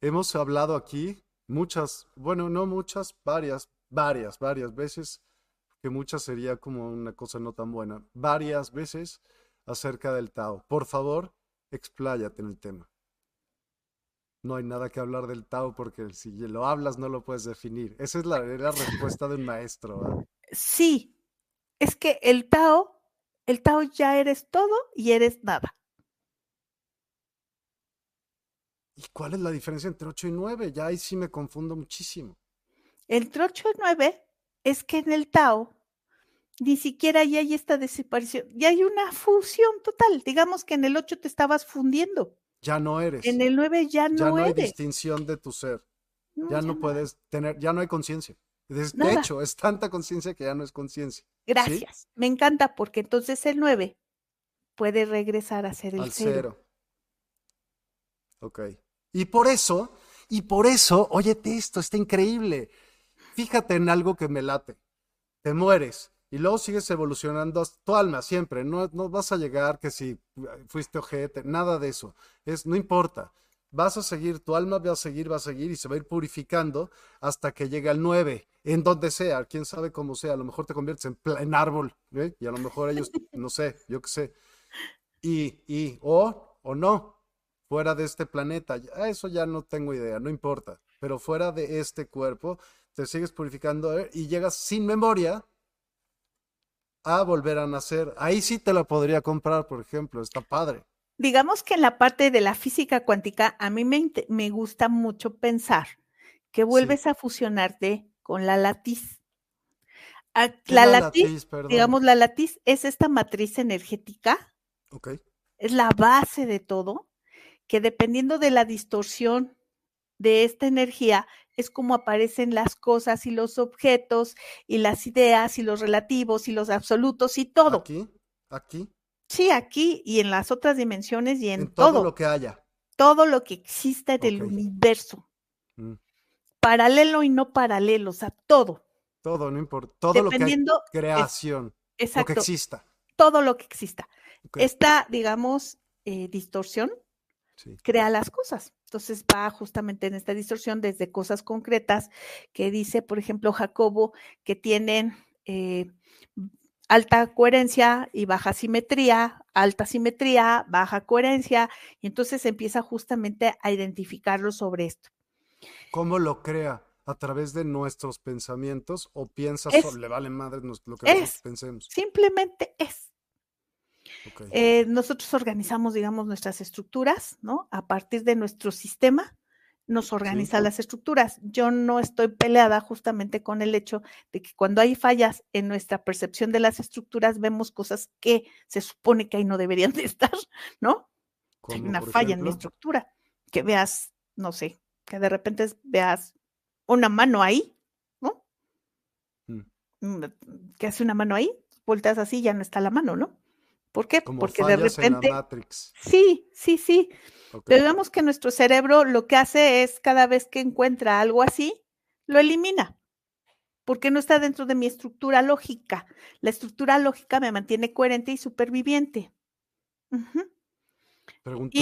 Hemos hablado aquí muchas, bueno, no muchas, varias, varias, varias veces, que muchas sería como una cosa no tan buena, varias veces acerca del Tao. Por favor, expláyate en el tema. No hay nada que hablar del Tao porque si lo hablas no lo puedes definir. Esa es la, respuesta de un maestro. Sí, es que el Tao, el Tao ya eres todo y eres nada. ¿Y cuál es la diferencia entre 8 y 9? Ya ahí sí me confundo muchísimo. Entre 8 y 9 es que en el Tao ni siquiera ya hay esta desaparición, ya hay una fusión total. Digamos que en el 8 te estabas fundiendo. Ya no eres. En el 9 ya no, ya no hay distinción de tu ser. ya, no puedes tener, ya no hay conciencia. De hecho, es tanta conciencia que ya no es conciencia. Gracias. Me encanta porque entonces el 9 puede regresar a ser el Al cero. Ok. Y por eso, y por eso, óyete esto, está increíble. Fíjate en algo que me late. Te mueres y luego sigues evolucionando tu alma siempre. No, no vas a llegar que si fuiste ojete, nada de eso. Es, no importa. Vas a seguir, tu alma va a seguir, va a seguir y se va a ir purificando hasta que llegue al 9, en donde sea, quién sabe cómo sea. A lo mejor te conviertes en, en árbol ¿eh? y a lo mejor ellos, no sé, yo qué sé. Y, y, o, o no, fuera de este planeta. Eso ya no tengo idea, no importa. Pero fuera de este cuerpo, te sigues purificando ¿eh? y llegas sin memoria a volver a nacer. Ahí sí te la podría comprar, por ejemplo, está padre. Digamos que en la parte de la física cuántica, a mí me, me gusta mucho pensar que vuelves a fusionarte con la latiz. La, latiz, digamos, la latiz es esta matriz energética. Okay. Es la base de todo que dependiendo de la distorsión de esta energía es como aparecen las cosas y los objetos y las ideas y los relativos y los absolutos y todo. Aquí, aquí. Sí, aquí y en las otras dimensiones y en, todo, lo que haya. Todo lo que exista en el universo. Mm. Paralelo y no paralelo, o sea, todo. Todo, no importa. Todo lo que hay creación. Lo que exista. Todo lo que exista. Esta, digamos, eh, distorsión crea las cosas. Entonces va justamente en esta distorsión desde cosas concretas que dice, por ejemplo, Jacobo, que tienen eh, alta coherencia y baja simetría, alta simetría, baja coherencia, y entonces empieza justamente a identificarlo sobre esto. ¿Cómo lo crea? ¿A través de nuestros pensamientos o piensa, le vale madre lo que nosotros pensemos? Simplemente es. Eh, nosotros organizamos, digamos, nuestras estructuras, ¿no? A partir de nuestro sistema nos organiza las estructuras. Yo no estoy peleada justamente con el hecho de que cuando hay fallas en nuestra percepción de las estructuras, vemos cosas que se supone que ahí no deberían de estar, ¿no? Hay una falla en mi estructura, que veas, no sé, que de repente veas una mano ahí, ¿no? Mm. Mm, que hace una mano ahí, volteas así, ya no está la mano, ¿no? ¿Por qué? Porque de repente. Sí, sí, sí. digamos que nuestro cerebro lo que hace es cada vez que encuentra algo así, lo elimina. Porque no está dentro de mi estructura lógica. La estructura lógica me mantiene coherente y superviviente. Pregunta,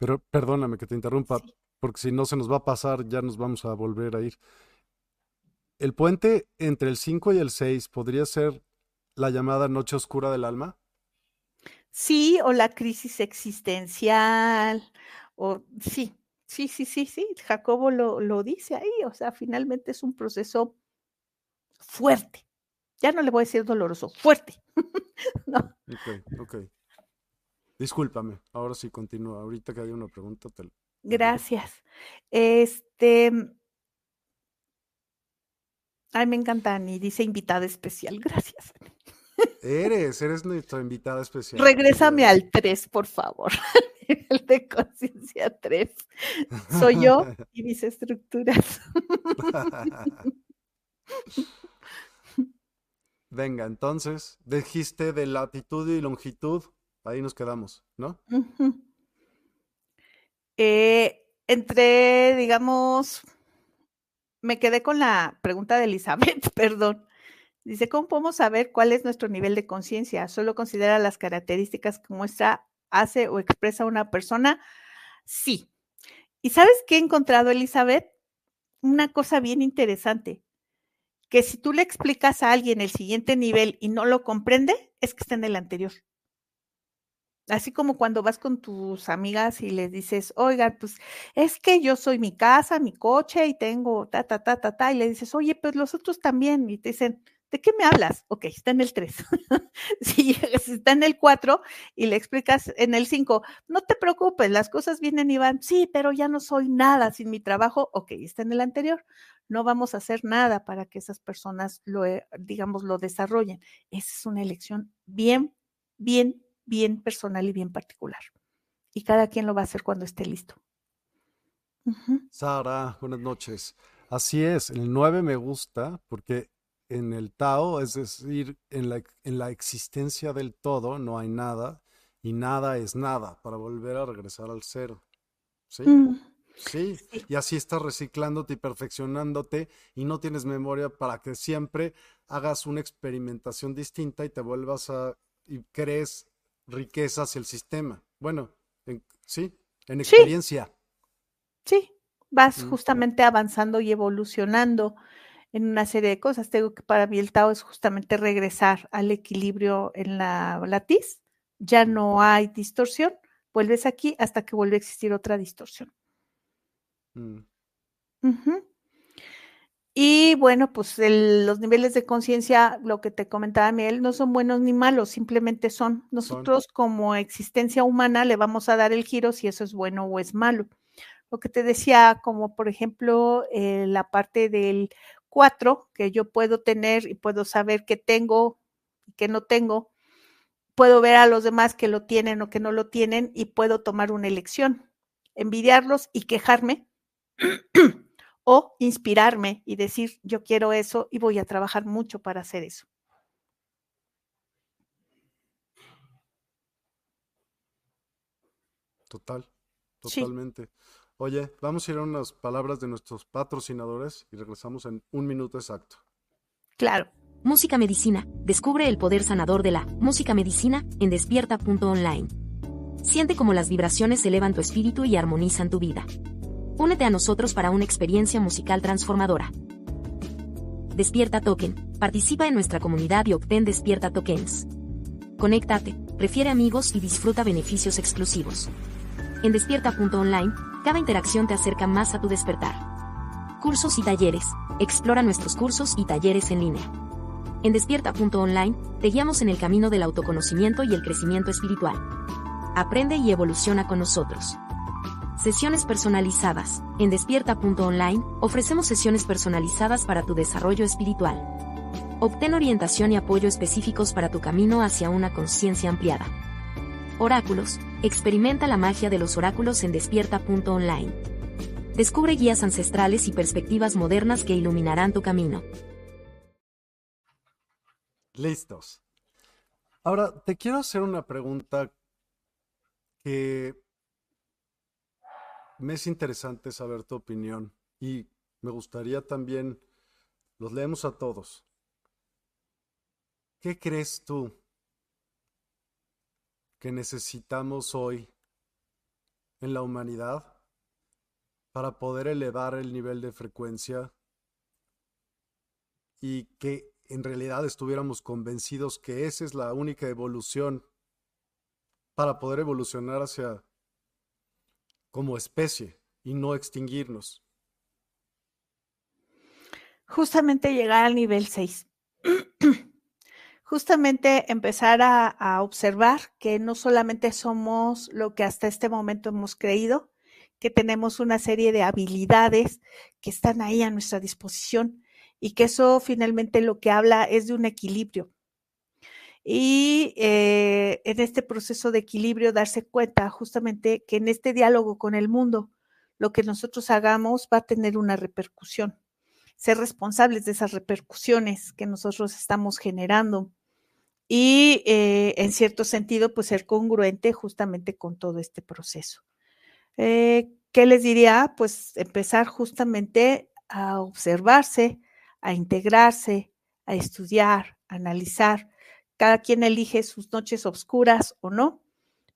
pero perdóname que te interrumpa, porque si no se nos va a pasar, ya nos vamos a volver a ir. ¿El puente entre el 5 y el 6 podría ser la llamada noche oscura del alma? Sí, o la crisis existencial, o sí, sí, sí, sí, sí, Jacobo lo, lo dice ahí, o sea, finalmente es un proceso fuerte. Ya no le voy a decir doloroso, fuerte. no. Ok, ok. Discúlpame, ahora sí continúa. Ahorita que hay una pregunta, te, Gracias. Este. Ay, me encanta Ani, dice invitada especial. Gracias. Eres, eres nuestra invitada especial. Regrésame al 3, por favor. El de conciencia 3. Soy yo y mis estructuras. Venga, entonces, dijiste de latitud y longitud, ahí nos quedamos, ¿no? Eh, entre, digamos, me quedé con la pregunta de Elizabeth, perdón. Dice, ¿cómo podemos saber cuál es nuestro nivel de conciencia? ¿Solo considera las características que muestra, hace o expresa una persona? Sí. ¿Y sabes qué he encontrado, Elizabeth? Una cosa bien interesante, que si tú le explicas a alguien el siguiente nivel y no lo comprende, es que está en el anterior. Así como cuando vas con tus amigas y les dices, oiga, pues es que yo soy mi casa, mi coche y tengo ta, ta, ta, ta, ta, y le dices, oye, pues los otros también, y te dicen, ¿de qué me hablas? Ok, está en el 3. si, está en el 4 y le explicas en el 5, no te preocupes, las cosas vienen y van, sí, pero ya no soy nada sin mi trabajo, ok, está en el anterior. No vamos a hacer nada para que esas personas lo, eh, digamos, lo desarrollen. Esa es una elección bien, bien bien personal y bien particular. Y cada quien lo va a hacer cuando esté listo. Sara, buenas noches. Así es, el 9 me gusta porque en el Tao, es decir, en la, en la existencia del todo no hay nada y nada es nada para volver a regresar al cero. ¿Sí? Mm. Sí, y así estás reciclándote y perfeccionándote y no tienes memoria para que siempre hagas una experimentación distinta y te vuelvas a y crees riquezas el sistema. Bueno, sí, en experiencia. Sí, vas justamente avanzando y evolucionando en una serie de cosas. Tengo que para mí el Tao es justamente regresar al equilibrio en la latiz. Ya no hay distorsión. Vuelves aquí hasta que vuelve a existir otra distorsión. Mm. Y bueno, pues los niveles de conciencia, lo que te comentaba Miguel, no son buenos ni malos, simplemente son. Nosotros como existencia humana le vamos a dar el giro si eso es bueno o es malo. Lo que te decía, como por ejemplo eh, la parte del 4, que yo puedo tener y puedo saber que tengo y que no tengo, puedo ver a los demás que lo tienen o que no lo tienen y puedo tomar una elección, envidiarlos y quejarme o inspirarme y decir, yo quiero eso y voy a trabajar mucho para hacer eso. Total, totalmente. Oye, vamos a ir a unas palabras de nuestros patrocinadores y regresamos en un minuto exacto. Claro. Música Medicina. Descubre el poder sanador de la música medicina en despierta.online. Siente cómo las vibraciones elevan tu espíritu y armonizan tu vida. Únete a nosotros para una experiencia musical transformadora. Despierta Token. Participa en nuestra comunidad y obtén Despierta Tokens. Conéctate, prefiere amigos y disfruta beneficios exclusivos. En despierta.online, cada interacción te acerca más a tu despertar. Cursos y talleres. Explora nuestros cursos y talleres en línea. En despierta.online, te guiamos en el camino del autoconocimiento y el crecimiento espiritual. Aprende y evoluciona con nosotros. Sesiones personalizadas. En despierta.online ofrecemos sesiones personalizadas para tu desarrollo espiritual. Obtén orientación y apoyo específicos para tu camino hacia una conciencia ampliada. Oráculos. Experimenta la magia de los oráculos en despierta.online. Descubre guías ancestrales y perspectivas modernas que iluminarán tu camino. Listos. Ahora, te quiero hacer una pregunta que me es interesante saber tu opinión y me gustaría también, los leemos a todos. ¿Qué crees tú que necesitamos hoy en la humanidad para poder elevar el nivel de frecuencia y que en realidad estuviéramos convencidos que esa es la única evolución para poder evolucionar hacia como especie y no extinguirnos. Justamente llegar al nivel 6. Justamente empezar a, observar que no solamente somos lo que hasta este momento hemos creído, que tenemos una serie de habilidades que están ahí a nuestra disposición y que eso finalmente lo que habla es de un equilibrio. Y eh, en este proceso de equilibrio darse cuenta justamente que en este diálogo con el mundo, lo que nosotros hagamos va a tener una repercusión. Ser responsables de esas repercusiones que nosotros estamos generando y eh, en cierto sentido, pues ser congruente justamente con todo este proceso. Eh, ¿Qué les diría? Pues empezar justamente a observarse, a integrarse, a estudiar, a analizar. Cada quien elige sus noches oscuras o no,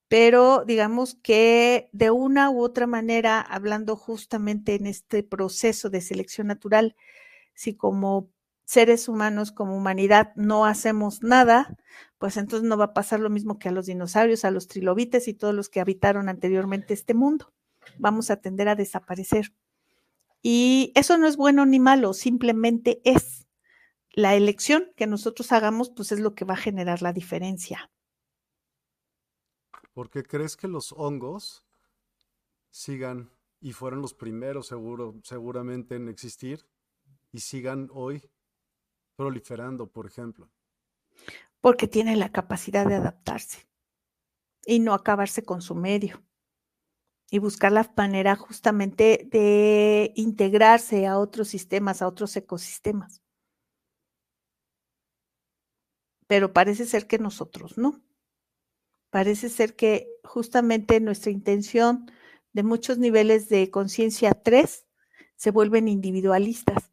pero digamos que de una u otra manera, hablando justamente en este proceso de selección natural, si como seres humanos, como humanidad, no hacemos nada, pues entonces no va a pasar lo mismo que a los dinosaurios, a los trilobites y todos los que habitaron anteriormente este mundo. Vamos a tender a desaparecer. Y eso no es bueno ni malo, simplemente es. La elección que nosotros hagamos, pues es lo que va a generar la diferencia. ¿Por qué crees que los hongos sigan y fueron los primeros seguro, seguramente en existir y sigan hoy proliferando, por ejemplo? Porque tienen la capacidad de adaptarse y no acabarse con su medio y buscar la manera justamente de integrarse a otros sistemas, a otros ecosistemas. Pero parece ser que nosotros no. Parece ser que justamente nuestra intención de muchos niveles de conciencia 3 se vuelven individualistas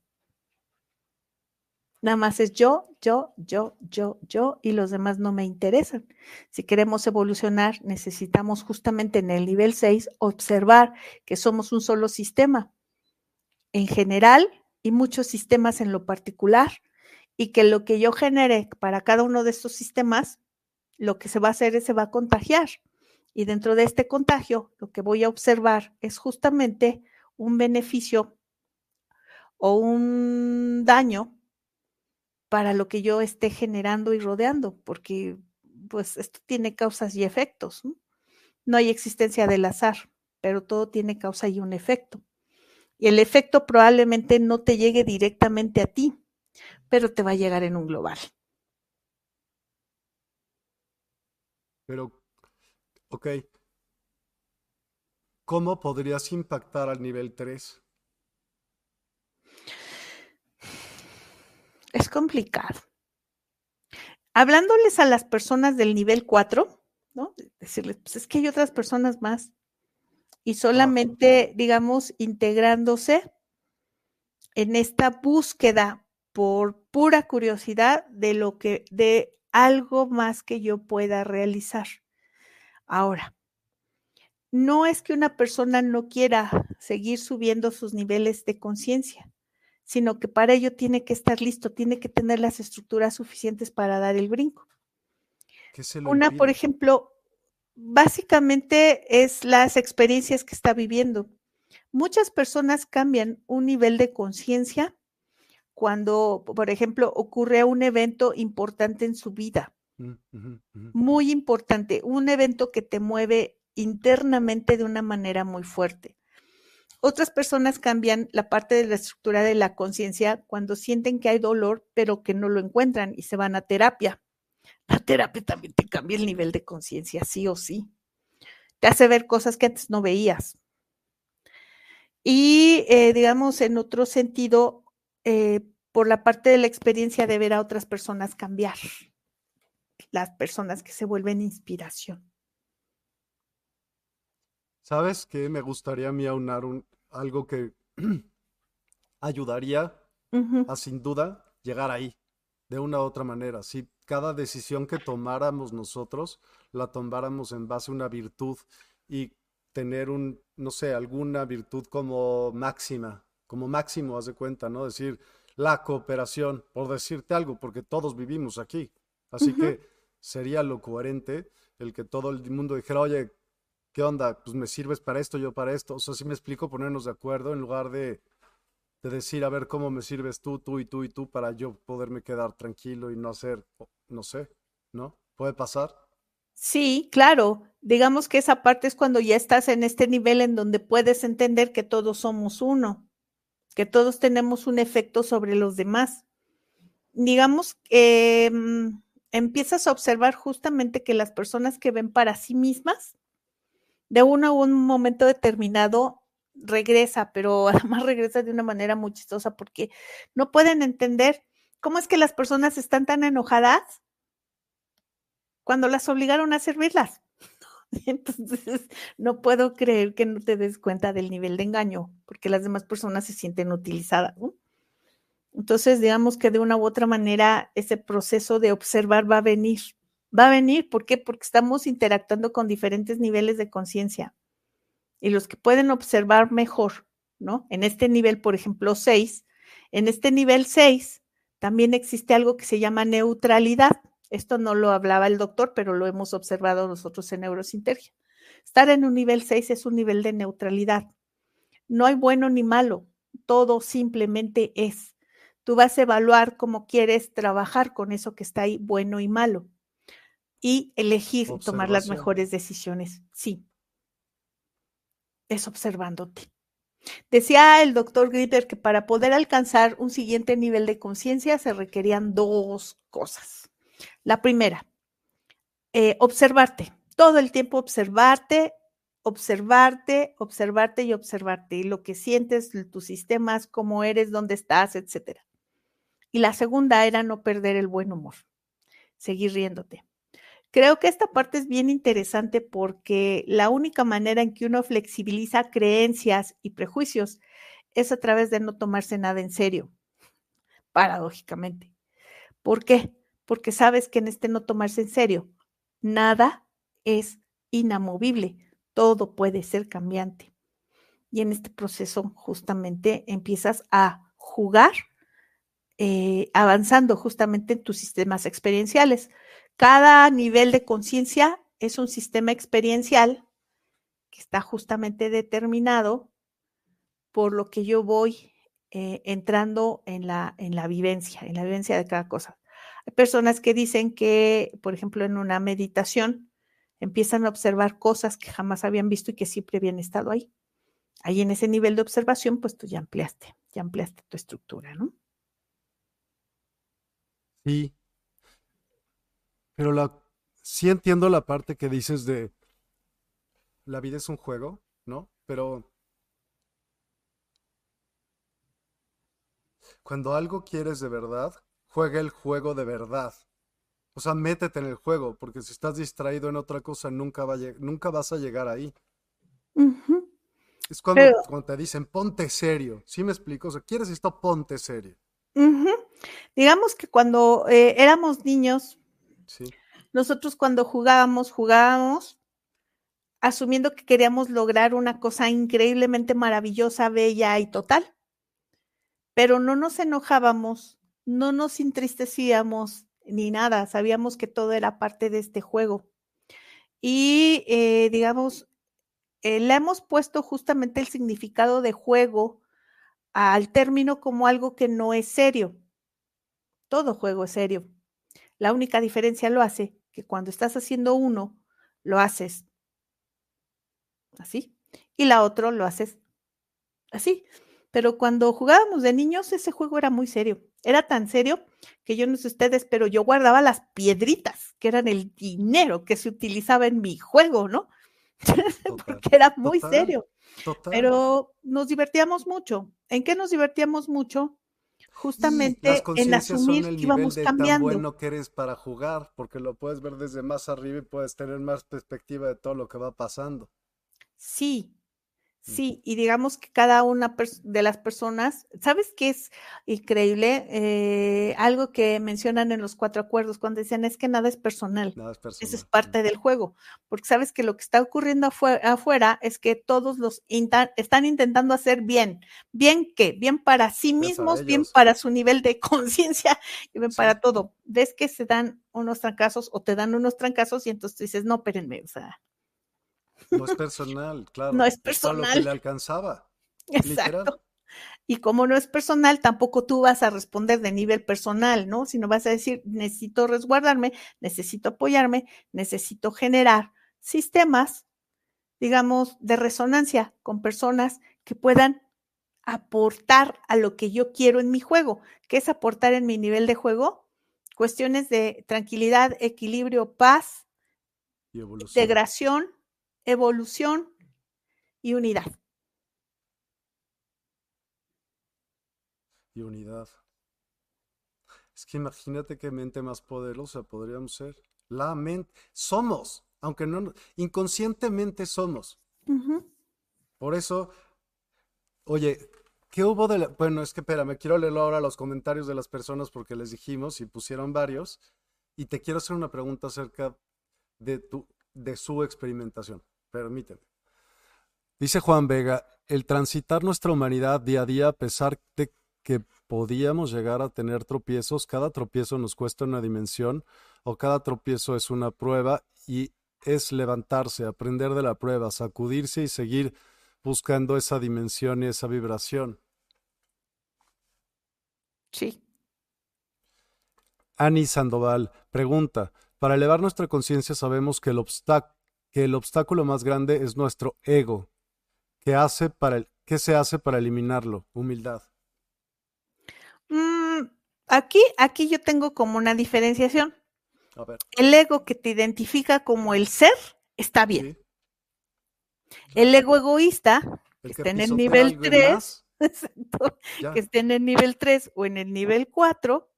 Nada más es yo, yo, yo, yo, yo y los demás no me interesan. Si queremos evolucionar, necesitamos justamente en el nivel 6 observar que somos un solo sistema en general y muchos sistemas en lo particular y que lo que yo genere para cada uno de estos sistemas, lo que se va a hacer es se va a contagiar. Y dentro de este contagio, lo que voy a observar es justamente un beneficio o un daño para lo que yo esté generando y rodeando, porque pues esto tiene causas y efectos. ¿no? no hay existencia del azar, pero todo tiene causa y un efecto. Y el efecto probablemente no te llegue directamente a ti, pero te va a llegar en un global. Pero, ok, ¿cómo podrías impactar al nivel 3? Es complicado. Hablándoles a las personas del nivel 4, ¿no? Decirles, pues es que hay otras personas más. Y solamente, digamos, integrándose en esta búsqueda por pura curiosidad de lo que, de algo más que yo pueda realizar. Ahora, no es que una persona no quiera seguir subiendo sus niveles de conciencia sino que para ello tiene que estar listo, tiene que tener las estructuras suficientes para dar el brinco. Una, por ejemplo, básicamente es las experiencias que está viviendo. Muchas personas cambian un nivel de conciencia cuando, por ejemplo, ocurre un evento importante en su vida. Mm, muy importante, un evento que te mueve internamente de una manera muy fuerte. Otras personas cambian la parte de la estructura de la conciencia cuando sienten que hay dolor, pero que no lo encuentran y se van a terapia. La terapia también te cambia el nivel de conciencia, sí o sí. Te hace ver cosas que antes no veías. Y, eh, digamos, en otro sentido, eh, por la parte de la experiencia de ver a otras personas cambiar, las personas que se vuelven inspiración. ¿Sabes qué? Me gustaría a mí aunar un, algo que ayudaría a sin duda llegar ahí de una u otra manera. Si cada decisión que tomáramos nosotros la tomáramos en base a una virtud y tener un, no sé, alguna virtud como máxima, como máximo, haz de cuenta, ¿no? Decir la cooperación, por decirte algo, porque todos vivimos aquí. Así que sería lo coherente el que todo el mundo dijera, oye, ¿qué onda? Pues me sirves para esto, yo para esto. O sea, si me explico, ponernos de acuerdo en lugar de, de decir, a ver, ¿cómo me sirves tú, tú y tú y tú para yo poderme quedar tranquilo y no hacer, no sé, ¿no? ¿Puede pasar? Sí, claro. Digamos que esa parte es cuando ya estás en este nivel en donde puedes entender que todos somos uno, que todos tenemos un efecto sobre los demás. Digamos que mm, empiezas a observar justamente que las personas que ven para sí mismas de uno a un momento determinado regresa, pero además regresa de una manera muy chistosa porque no pueden entender cómo es que las personas están tan enojadas cuando las obligaron a servirlas. Entonces, no puedo creer que no te des cuenta del nivel de engaño, porque las demás personas se sienten utilizadas. Entonces, digamos que de una u otra manera, ese proceso de observar va a venir va a venir. ¿Por qué? Porque estamos interactuando con diferentes niveles de conciencia. Y los que pueden observar mejor, ¿no? En este nivel, por ejemplo, 6, en este nivel 6 también existe algo que se llama neutralidad. Esto no lo hablaba el doctor, pero lo hemos observado nosotros en Neurosintergia. Estar en un nivel 6 es un nivel de neutralidad. No hay bueno ni malo, todo simplemente es. Tú vas a evaluar cómo quieres trabajar con eso que está ahí, bueno y malo y elegir tomar las mejores decisiones. Sí. Es observándote. Decía el doctor Gritter que para poder alcanzar un siguiente nivel de conciencia se requerían dos cosas. La primera, eh, observarte. Todo el tiempo observarte, observarte, observarte y observarte. Y lo que sientes, tus sistemas, cómo eres, dónde estás, etcétera. Y la segunda era no perder el buen humor. Seguir riéndote. Creo que esta parte es bien interesante porque la única manera en que uno flexibiliza creencias y prejuicios es a través de no tomarse nada en serio, paradójicamente. ¿Por qué? Porque sabes que en este no tomarse en serio, nada es inamovible, todo puede ser cambiante. Y en este proceso justamente empiezas a jugar, eh, avanzando justamente en tus sistemas experienciales. Cada nivel de conciencia es un sistema experiencial que está justamente determinado por lo que yo voy eh, entrando en la, en la vivencia, en la vivencia de cada cosa. Hay personas que dicen que, por ejemplo, en una meditación empiezan a observar cosas que jamás habían visto y que siempre habían estado ahí. Ahí en ese nivel de observación, pues tú ya ampliaste, ya ampliaste tu estructura, ¿no? Sí, pero la, sí entiendo la parte que dices de la vida es un juego, ¿no? Pero cuando algo quieres de verdad, juega el juego de verdad. O sea, métete en el juego, porque si estás distraído en otra cosa, nunca, va nunca vas a llegar ahí. Es cuando, cuando, te dicen, ponte serio. ¿Sí me explico? O sea, quieres esto, ponte serio. Digamos que cuando eh, éramos niños, nosotros cuando jugábamos, jugábamos asumiendo que queríamos lograr una cosa increíblemente maravillosa, bella y total. Pero no nos enojábamos, no nos entristecíamos ni nada, sabíamos que todo era parte de este juego. Y eh, digamos, eh, le hemos puesto justamente el significado de juego al término como algo que no es serio. Todo juego es serio. La única diferencia lo hace que cuando estás haciendo uno, lo haces así, y la otra lo haces así. Pero cuando jugábamos de niños, ese juego era muy serio. Era tan serio que yo no sé ustedes, pero yo guardaba las piedritas, que eran el dinero que se utilizaba en mi juego, ¿no? Porque era muy serio. Pero nos divertíamos mucho. ¿En qué nos divertíamos mucho? Justamente en asumir que íbamos cambiando. Tan bueno que eres para jugar, porque lo puedes ver desde más arriba y puedes tener más perspectiva de todo lo que va pasando. Sí, Sí, y digamos que cada una de las personas, ¿sabes qué es increíble? Eh, algo que mencionan en los cuatro acuerdos cuando dicen es que nada es personal. Nada es personal. Eso es parte del juego, porque sabes que lo que está ocurriendo afuera, es que todos los están intentando hacer bien. ¿Bien qué? Bien para sí mismos, bien para su nivel de conciencia y bien para todo. Ves que se dan unos trancazos o te dan unos trancazos y entonces tú dices, no, espérenme, o sea, no es personal, claro. No es personal. lo que le alcanzaba. Exacto. Y como no es personal, tampoco tú vas a responder de nivel personal, ¿no? Sino vas a decir, necesito resguardarme, necesito apoyarme, necesito generar sistemas, digamos, de resonancia con personas que puedan aportar a lo que yo quiero en mi juego. ¿Qué es aportar en mi nivel de juego? Cuestiones de tranquilidad, equilibrio, paz, integración, evolución y unidad. Y unidad. Es que imagínate qué mente más poderosa podríamos ser. La mente. Somos, aunque no, inconscientemente somos. Por eso, oye, ¿qué hubo de la... Bueno, es que espérame, quiero leer ahora los comentarios de las personas porque les dijimos y pusieron varios. Y te quiero hacer una pregunta acerca de, tu, de su experimentación. Permíteme. Dice Juan Vega, el transitar nuestra humanidad día a día, a pesar de que podíamos llegar a tener tropiezos, cada tropiezo nos cuesta una dimensión o cada tropiezo es una prueba y es levantarse, aprender de la prueba, sacudirse y seguir buscando esa dimensión y esa vibración. Sí. Ani Sandoval pregunta, para elevar nuestra conciencia sabemos que el obstáculo que el obstáculo más grande es nuestro ego. ¿Qué, hace para el, qué se hace para eliminarlo? Humildad. Mm, aquí, aquí yo tengo como una diferenciación. El ego que te identifica como el ser está bien. El ego egoísta, que, está en el nivel 3, que esté en el nivel 3 o en el nivel 4,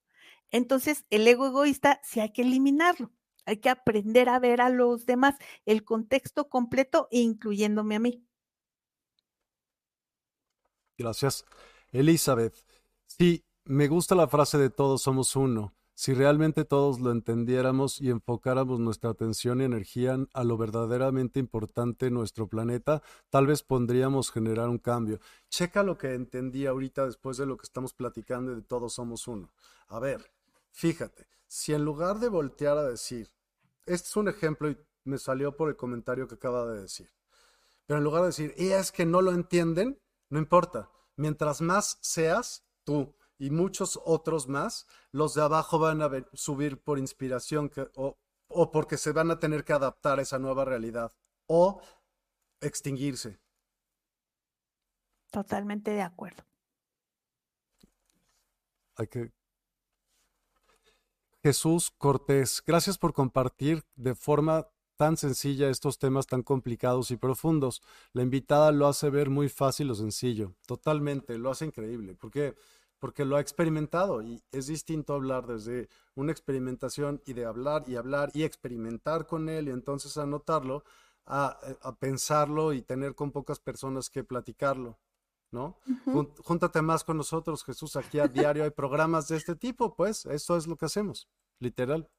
entonces el ego egoísta sí hay que eliminarlo. Hay que aprender a ver a los demás, el contexto completo, incluyéndome a mí. Gracias. Elizabeth, sí, me gusta la frase de todos somos uno. Si realmente todos lo entendiéramos y enfocáramos nuestra atención y energía a lo verdaderamente importante en nuestro planeta, tal vez podríamos generar un cambio. Checa lo que entendí ahorita después de lo que estamos platicando de todos somos uno. A ver, fíjate, si en lugar de voltear a decir, este es un ejemplo y me salió por el comentario que acaba de decir, pero en lugar de decir, y es que no lo entienden, no importa, mientras más seas tú y muchos otros más, los de abajo van a subir por inspiración o, o porque se van a tener que adaptar a esa nueva realidad o extinguirse. Totalmente de acuerdo. Hay que Jesús Cortés, gracias por compartir de forma tan sencilla estos temas tan complicados y profundos. La invitada lo hace ver muy fácil o sencillo. Totalmente, lo hace increíble. ¿Por qué? Porque lo ha experimentado y es distinto hablar desde una experimentación y de hablar y hablar y experimentar con él y entonces anotarlo a, a pensarlo y tener con pocas personas que platicarlo. ¿No? Júntate más con nosotros, Jesús, aquí a diario hay programas de este tipo, pues eso es lo que hacemos, literal.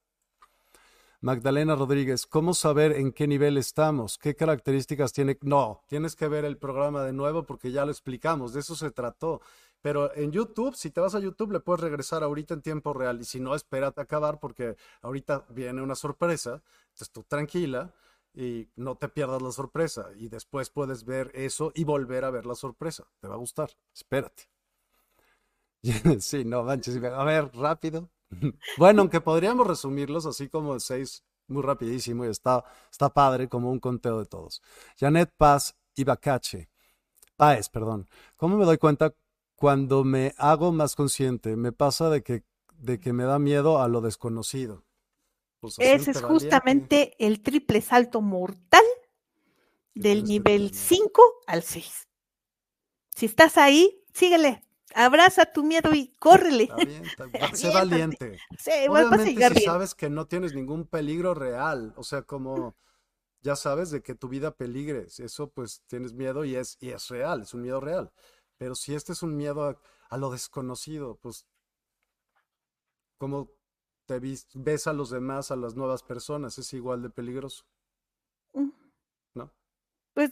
Magdalena Rodríguez, ¿cómo saber en qué nivel estamos? ¿Qué características tiene? No, tienes que ver el programa de nuevo porque ya lo explicamos, de eso se trató. Pero en YouTube, si te vas a YouTube, le puedes regresar ahorita en tiempo real y si no, espérate a acabar porque ahorita viene una sorpresa. Entonces tú tranquila y no te pierdas la sorpresa y después puedes ver eso y volver a ver la sorpresa. Te va a gustar. Espérate. sí, no manches. A ver, rápido. bueno, aunque podríamos resumirlos así como seis muy rapidísimo y está, está padre como un conteo de todos. Janet Paz Ibacache, Páez, perdón. ¿Cómo me doy cuenta cuando me hago más consciente? Me pasa de que, de que me da miedo a lo desconocido. Pues Ese es justamente el triple salto mortal del nivel 5 al 6. Si estás ahí, síguele, abraza tu miedo y córrele. Está bien, Sé valiente. Obviamente, si sabes que no tienes ningún peligro real, o sea, como ya sabes de que tu vida peligre, eso pues tienes miedo y es, y es real, es un miedo real. Pero si este es un miedo a, a lo desconocido, pues como te ves a los demás, a las nuevas personas, es igual de peligroso. ¿No? Pues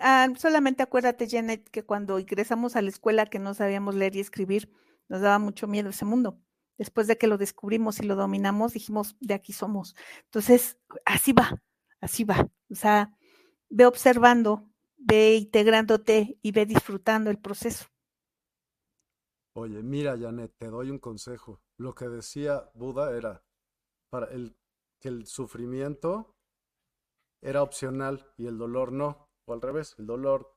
ah, solamente acuérdate, Janet, que cuando ingresamos a la escuela que no sabíamos leer y escribir, nos daba mucho miedo ese mundo. Después de que lo descubrimos y lo dominamos, dijimos, de aquí somos. Entonces, así va, así va. O sea, ve observando, ve integrándote y ve disfrutando el proceso. Oye, mira, Janet, te doy un consejo. Lo que decía Buda era para el, que el sufrimiento era opcional y el dolor no, o al revés, el dolor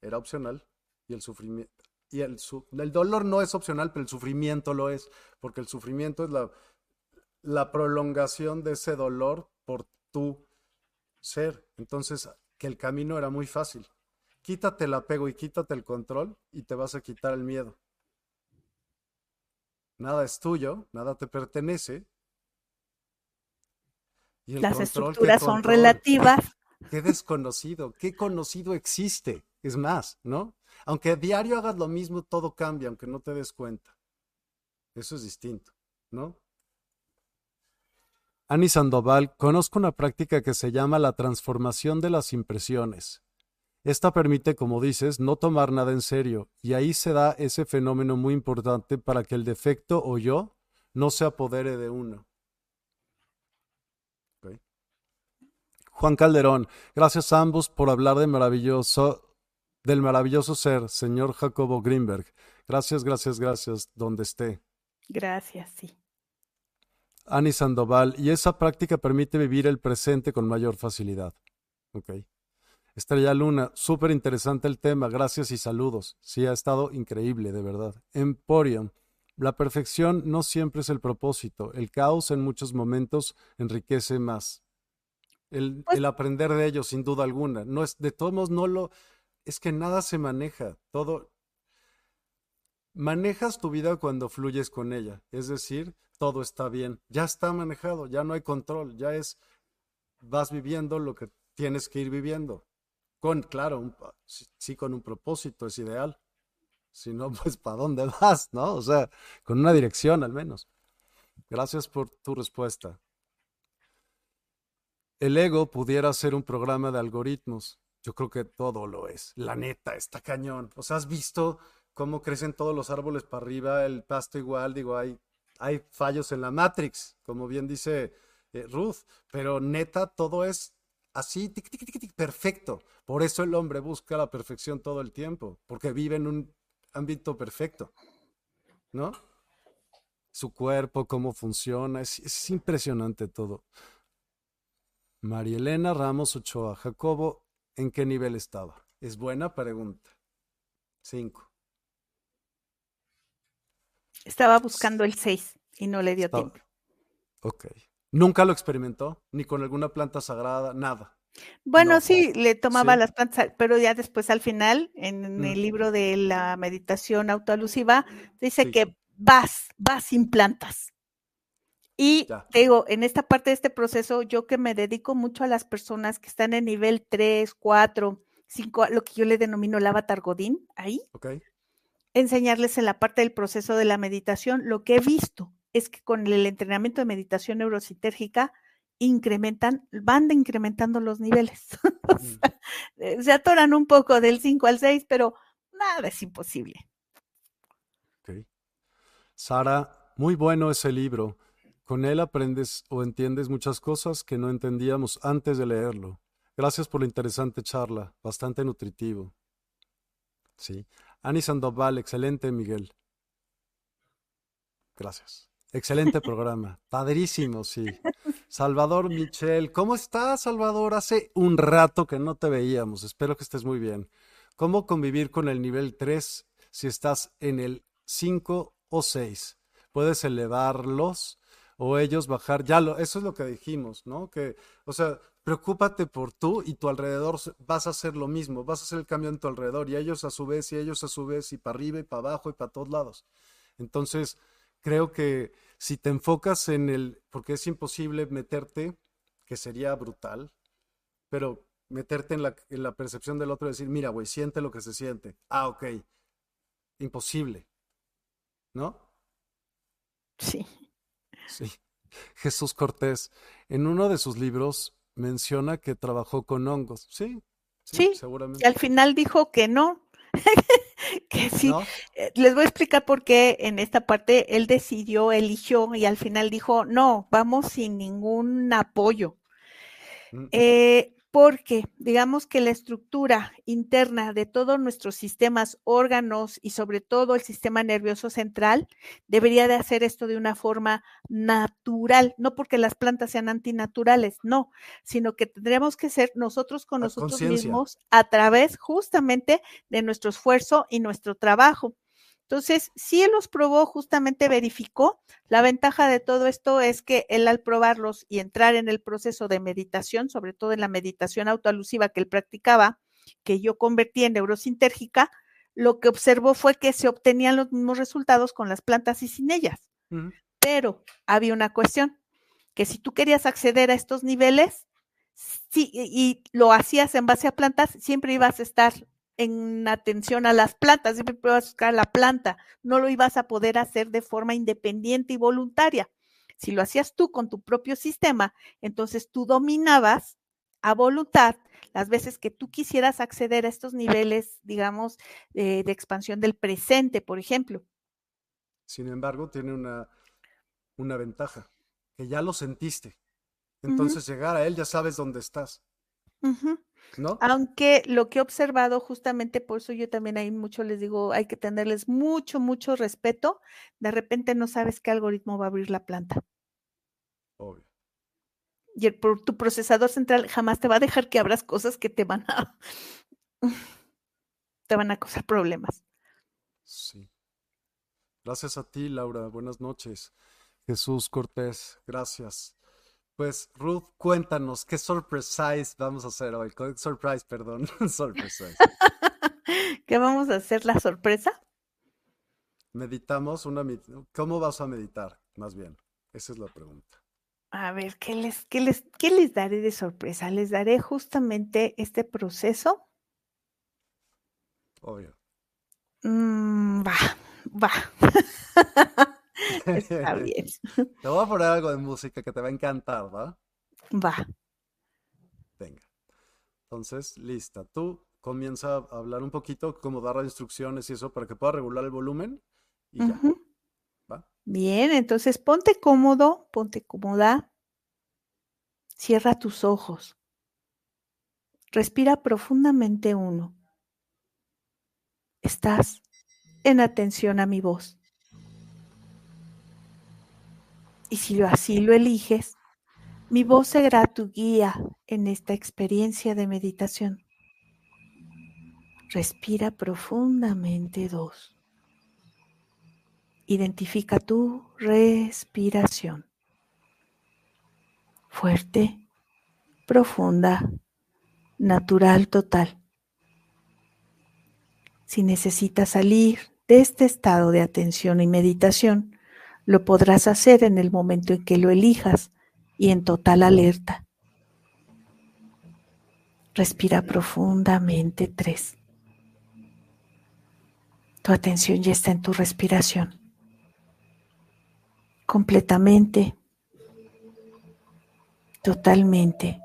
era opcional y el sufrimiento y el, el dolor no es opcional, pero el sufrimiento lo es, porque el sufrimiento es la prolongación de ese dolor por tu ser. Entonces, que el camino era muy fácil. Quítate el apego y quítate el control y te vas a quitar el miedo nada es tuyo, nada te pertenece. Las estructuras son relativas. Qué desconocido, qué conocido existe. Es más, ¿no? Aunque a diario hagas lo mismo, todo cambia, aunque no te des cuenta. Eso es distinto, ¿no? Ani Sandoval, conozco una práctica que se llama la transformación de las impresiones. Esta permite, como dices, no tomar nada en serio, y ahí se da ese fenómeno muy importante para que el defecto o yo no se apodere de uno. Juan Calderón, gracias a ambos por hablar de maravilloso, del maravilloso ser, señor Jacobo Greenberg. Gracias, gracias, gracias, donde esté. Gracias, sí. Ani Sandoval, y esa práctica permite vivir el presente con mayor facilidad. Okay. Estrella Luna, súper interesante el tema, gracias y saludos. Sí, ha estado increíble, de verdad. Emporium, la perfección no siempre es el propósito, el caos en muchos momentos enriquece más. El, pues el aprender de ello, sin duda alguna. No es, de todos modos, no lo, es que nada se maneja, todo. Manejas tu vida cuando fluyes con ella, es decir, todo está bien, ya está manejado, ya no hay control, ya es, vas viviendo lo que tienes que ir viviendo. Con, claro, sí, con un propósito es ideal. Si no, pues ¿para dónde vas? ¿No? O sea, con una dirección al menos. Gracias por tu respuesta. El ego pudiera ser un programa de algoritmos. Yo creo que todo lo es. La neta, está cañón. O sea, has visto cómo crecen todos los árboles para arriba, el pasto igual, digo, hay, hay fallos en la Matrix, como bien dice eh, Ruth, pero neta, todo es así, tic, tic, tic, perfecto. Por eso el hombre busca la perfección todo el tiempo, porque vive en un ámbito perfecto, ¿no? Su cuerpo, cómo funciona, es, impresionante todo. María Elena Ramos Ochoa, Jacobo, ¿en qué nivel estaba? Es buena pregunta. Cinco. Estaba buscando el seis y no le dio tiempo. Ok. Nunca lo experimentó, ni con alguna planta sagrada, nada. Bueno, sí, le tomaba las plantas, pero ya después al final, en el libro de la meditación autoalusiva, dice que vas, vas sin plantas. Y te digo, en esta parte de este proceso, yo que me dedico mucho a las personas que están en nivel 3, 4, 5, lo que yo le denomino el avatar Godín, ahí, enseñarles en la parte del proceso de la meditación lo que he visto es que con el entrenamiento de meditación neurocitérgica incrementan, van incrementando los niveles. Eh, se atoran un poco del 5 al 6, pero nada es imposible. Sara, muy bueno ese libro. Con él aprendes o entiendes muchas cosas que no entendíamos antes de leerlo. Gracias por la interesante charla, bastante nutritivo. Sí. Ani Sandoval, excelente, Miguel. Gracias. Excelente programa. Padrísimo, sí. Salvador Michel, ¿cómo estás, Salvador? Hace un rato que no te veíamos. Espero que estés muy bien. ¿Cómo convivir con el nivel 3 si estás en el 5 o 6? ¿Puedes elevarlos o ellos bajar? Ya lo, eso es lo que dijimos, ¿no? Que, o sea, preocúpate por tú y tu alrededor vas a hacer lo mismo, vas a hacer el cambio en tu alrededor y ellos a su vez y ellos a su vez y para arriba y para abajo y para todos lados. Entonces, creo que si te enfocas en el, porque es imposible meterte, que sería brutal, pero meterte en la, en la percepción del otro y decir, mira, güey, siente lo que se siente. Ah, ok. Imposible. ¿No? Sí. Sí. Jesús Cortés, en uno de sus libros menciona que trabajó con hongos. Sí, sí, seguramente. Y al final dijo que no, que sí. Eh, les voy a explicar por qué en esta parte él decidió, eligió y al final dijo, no, vamos sin ningún apoyo. Mm. Eh, porque digamos que la estructura interna de todos nuestros sistemas, órganos y sobre todo el sistema nervioso central debería de hacer esto de una forma natural, no porque las plantas sean antinaturales, no, sino que tendríamos que ser nosotros con nosotros mismos a través justamente de nuestro esfuerzo y nuestro trabajo. Entonces, si él los probó, justamente verificó. La ventaja de todo esto es que él al probarlos y entrar en el proceso de meditación, sobre todo en la meditación autoalusiva que él practicaba, que yo convertí en neurosintérgica, lo que observó fue que se obtenían los mismos resultados con las plantas y sin ellas. Pero había una cuestión, que si tú querías acceder a estos niveles, sí, y lo hacías en base a plantas, siempre ibas a estar en atención a las plantas, siempre ibas a buscar la planta, no lo ibas a poder hacer de forma independiente y voluntaria. Si lo hacías tú con tu propio sistema, entonces tú dominabas a voluntad las veces que tú quisieras acceder a estos niveles, digamos, de expansión del presente, por ejemplo. Sin embargo, tiene una, una ventaja, que ya lo sentiste. Entonces, llegar a él ya sabes dónde estás. Aunque lo que he observado, justamente por eso yo también ahí mucho les digo, hay que tenerles mucho, mucho respeto. De repente no sabes qué algoritmo va a abrir la planta. Obvio. Y por tu procesador central jamás te va a dejar que abras cosas que te van a te van a causar problemas. Sí. Gracias a ti, Laura. Buenas noches. Jesús Cortés, gracias. Pues Ruth, cuéntanos, ¿qué surprise vamos a hacer hoy? Surprise, perdón, surprise. ¿Qué vamos a hacer la sorpresa? Meditamos una ¿Cómo vas a meditar? Más bien, esa es la pregunta. A ver, ¿qué les, qué les, qué les daré de sorpresa? Les daré justamente este proceso. Obvio. Mm, va, va. Está bien. Te voy a poner algo de música que te va a encantar, ¿va? Va. Venga. Entonces, lista. Tú comienza a hablar un poquito, como dar las instrucciones y eso para que pueda regular el volumen y ya. ¿Va? Bien, entonces ponte cómodo, ponte cómoda. Cierra tus ojos. Respira profundamente uno. Estás en atención a mi voz. Y si así lo eliges, mi voz será tu guía en esta experiencia de meditación. Respira profundamente dos. Identifica tu respiración. Fuerte, profunda, natural total. Si necesitas salir de este estado de atención y meditación, lo podrás hacer en el momento en que lo elijas y en total alerta. Respira profundamente tres. Tu atención ya está en tu respiración. Completamente. Totalmente.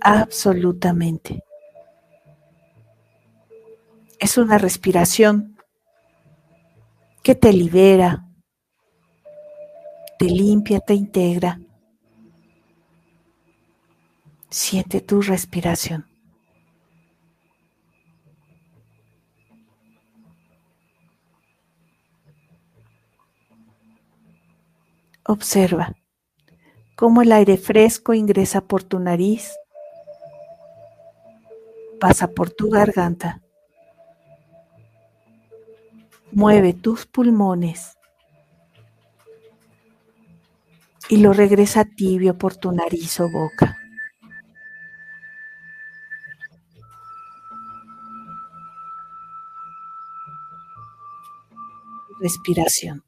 Absolutamente. Es una respiración que te libera, te limpia, te integra. Siente tu respiración. Observa cómo el aire fresco ingresa por tu nariz, pasa por tu garganta, mueve tus pulmones y lo regresa tibio por tu nariz o boca. Respiración.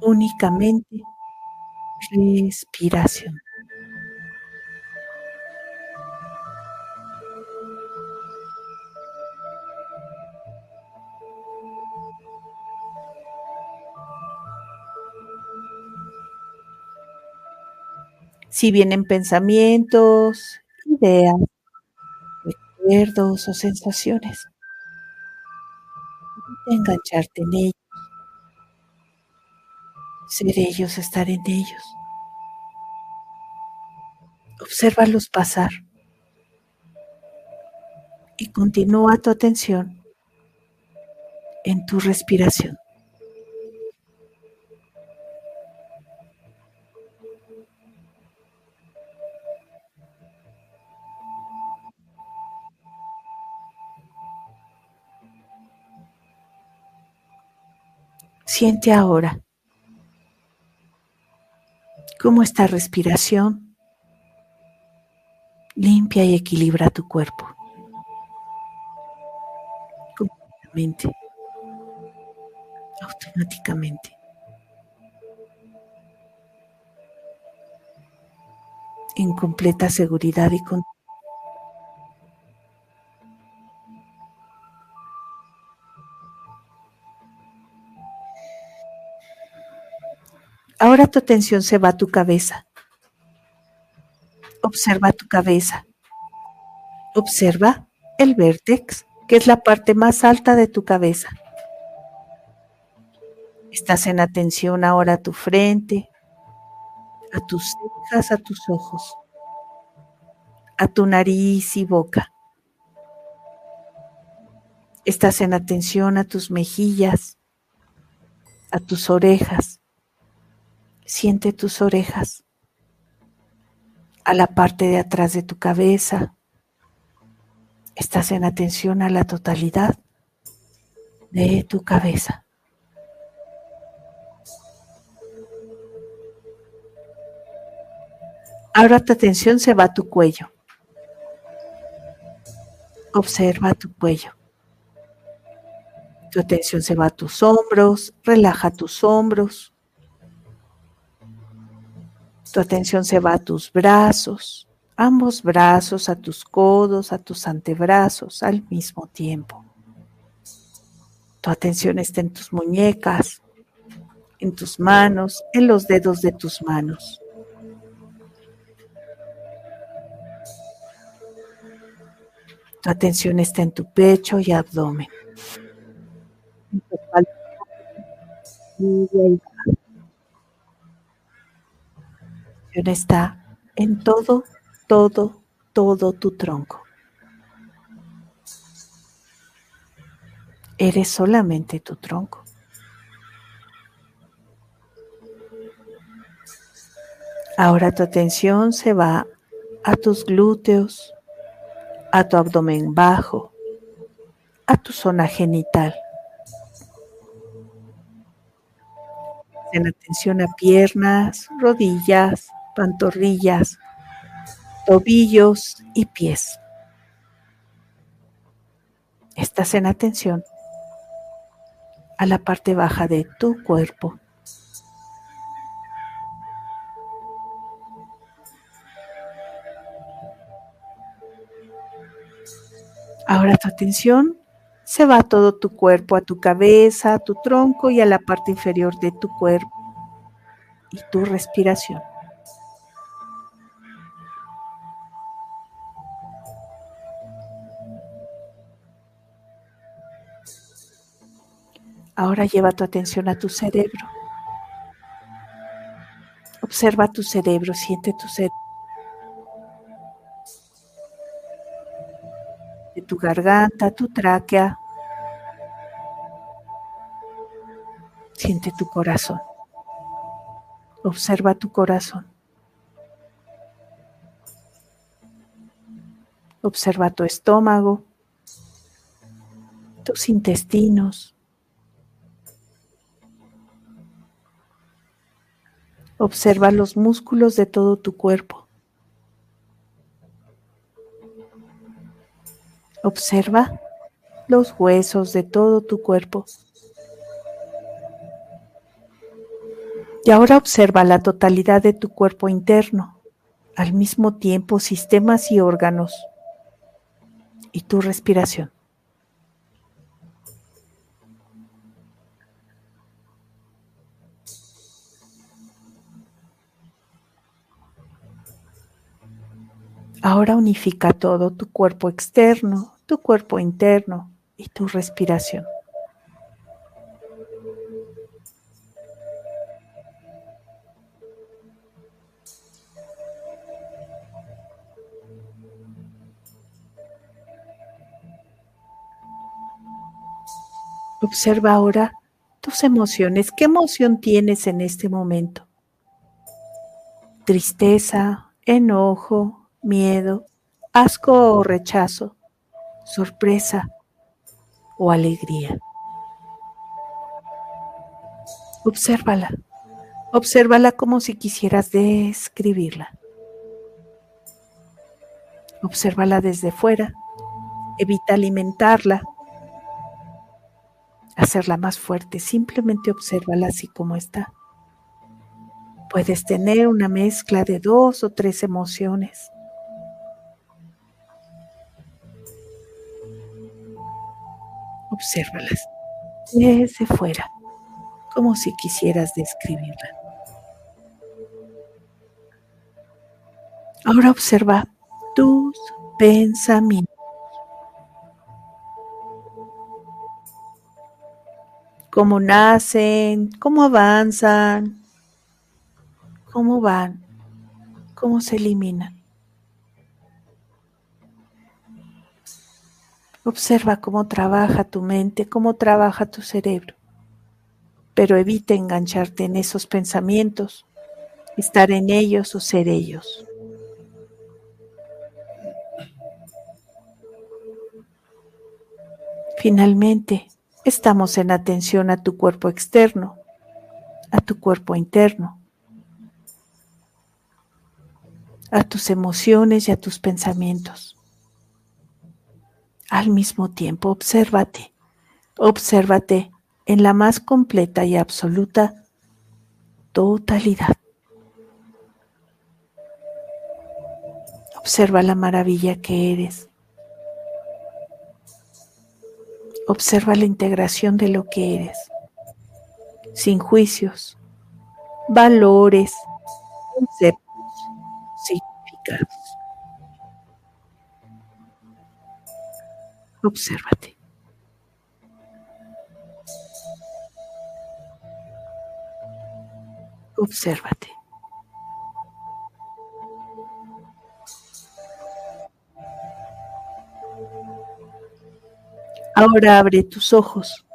Únicamente respiración. Si vienen pensamientos, ideas, recuerdos o sensaciones, engancharte en ellos, ser ellos, estar en ellos. Obsérvalos pasar y continúa tu atención en tu respiración. Siente ahora cómo esta respiración limpia y equilibra tu cuerpo. Completamente. Automáticamente. En completa seguridad y con Ahora tu atención se va a tu cabeza. Observa tu cabeza. Observa el vértex, que es la parte más alta de tu cabeza. Estás en atención ahora a tu frente, a tus cejas, a tus ojos, a tu nariz y boca. Estás en atención a tus mejillas, a tus orejas, Siente tus orejas a la parte de atrás de tu cabeza. Estás en atención a la totalidad de tu cabeza. Ahora tu atención se va a tu cuello. Observa tu cuello. Tu atención se va a tus hombros, relaja tus hombros. Tu atención se va a tus brazos, ambos brazos, a tus codos, a tus antebrazos al mismo tiempo. Tu atención está en tus muñecas, en tus manos, en los dedos de tus manos. Tu atención está en tu pecho y abdomen. Está en todo, todo, todo tu tronco. Eres solamente tu tronco. Ahora tu atención se va a tus glúteos, a tu abdomen bajo, a tu zona genital. En atención a piernas, rodillas, pantorrillas, tobillos y pies. Estás en atención a la parte baja de tu cuerpo. Ahora tu atención se va a todo tu cuerpo, a tu cabeza, a tu tronco y a la parte inferior de tu cuerpo y tu respiración. Ahora lleva tu atención a tu cerebro. Observa tu cerebro, siente tu cerebro. De tu garganta, tu tráquea. Siente tu corazón. Observa tu corazón. Observa tu estómago, tus intestinos. Observa los músculos de todo tu cuerpo. Observa los huesos de todo tu cuerpo. Y ahora observa la totalidad de tu cuerpo interno, al mismo tiempo sistemas y órganos, y tu respiración. Ahora unifica todo tu cuerpo externo, tu cuerpo interno y tu respiración. Observa ahora tus emociones. ¿Qué emoción tienes en este momento? Tristeza, enojo, miedo, asco o rechazo, sorpresa o alegría. Obsérvala. Obsérvala como si quisieras describirla. Obsérvala desde fuera. Evita alimentarla hacerla más fuerte, simplemente obsérvala así como está. Puedes tener una mezcla de dos o tres emociones. Obsérvalas desde fuera, como si quisieras describirla. Ahora observa tus pensamientos. cómo nacen, cómo avanzan, cómo van, cómo se eliminan. Observa cómo trabaja tu mente, cómo trabaja tu cerebro, pero evita engancharte en esos pensamientos, estar en ellos o ser ellos. Finalmente, estamos en atención a tu cuerpo externo, a tu cuerpo interno, a tus emociones y a tus pensamientos. Al mismo tiempo, obsérvate, obsérvate en la más completa y absoluta totalidad. Observa la maravilla que eres Observa la integración de lo que eres, sin juicios, valores, conceptos, significados. Obsérvate. Obsérvate. Ahora abre tus ojos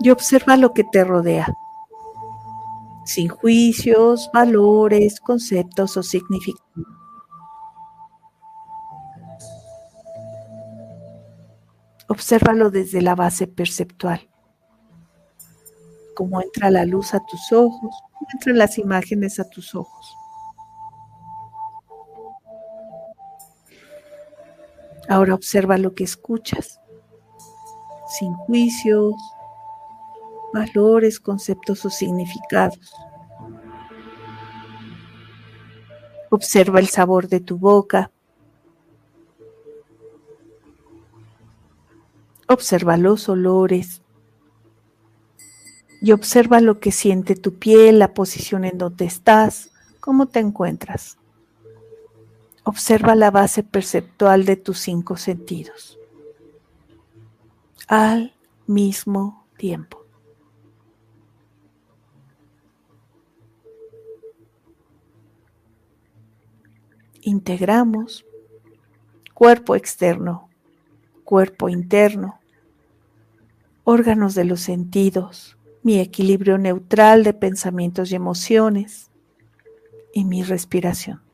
y observa lo que te rodea, sin juicios, valores, conceptos o significados. Obsérvalo desde la base perceptual. Cómo entra la luz a tus ojos, cómo entran las imágenes a tus ojos. Ahora observa lo que escuchas, sin juicios, valores, conceptos o significados. Observa el sabor de tu boca. Observa los olores. Y observa lo que siente tu piel, la posición en donde estás, cómo te encuentras. Observa la base perceptual de tus cinco sentidos al mismo tiempo. Integramos cuerpo externo, cuerpo interno, órganos de los sentidos, mi equilibrio neutral de pensamientos y emociones y mi respiración.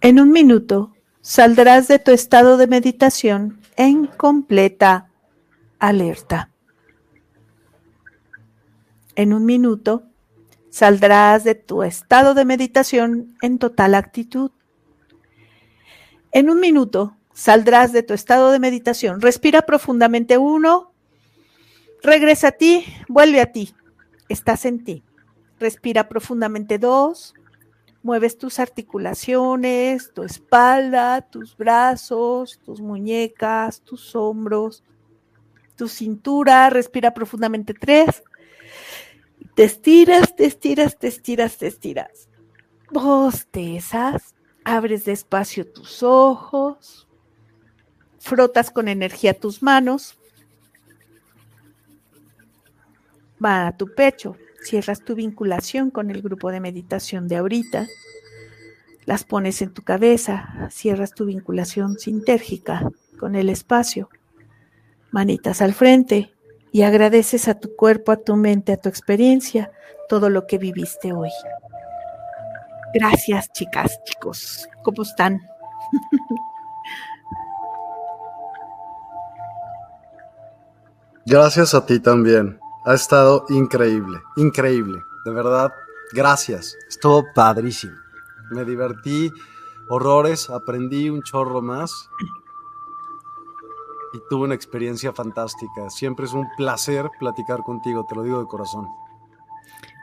En un minuto saldrás de tu estado de meditación en completa alerta. En un minuto saldrás de tu estado de meditación en total actitud. En un minuto saldrás de tu estado de meditación. Respira profundamente uno. Regresa a ti, vuelve a ti. Estás en ti. Respira profundamente dos. Mueves tus articulaciones, tu espalda, tus brazos, tus muñecas, tus hombros, tu cintura. Respira profundamente tres. Te estiras, te estiras, te estiras, te estiras. Bostezas. Abres despacio tus ojos. Frotas con energía tus manos. Va a tu pecho cierras tu vinculación con el grupo de meditación de ahorita, las pones en tu cabeza, cierras tu vinculación sintérgica con el espacio, manitas al frente y agradeces a tu cuerpo, a tu mente, a tu experiencia, todo lo que viviste hoy. Gracias, chicas, chicos. ¿Cómo están? Gracias a ti también. Ha estado increíble, increíble. De verdad, gracias. Estuvo padrísimo. Me divertí horrores, aprendí un chorro más y tuve una experiencia fantástica. Siempre es un placer platicar contigo, te lo digo de corazón.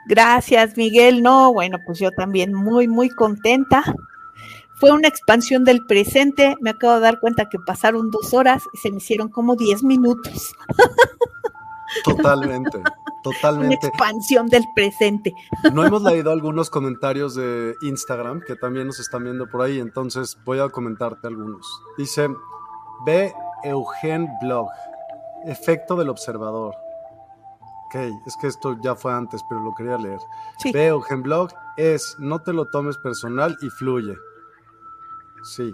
Gracias, Miguel. No, bueno, pues yo también muy, muy contenta. Fue una expansión del presente. Me acabo de dar cuenta que pasaron dos horas y se me hicieron como diez minutos. Totalmente, totalmente. Una expansión del presente. No hemos leído algunos comentarios de Instagram que también nos están viendo por ahí, entonces voy a comentarte algunos. Dice, ve Eugen Blog, efecto del observador. Ok, es que esto ya fue antes, pero lo quería leer. Ve Eugen Blog es, no te lo tomes personal y fluye. Sí.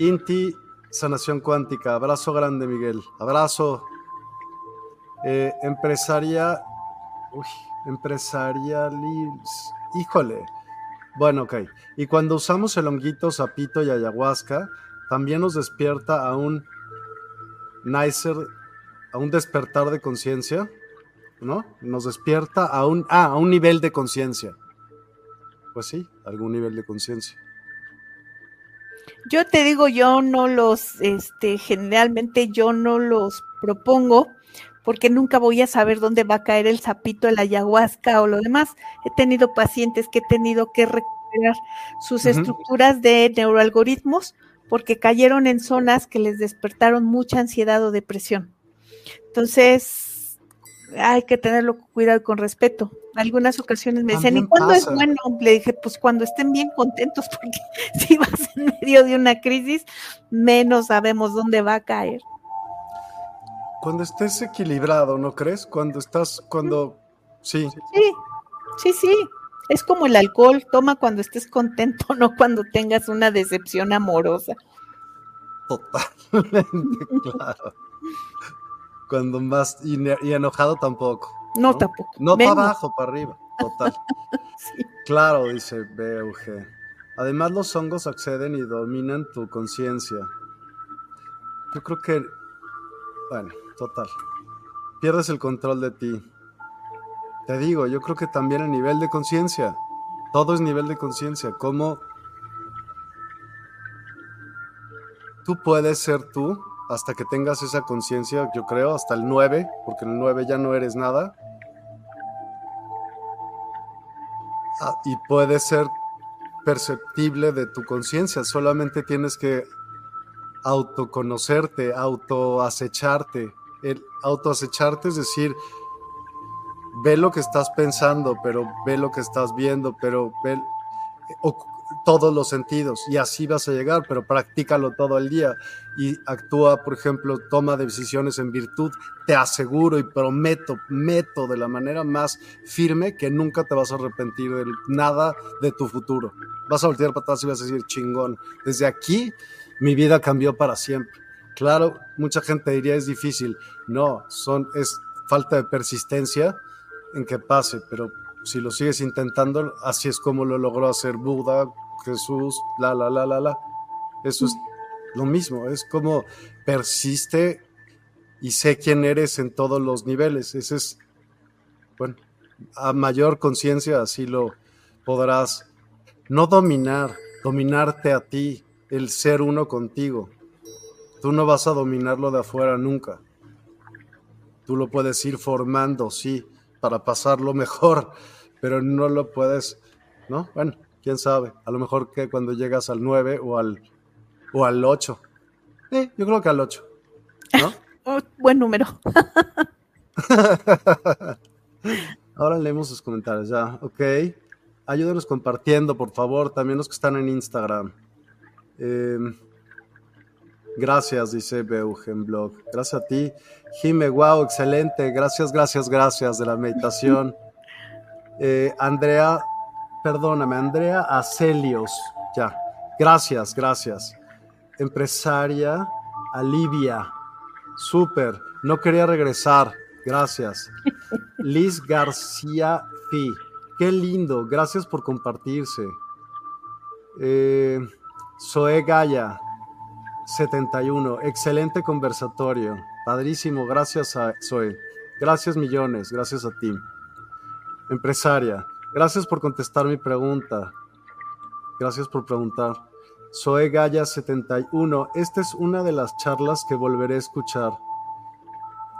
Inti, sanación cuántica. Abrazo grande, Miguel. Abrazo. Eh, empresaria. Uy, empresarialis. Híjole. Bueno, ok. Y cuando usamos el honguito, sapito y ayahuasca, también nos despierta a un nicer, a un despertar de conciencia, ¿no? Nos despierta a un, ah, a un nivel de conciencia. Pues sí, algún nivel de conciencia. Yo te digo, yo no los, este, generalmente yo no los propongo porque nunca voy a saber dónde va a caer el sapito, el ayahuasca o lo demás. He tenido pacientes que he tenido que recuperar sus estructuras de neuroalgoritmos porque cayeron en zonas que les despertaron mucha ansiedad o depresión. Entonces, hay que tenerlo cuidado con respeto. Algunas ocasiones me dicen, ¿y cuándo es bueno? Le dije, pues cuando estén bien contentos, porque si vas en medio de una crisis, menos sabemos dónde va a caer. Cuando estés equilibrado, ¿no crees? Cuando estás, cuando... Sí. Sí, sí, sí. Es como el alcohol, toma cuando estés contento, no cuando tengas una decepción amorosa. Totalmente, claro. Cuando más, y, enojado tampoco. No, tampoco. No para abajo, para arriba, total. sí. Claro, dice BUG. Además, los hongos acceden y dominan tu conciencia. Yo creo que, bueno, total. Pierdes el control de ti. Te digo, yo creo que también el nivel de conciencia. Todo es nivel de conciencia. Cómo tú puedes ser tú hasta que tengas esa conciencia, yo creo, hasta el 9, porque en el 9 ya no eres nada. Ah, y puede ser perceptible de tu conciencia, solamente tienes que autoconocerte, autoacecharte, el autoacecharte es decir, ve lo que estás pensando, pero ve lo que estás viendo, pero ve, todos los sentidos y así vas a llegar, pero practícalo todo el día y actúa, por ejemplo, toma decisiones en virtud. Te aseguro y prometo, meto de la manera más firme que nunca te vas a arrepentir de nada de tu futuro. Vas a voltear para atrás y vas a decir, chingón, desde aquí mi vida cambió para siempre. Claro, mucha gente diría es difícil. No, son, es falta de persistencia en que pase, pero si lo sigues intentando, así es como lo logró hacer Buda, Jesús, la, la, la, la, la. Eso es lo mismo, es como persiste y sé quién eres en todos los niveles. Ese es, bueno, a mayor conciencia así lo podrás no dominar, dominarte a ti, el ser uno contigo. Tú no vas a dominarlo de afuera nunca. Tú lo puedes ir formando, sí, para pasarlo mejor, pero no lo puedes, ¿no? Bueno, quién sabe, a lo mejor que cuando llegas al 9 o al, o al 8. Eh, yo creo que al 8, ¿no? Oh, buen número. Ahora leemos sus comentarios, ya, ok. Ayúdenos compartiendo, por favor, también los que están en Instagram. Em, gracias, dice Beugen Blog. Gracias a ti. Jime, wow, excelente. Gracias, gracias, gracias de la meditación. Eh, Andrea, perdóname, Andrea Acelios. Ya, gracias, gracias. Empresaria Alivia. Súper. No quería regresar. Gracias. Liz García Fi. Qué lindo. Gracias por compartirse. Eh, Zoe Gaya. 71. Excelente conversatorio. Padrísimo. Gracias a Zoe. Gracias millones. Gracias a ti. Empresaria. Gracias por contestar mi pregunta. Gracias por preguntar. Zoe Gaya 71. Esta es una de las charlas que volveré a escuchar.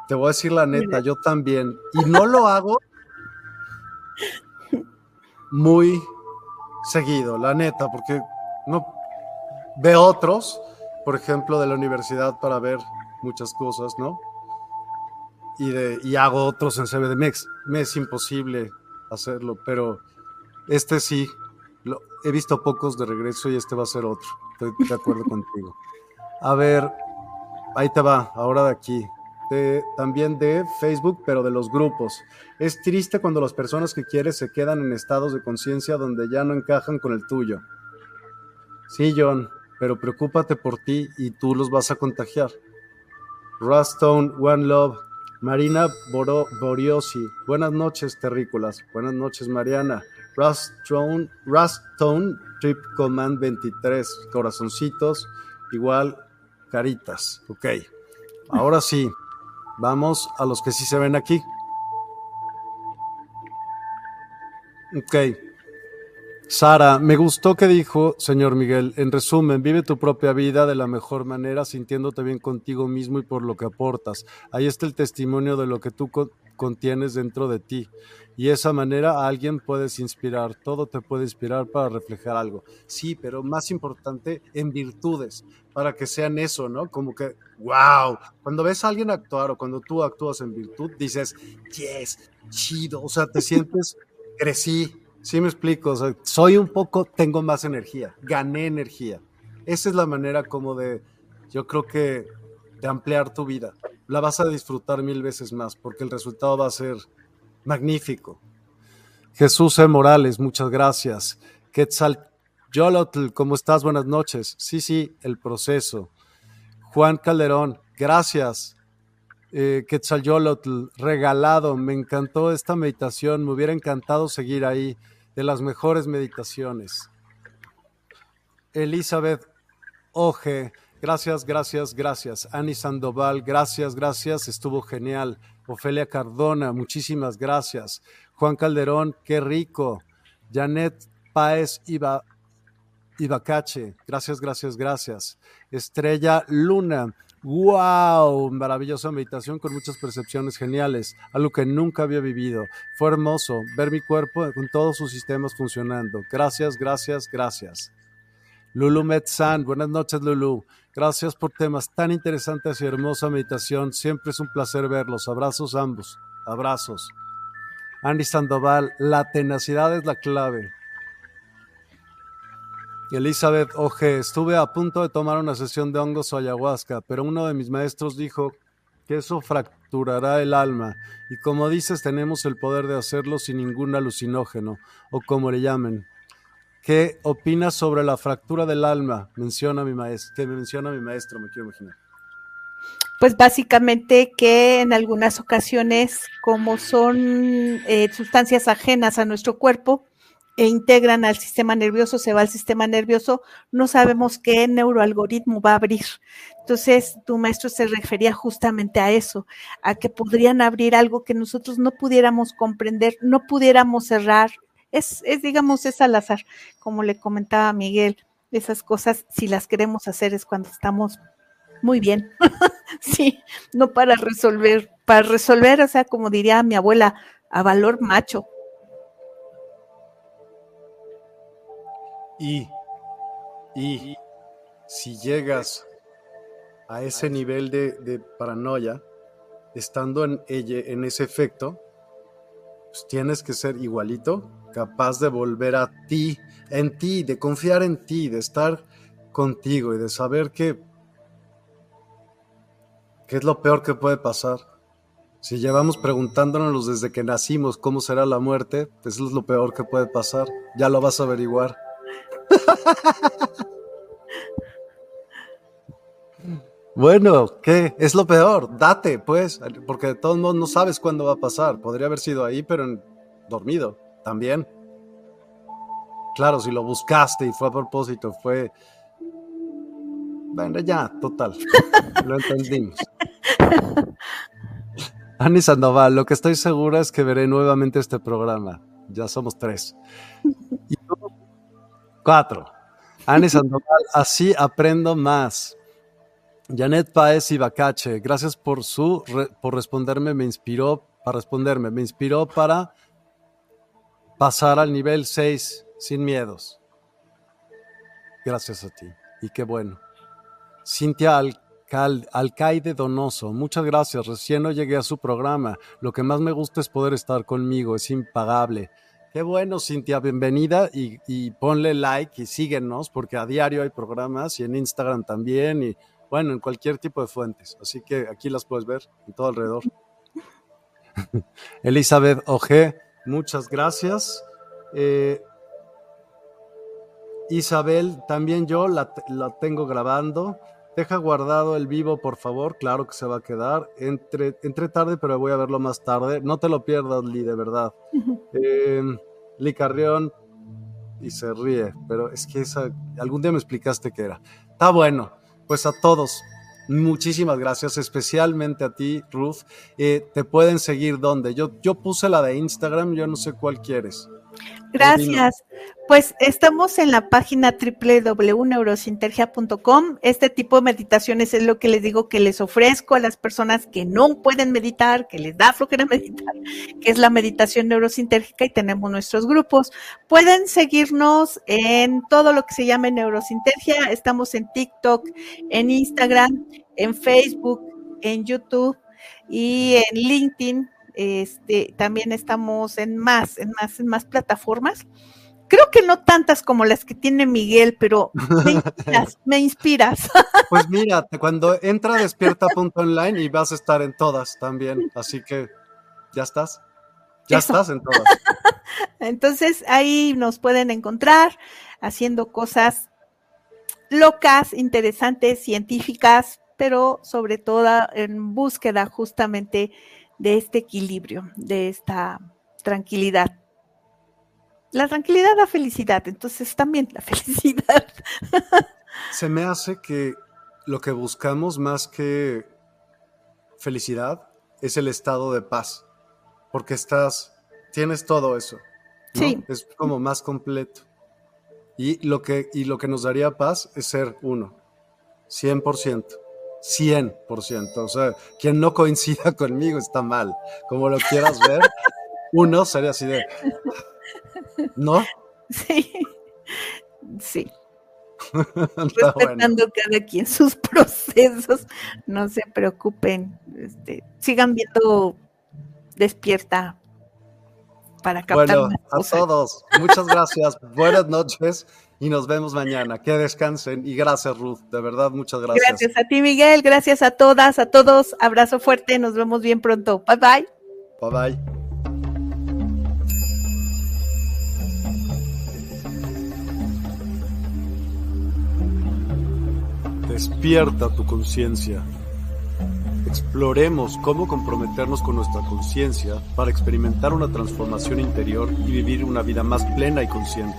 Te voy a decir la neta, yo también. Y no lo hago muy seguido, la neta, porque no veo otros, por ejemplo, de la universidad para ver muchas cosas, ¿no? Y, de, y hago otros en CBDMX. Me es imposible hacerlo, pero este sí, lo, he visto pocos de regreso y este va a ser otro. Estoy de acuerdo contigo. A ver, ahí te va, ahora de aquí también de Facebook, pero de los grupos. Es triste cuando las personas que quieres se quedan en estados de conciencia donde ya no encajan con el tuyo. Sí, John, pero preocúpate por ti y tú los vas a contagiar. Rustone, One Love, Marina Boriosi. Buenas noches, terrícolas. Buenas noches, Mariana. Rustone, Rustone, Trip Command 23. Corazoncitos, igual caritas. Ok. Ahora sí. Vamos a los que sí se ven aquí. Ok. Sara, me gustó que dijo, señor Miguel, en resumen, vive tu propia vida de la mejor manera, sintiéndote bien contigo mismo y por lo que aportas. Ahí está el testimonio de lo que tú contienes dentro de ti. Y esa manera a alguien puedes inspirar, todo te puede inspirar para reflejar algo. Sí, pero más importante, en virtudes, para que sean eso, ¿no? Como que, wow, cuando ves a alguien actuar o cuando tú actúas en virtud, dices, yes, chido, o sea, te sientes, crecí, sí me explico, soy un poco, tengo más energía, gané energía. Esa es la manera como de, yo creo que, de ampliar tu vida la vas a disfrutar mil veces más porque el resultado va a ser magnífico. Jesús E. Morales, muchas gracias. Quetzal Yolotl, ¿cómo estás? Buenas noches. Sí, sí, el proceso. Juan Calderón, gracias. Eh, Quetzal Yolotl, regalado, me encantó esta meditación, me hubiera encantado seguir ahí, de las mejores meditaciones. Elizabeth Oje, Gracias, gracias, gracias. Ani Sandoval, gracias, gracias, estuvo genial. Ofelia Cardona, muchísimas gracias. Juan Calderón, qué rico. Janet Páez Iba, Ibacache, gracias, gracias, gracias. Estrella Luna, wow, maravillosa meditación con muchas percepciones geniales, algo que nunca había vivido. Fue hermoso ver mi cuerpo con todos sus sistemas funcionando. Gracias, gracias, gracias. Lulu Metzan, buenas noches Lulu. Gracias por temas tan interesantes y hermosa meditación. Siempre es un placer verlos. Abrazos ambos. Abrazos. Andy Sandoval, la tenacidad es la clave. Elizabeth Oje, estuve a punto de tomar una sesión de hongos o ayahuasca, pero uno de mis maestros dijo que eso fracturará el alma. Y como dices, tenemos el poder de hacerlo sin ningún alucinógeno, o como le llamen. ¿Qué opinas sobre la fractura del alma? Menciona mi maestro, que menciona mi maestro, me quiero imaginar. Pues básicamente que en algunas ocasiones, como son eh, sustancias ajenas a nuestro cuerpo, e integran al sistema nervioso, se va al sistema nervioso, no sabemos qué neuroalgoritmo va a abrir. Entonces, tu maestro se refería justamente a eso, a que podrían abrir algo que nosotros no pudiéramos comprender, no pudiéramos cerrar. Es, es digamos, es al azar, como le comentaba Miguel, esas cosas, si las queremos hacer es cuando estamos muy bien. sí, no para resolver, para resolver, o sea, como diría mi abuela, a valor macho, Y, y si llegas a ese nivel de, paranoia, estando en, en ese efecto, pues tienes que ser igualito, capaz de volver a ti, en ti, de confiar en ti, de estar contigo y de saber que, que es lo peor que puede pasar. Si llevamos preguntándonos desde que nacimos cómo será la muerte, pues eso es lo peor que puede pasar. Ya lo vas a averiguar. Bueno, ¿qué? Es lo peor. Date, pues, porque de todos modos no sabes cuándo va a pasar. Podría haber sido ahí, pero en, dormido también. Claro, si lo buscaste y fue a propósito, fue. Bueno, ya, total. Lo entendimos. Ani Sandoval, lo que estoy segura es que veré nuevamente este programa. Ya somos tres. Y Cuatro. Ani Sandoval, así aprendo más. Janet Paez y Bacache, gracias por su por responderme, me inspiró para responderme, me inspiró para pasar al nivel 6 sin miedos. Gracias a ti y qué bueno. Cintia Alcaide Donoso, muchas gracias. Recién no llegué a su programa. Lo que más me gusta es poder estar conmigo, es impagable. Qué bueno, Cintia, bienvenida y, ponle like y síguenos porque a diario hay programas y en Instagram también y bueno, en cualquier tipo de fuentes. Así que aquí las puedes ver en todo alrededor. Elizabeth Oje, muchas gracias. Eh, Isabel, también yo la, la, tengo grabando. Deja guardado el vivo, por favor. Claro que se va a quedar. Entre, entre tarde, pero voy a verlo más tarde. No te lo pierdas, Lee, de verdad. eh, Lee Carrión, y se ríe, pero es que esa, algún día me explicaste qué era. Está bueno, pues a todos, muchísimas gracias, especialmente a ti, Ruth. Eh, te pueden seguir donde. Yo, yo puse la de Instagram, yo no sé cuál quieres. Gracias. Pues estamos en la página www.neurosintergia.com. Este tipo de meditaciones es lo que les digo que les ofrezco a las personas que no pueden meditar, que les da flojera meditar, que es la meditación neurosintérgica y tenemos nuestros grupos. Pueden seguirnos en todo lo que se llama neurosintergia. Estamos en TikTok, en Instagram, en Facebook, en YouTube y en LinkedIn este, también estamos en más, en más, en más plataformas. Creo que no tantas como las que tiene Miguel, pero me inspiras. me inspiras. Pues mira, cuando entra despierta.online y vas a estar en todas también, así que ya estás. Ya estás en todas. Entonces ahí nos pueden encontrar haciendo cosas locas, interesantes, científicas, pero sobre todo en búsqueda justamente de este equilibrio, de esta tranquilidad. La tranquilidad da felicidad, entonces también la felicidad. Se me hace que lo que buscamos más que felicidad es el estado de paz, porque estás, tienes todo eso. Sí. Es como más completo. Y lo, que, y lo que nos daría paz es ser uno, 100%. 100%. O sea, quien no coincida conmigo está mal. Como lo quieras ver, uno sería así de... ¿No? Sí. Sí. Respetando cada quien sus procesos. No se preocupen. Este, sigan viendo despierta para captar bueno, a todos, muchas gracias. Buenas noches y nos vemos mañana. Que descansen y gracias Ruth, de verdad muchas gracias. Gracias a ti Miguel, gracias a todas, a todos. Abrazo fuerte, nos vemos bien pronto. Bye bye. Bye bye. Despierta tu conciencia. Exploremos cómo comprometernos con nuestra conciencia para experimentar una transformación interior y vivir una vida más plena y consciente.